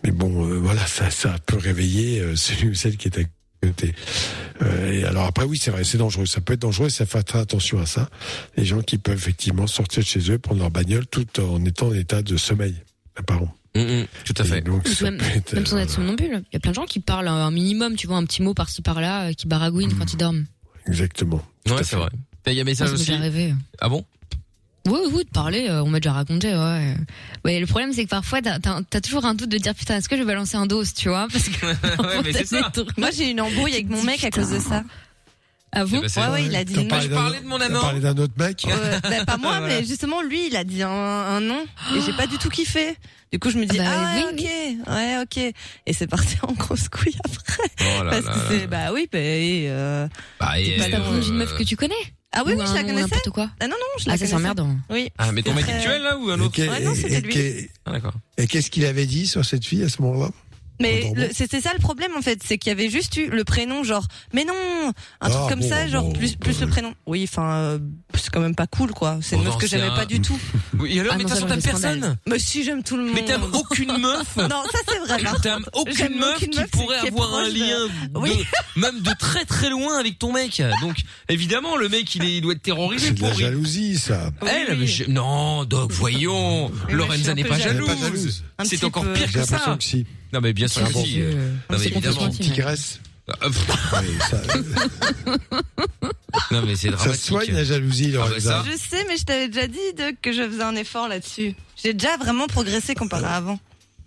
Mais bon, euh, voilà, ça, ça peut réveiller euh, celui ou celle qui est à côté. Euh, et alors après, oui, c'est vrai, c'est dangereux. Ça peut être dangereux ça fait très attention à ça. Les gens qui peuvent effectivement sortir de chez eux, prendre leur bagnole tout en étant en état de sommeil, apparemment. Mm, tout à fait. donc, Ou ça même, peut être, même sans euh, être somnambule. Il y a plein de gens qui parlent un minimum, tu vois, un petit mot par-ci par-là, euh, qui baragouinent quand ils dorment. Exactement. Ouais, c'est vrai. Il y a message Moi, aussi. déjà arrivé. Ah bon? Oui, oui, de parler, euh, on m'a déjà raconté, ouais. Ouais, le problème, c'est que parfois, t'as, toujours un doute de dire, putain, est-ce que je vais balancer un dos, tu vois, parce que. Ouais, mais c'est ça. Moi, j'ai une embrouille avec mon mec à cause de ça. Ah bon C'est Ouais, ouais, il a dit parlé je parlais de mon amant. parlé d'un autre mec Euh, bah, pas moi, mais justement, lui, il a dit un, un nom et j'ai pas du tout kiffé. Du coup, je me dis, Bah, ah oui, ok, ouais, ok. Et c'est parti en grosse couille après. Oh là Parce là que là. c'est, bah oui, bah, et, euh... Bah, et, C'est pas euh, la d'une meuf que tu connais Ah oui, Ou oui, un je la connaissais. N'importe quoi. Ah non, non, je la Ah, ça, c'est connaissais. emmerdant. Oui. Ah, mais ton mec actuel, là, ou un autre Ouais, non, c'était lui. Ah, d'accord. Et qu'est-ce qu'il avait dit sur cette fille à ce moment-là? Mais c'était ça le problème en fait, c'est qu'il y avait juste eu le prénom genre mais non, un truc Ah, comme bon, ça genre bon, plus plus bon. le prénom. Oui, enfin euh, c'est quand même pas cool quoi. C'est une Bon, meuf que j'aimais un- pas du tout. Oui, et alors, Ah mais de toute façon, t'aimes personne. Mais si j'aime tout le monde. Mais t'aimes aucune meuf. Non, ça c'est vrai. T'aimes aucune meuf aucune qui meuf pourrait qui avoir un de- lien, de- Oui. même de très très loin avec ton mec. Donc, évidemment, le mec, il, est, il doit être terrorisé C'est de la jalousie, ça. Elle, oui. mais je- non, Doc, voyons. Lorenza n'est pas jalouse. C'est encore pire que ça. Que. Non, mais bien sûr Ah que bon. si. Euh, Non, mais c'est évidemment. Tigresse. Ah, ça, Non, mais c'est ça dramatique. soigne la jalousie, Ah bah Lorenza. ça. Je sais, mais je t'avais déjà dit de, que je faisais un effort là-dessus. J'ai déjà vraiment progressé comparé à avant.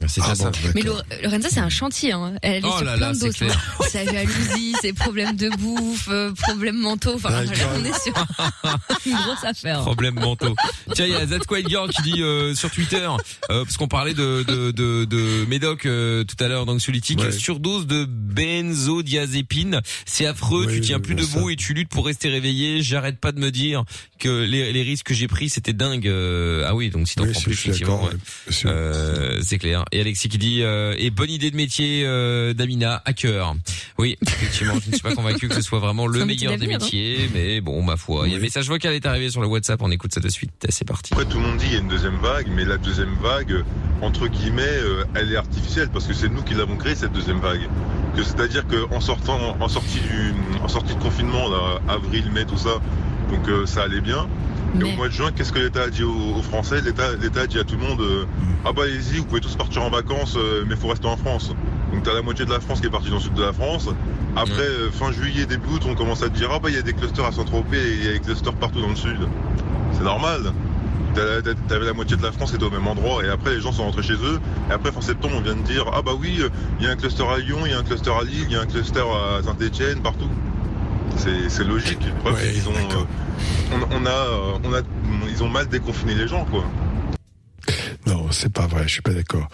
C'est Ah bon, Mais Lorenza, c'est un chantier. Hein. Elle est Oh sur là plein là. Sa jalousie, ses problèmes de bouffe, euh, problèmes mentaux. Enfin, là, on est sur une grosse affaire. Problème mentaux. Tiens, il y a Girl qui dit euh, sur Twitter, euh, parce qu'on parlait de de de, de Médoc euh, tout à l'heure, d'anxiolytique, Ouais. surdose de benzodiazépine, c'est affreux. Tu tiens plus debout ça. et tu luttes pour rester réveillé. J'arrête pas de me dire que les, les risques que j'ai pris c'était dingue. Euh, ah oui, donc si t'en Oui, prends plus effectivement. ouais. Euh, c'est clair. Et Alexis qui dit euh, et bonne idée de métier euh, d'Amina hacker. Oui, effectivement, je ne suis pas convaincu que ce soit vraiment le meilleur des hein. métiers, mais bon, ma foi. Il y a un message vocal est arrivé sur le WhatsApp. On écoute ça de suite. C'est parti. Après, tout le monde dit qu'il y a une deuxième vague, mais la deuxième vague, euh, entre guillemets, euh, elle est artificielle parce que c'est nous qui l'avons créée cette deuxième vague. Que c'est-à-dire qu'en sortant, en sortie du, en sortie de confinement, là, avril, mai, tout ça, donc euh, ça allait bien. Et au mois de juin, qu'est-ce que l'État a dit aux, aux Français? L'État, l'État a dit à tout le monde euh, ah bah allez-y, vous pouvez tous partir en vacances, euh, mais faut rester en France. Donc t'as la moitié de la France qui est partie dans le sud de la France. Après euh, fin juillet, début août, on commence à te dire ah bah il y a des clusters à Saint-Tropez et il y a des clusters partout dans le sud. C'est normal. T'avais la moitié de la France qui était au même endroit et après les gens sont rentrés chez eux et après fin septembre on vient de dire ah bah oui il y a un cluster à Lyon, il y a un cluster à Lille, il y a un cluster à Saint-Etienne, partout. C'est c'est logique. Ouais, qu'ils ont, euh, on, on a, euh, on a, ils ont mal déconfiné les gens quoi. Non, c'est pas vrai, je suis pas d'accord.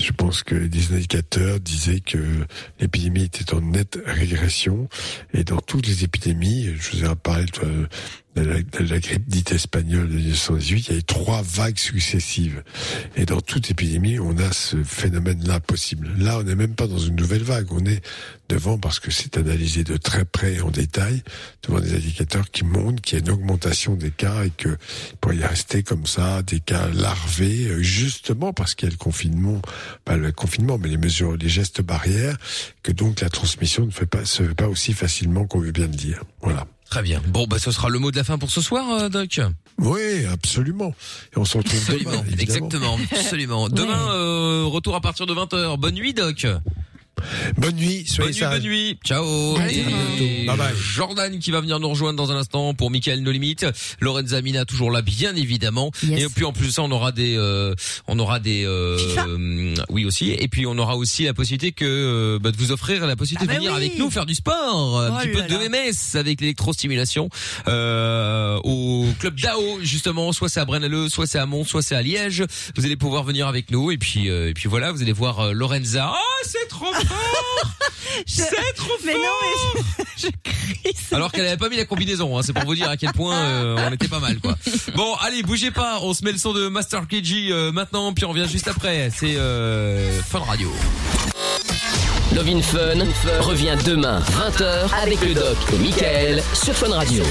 Je pense que les indicateurs disaient que l'épidémie était en nette régression et dans toutes les épidémies, je vous ai parlé de la, la grippe dite espagnole de 1918, il y a eu trois vagues successives. Et dans toute épidémie, on a ce phénomène-là possible. Là, on n'est même pas dans une nouvelle vague, on est devant, parce que c'est analysé de très près et en détail, devant des indicateurs qui montrent qu'il y a une augmentation des cas et que pour y rester comme ça, des cas larvés, euh, justement parce qu'il y a le confinement, pas le confinement, mais les mesures, les gestes barrières, que donc la transmission ne fait pas, se fait pas aussi facilement qu'on veut bien le dire. Voilà. Très bien. Bon, bah, ce sera le mot de la fin pour ce soir, euh, Doc. Oui, absolument. Et on se retrouve Absolument. demain, évidemment. Exactement. Absolument. Demain, euh, retour à partir de 20h. Bonne nuit, Doc. Bonne nuit, soyez Bonne bonne nuit. Ciao. Allez, Et. Bye bye. Jordan qui va venir nous rejoindre dans un instant pour Michael No Limite. Lorenza Mina toujours là, bien évidemment. Yes. Et puis en plus de ça, on aura des, euh, on aura des, euh, euh, oui aussi. Et puis on aura aussi la possibilité que, euh, bah, de vous offrir la possibilité Ah de bah venir oui. avec nous faire du sport, un Oh petit là peu de là. MS avec l'électrostimulation euh, au club DAO justement. Soit c'est à Brennaleux, soit c'est à Mons, soit c'est à Liège. Vous allez pouvoir venir avec nous et puis, euh, et puis voilà, vous allez voir euh, Lorenza. Oh, c'est trop bien. C'est trop Mais non, mais je, je crie. Alors qu'elle avait pas mis la combinaison, hein, c'est pour vous dire à quel point euh, on était pas mal quoi. Bon, allez, bougez pas, on se met le son de Master KG euh, maintenant, puis on revient juste après. C'est euh, Fun Radio. Love in Fun revient demain 20h avec le doc et Michael sur Fun Radio.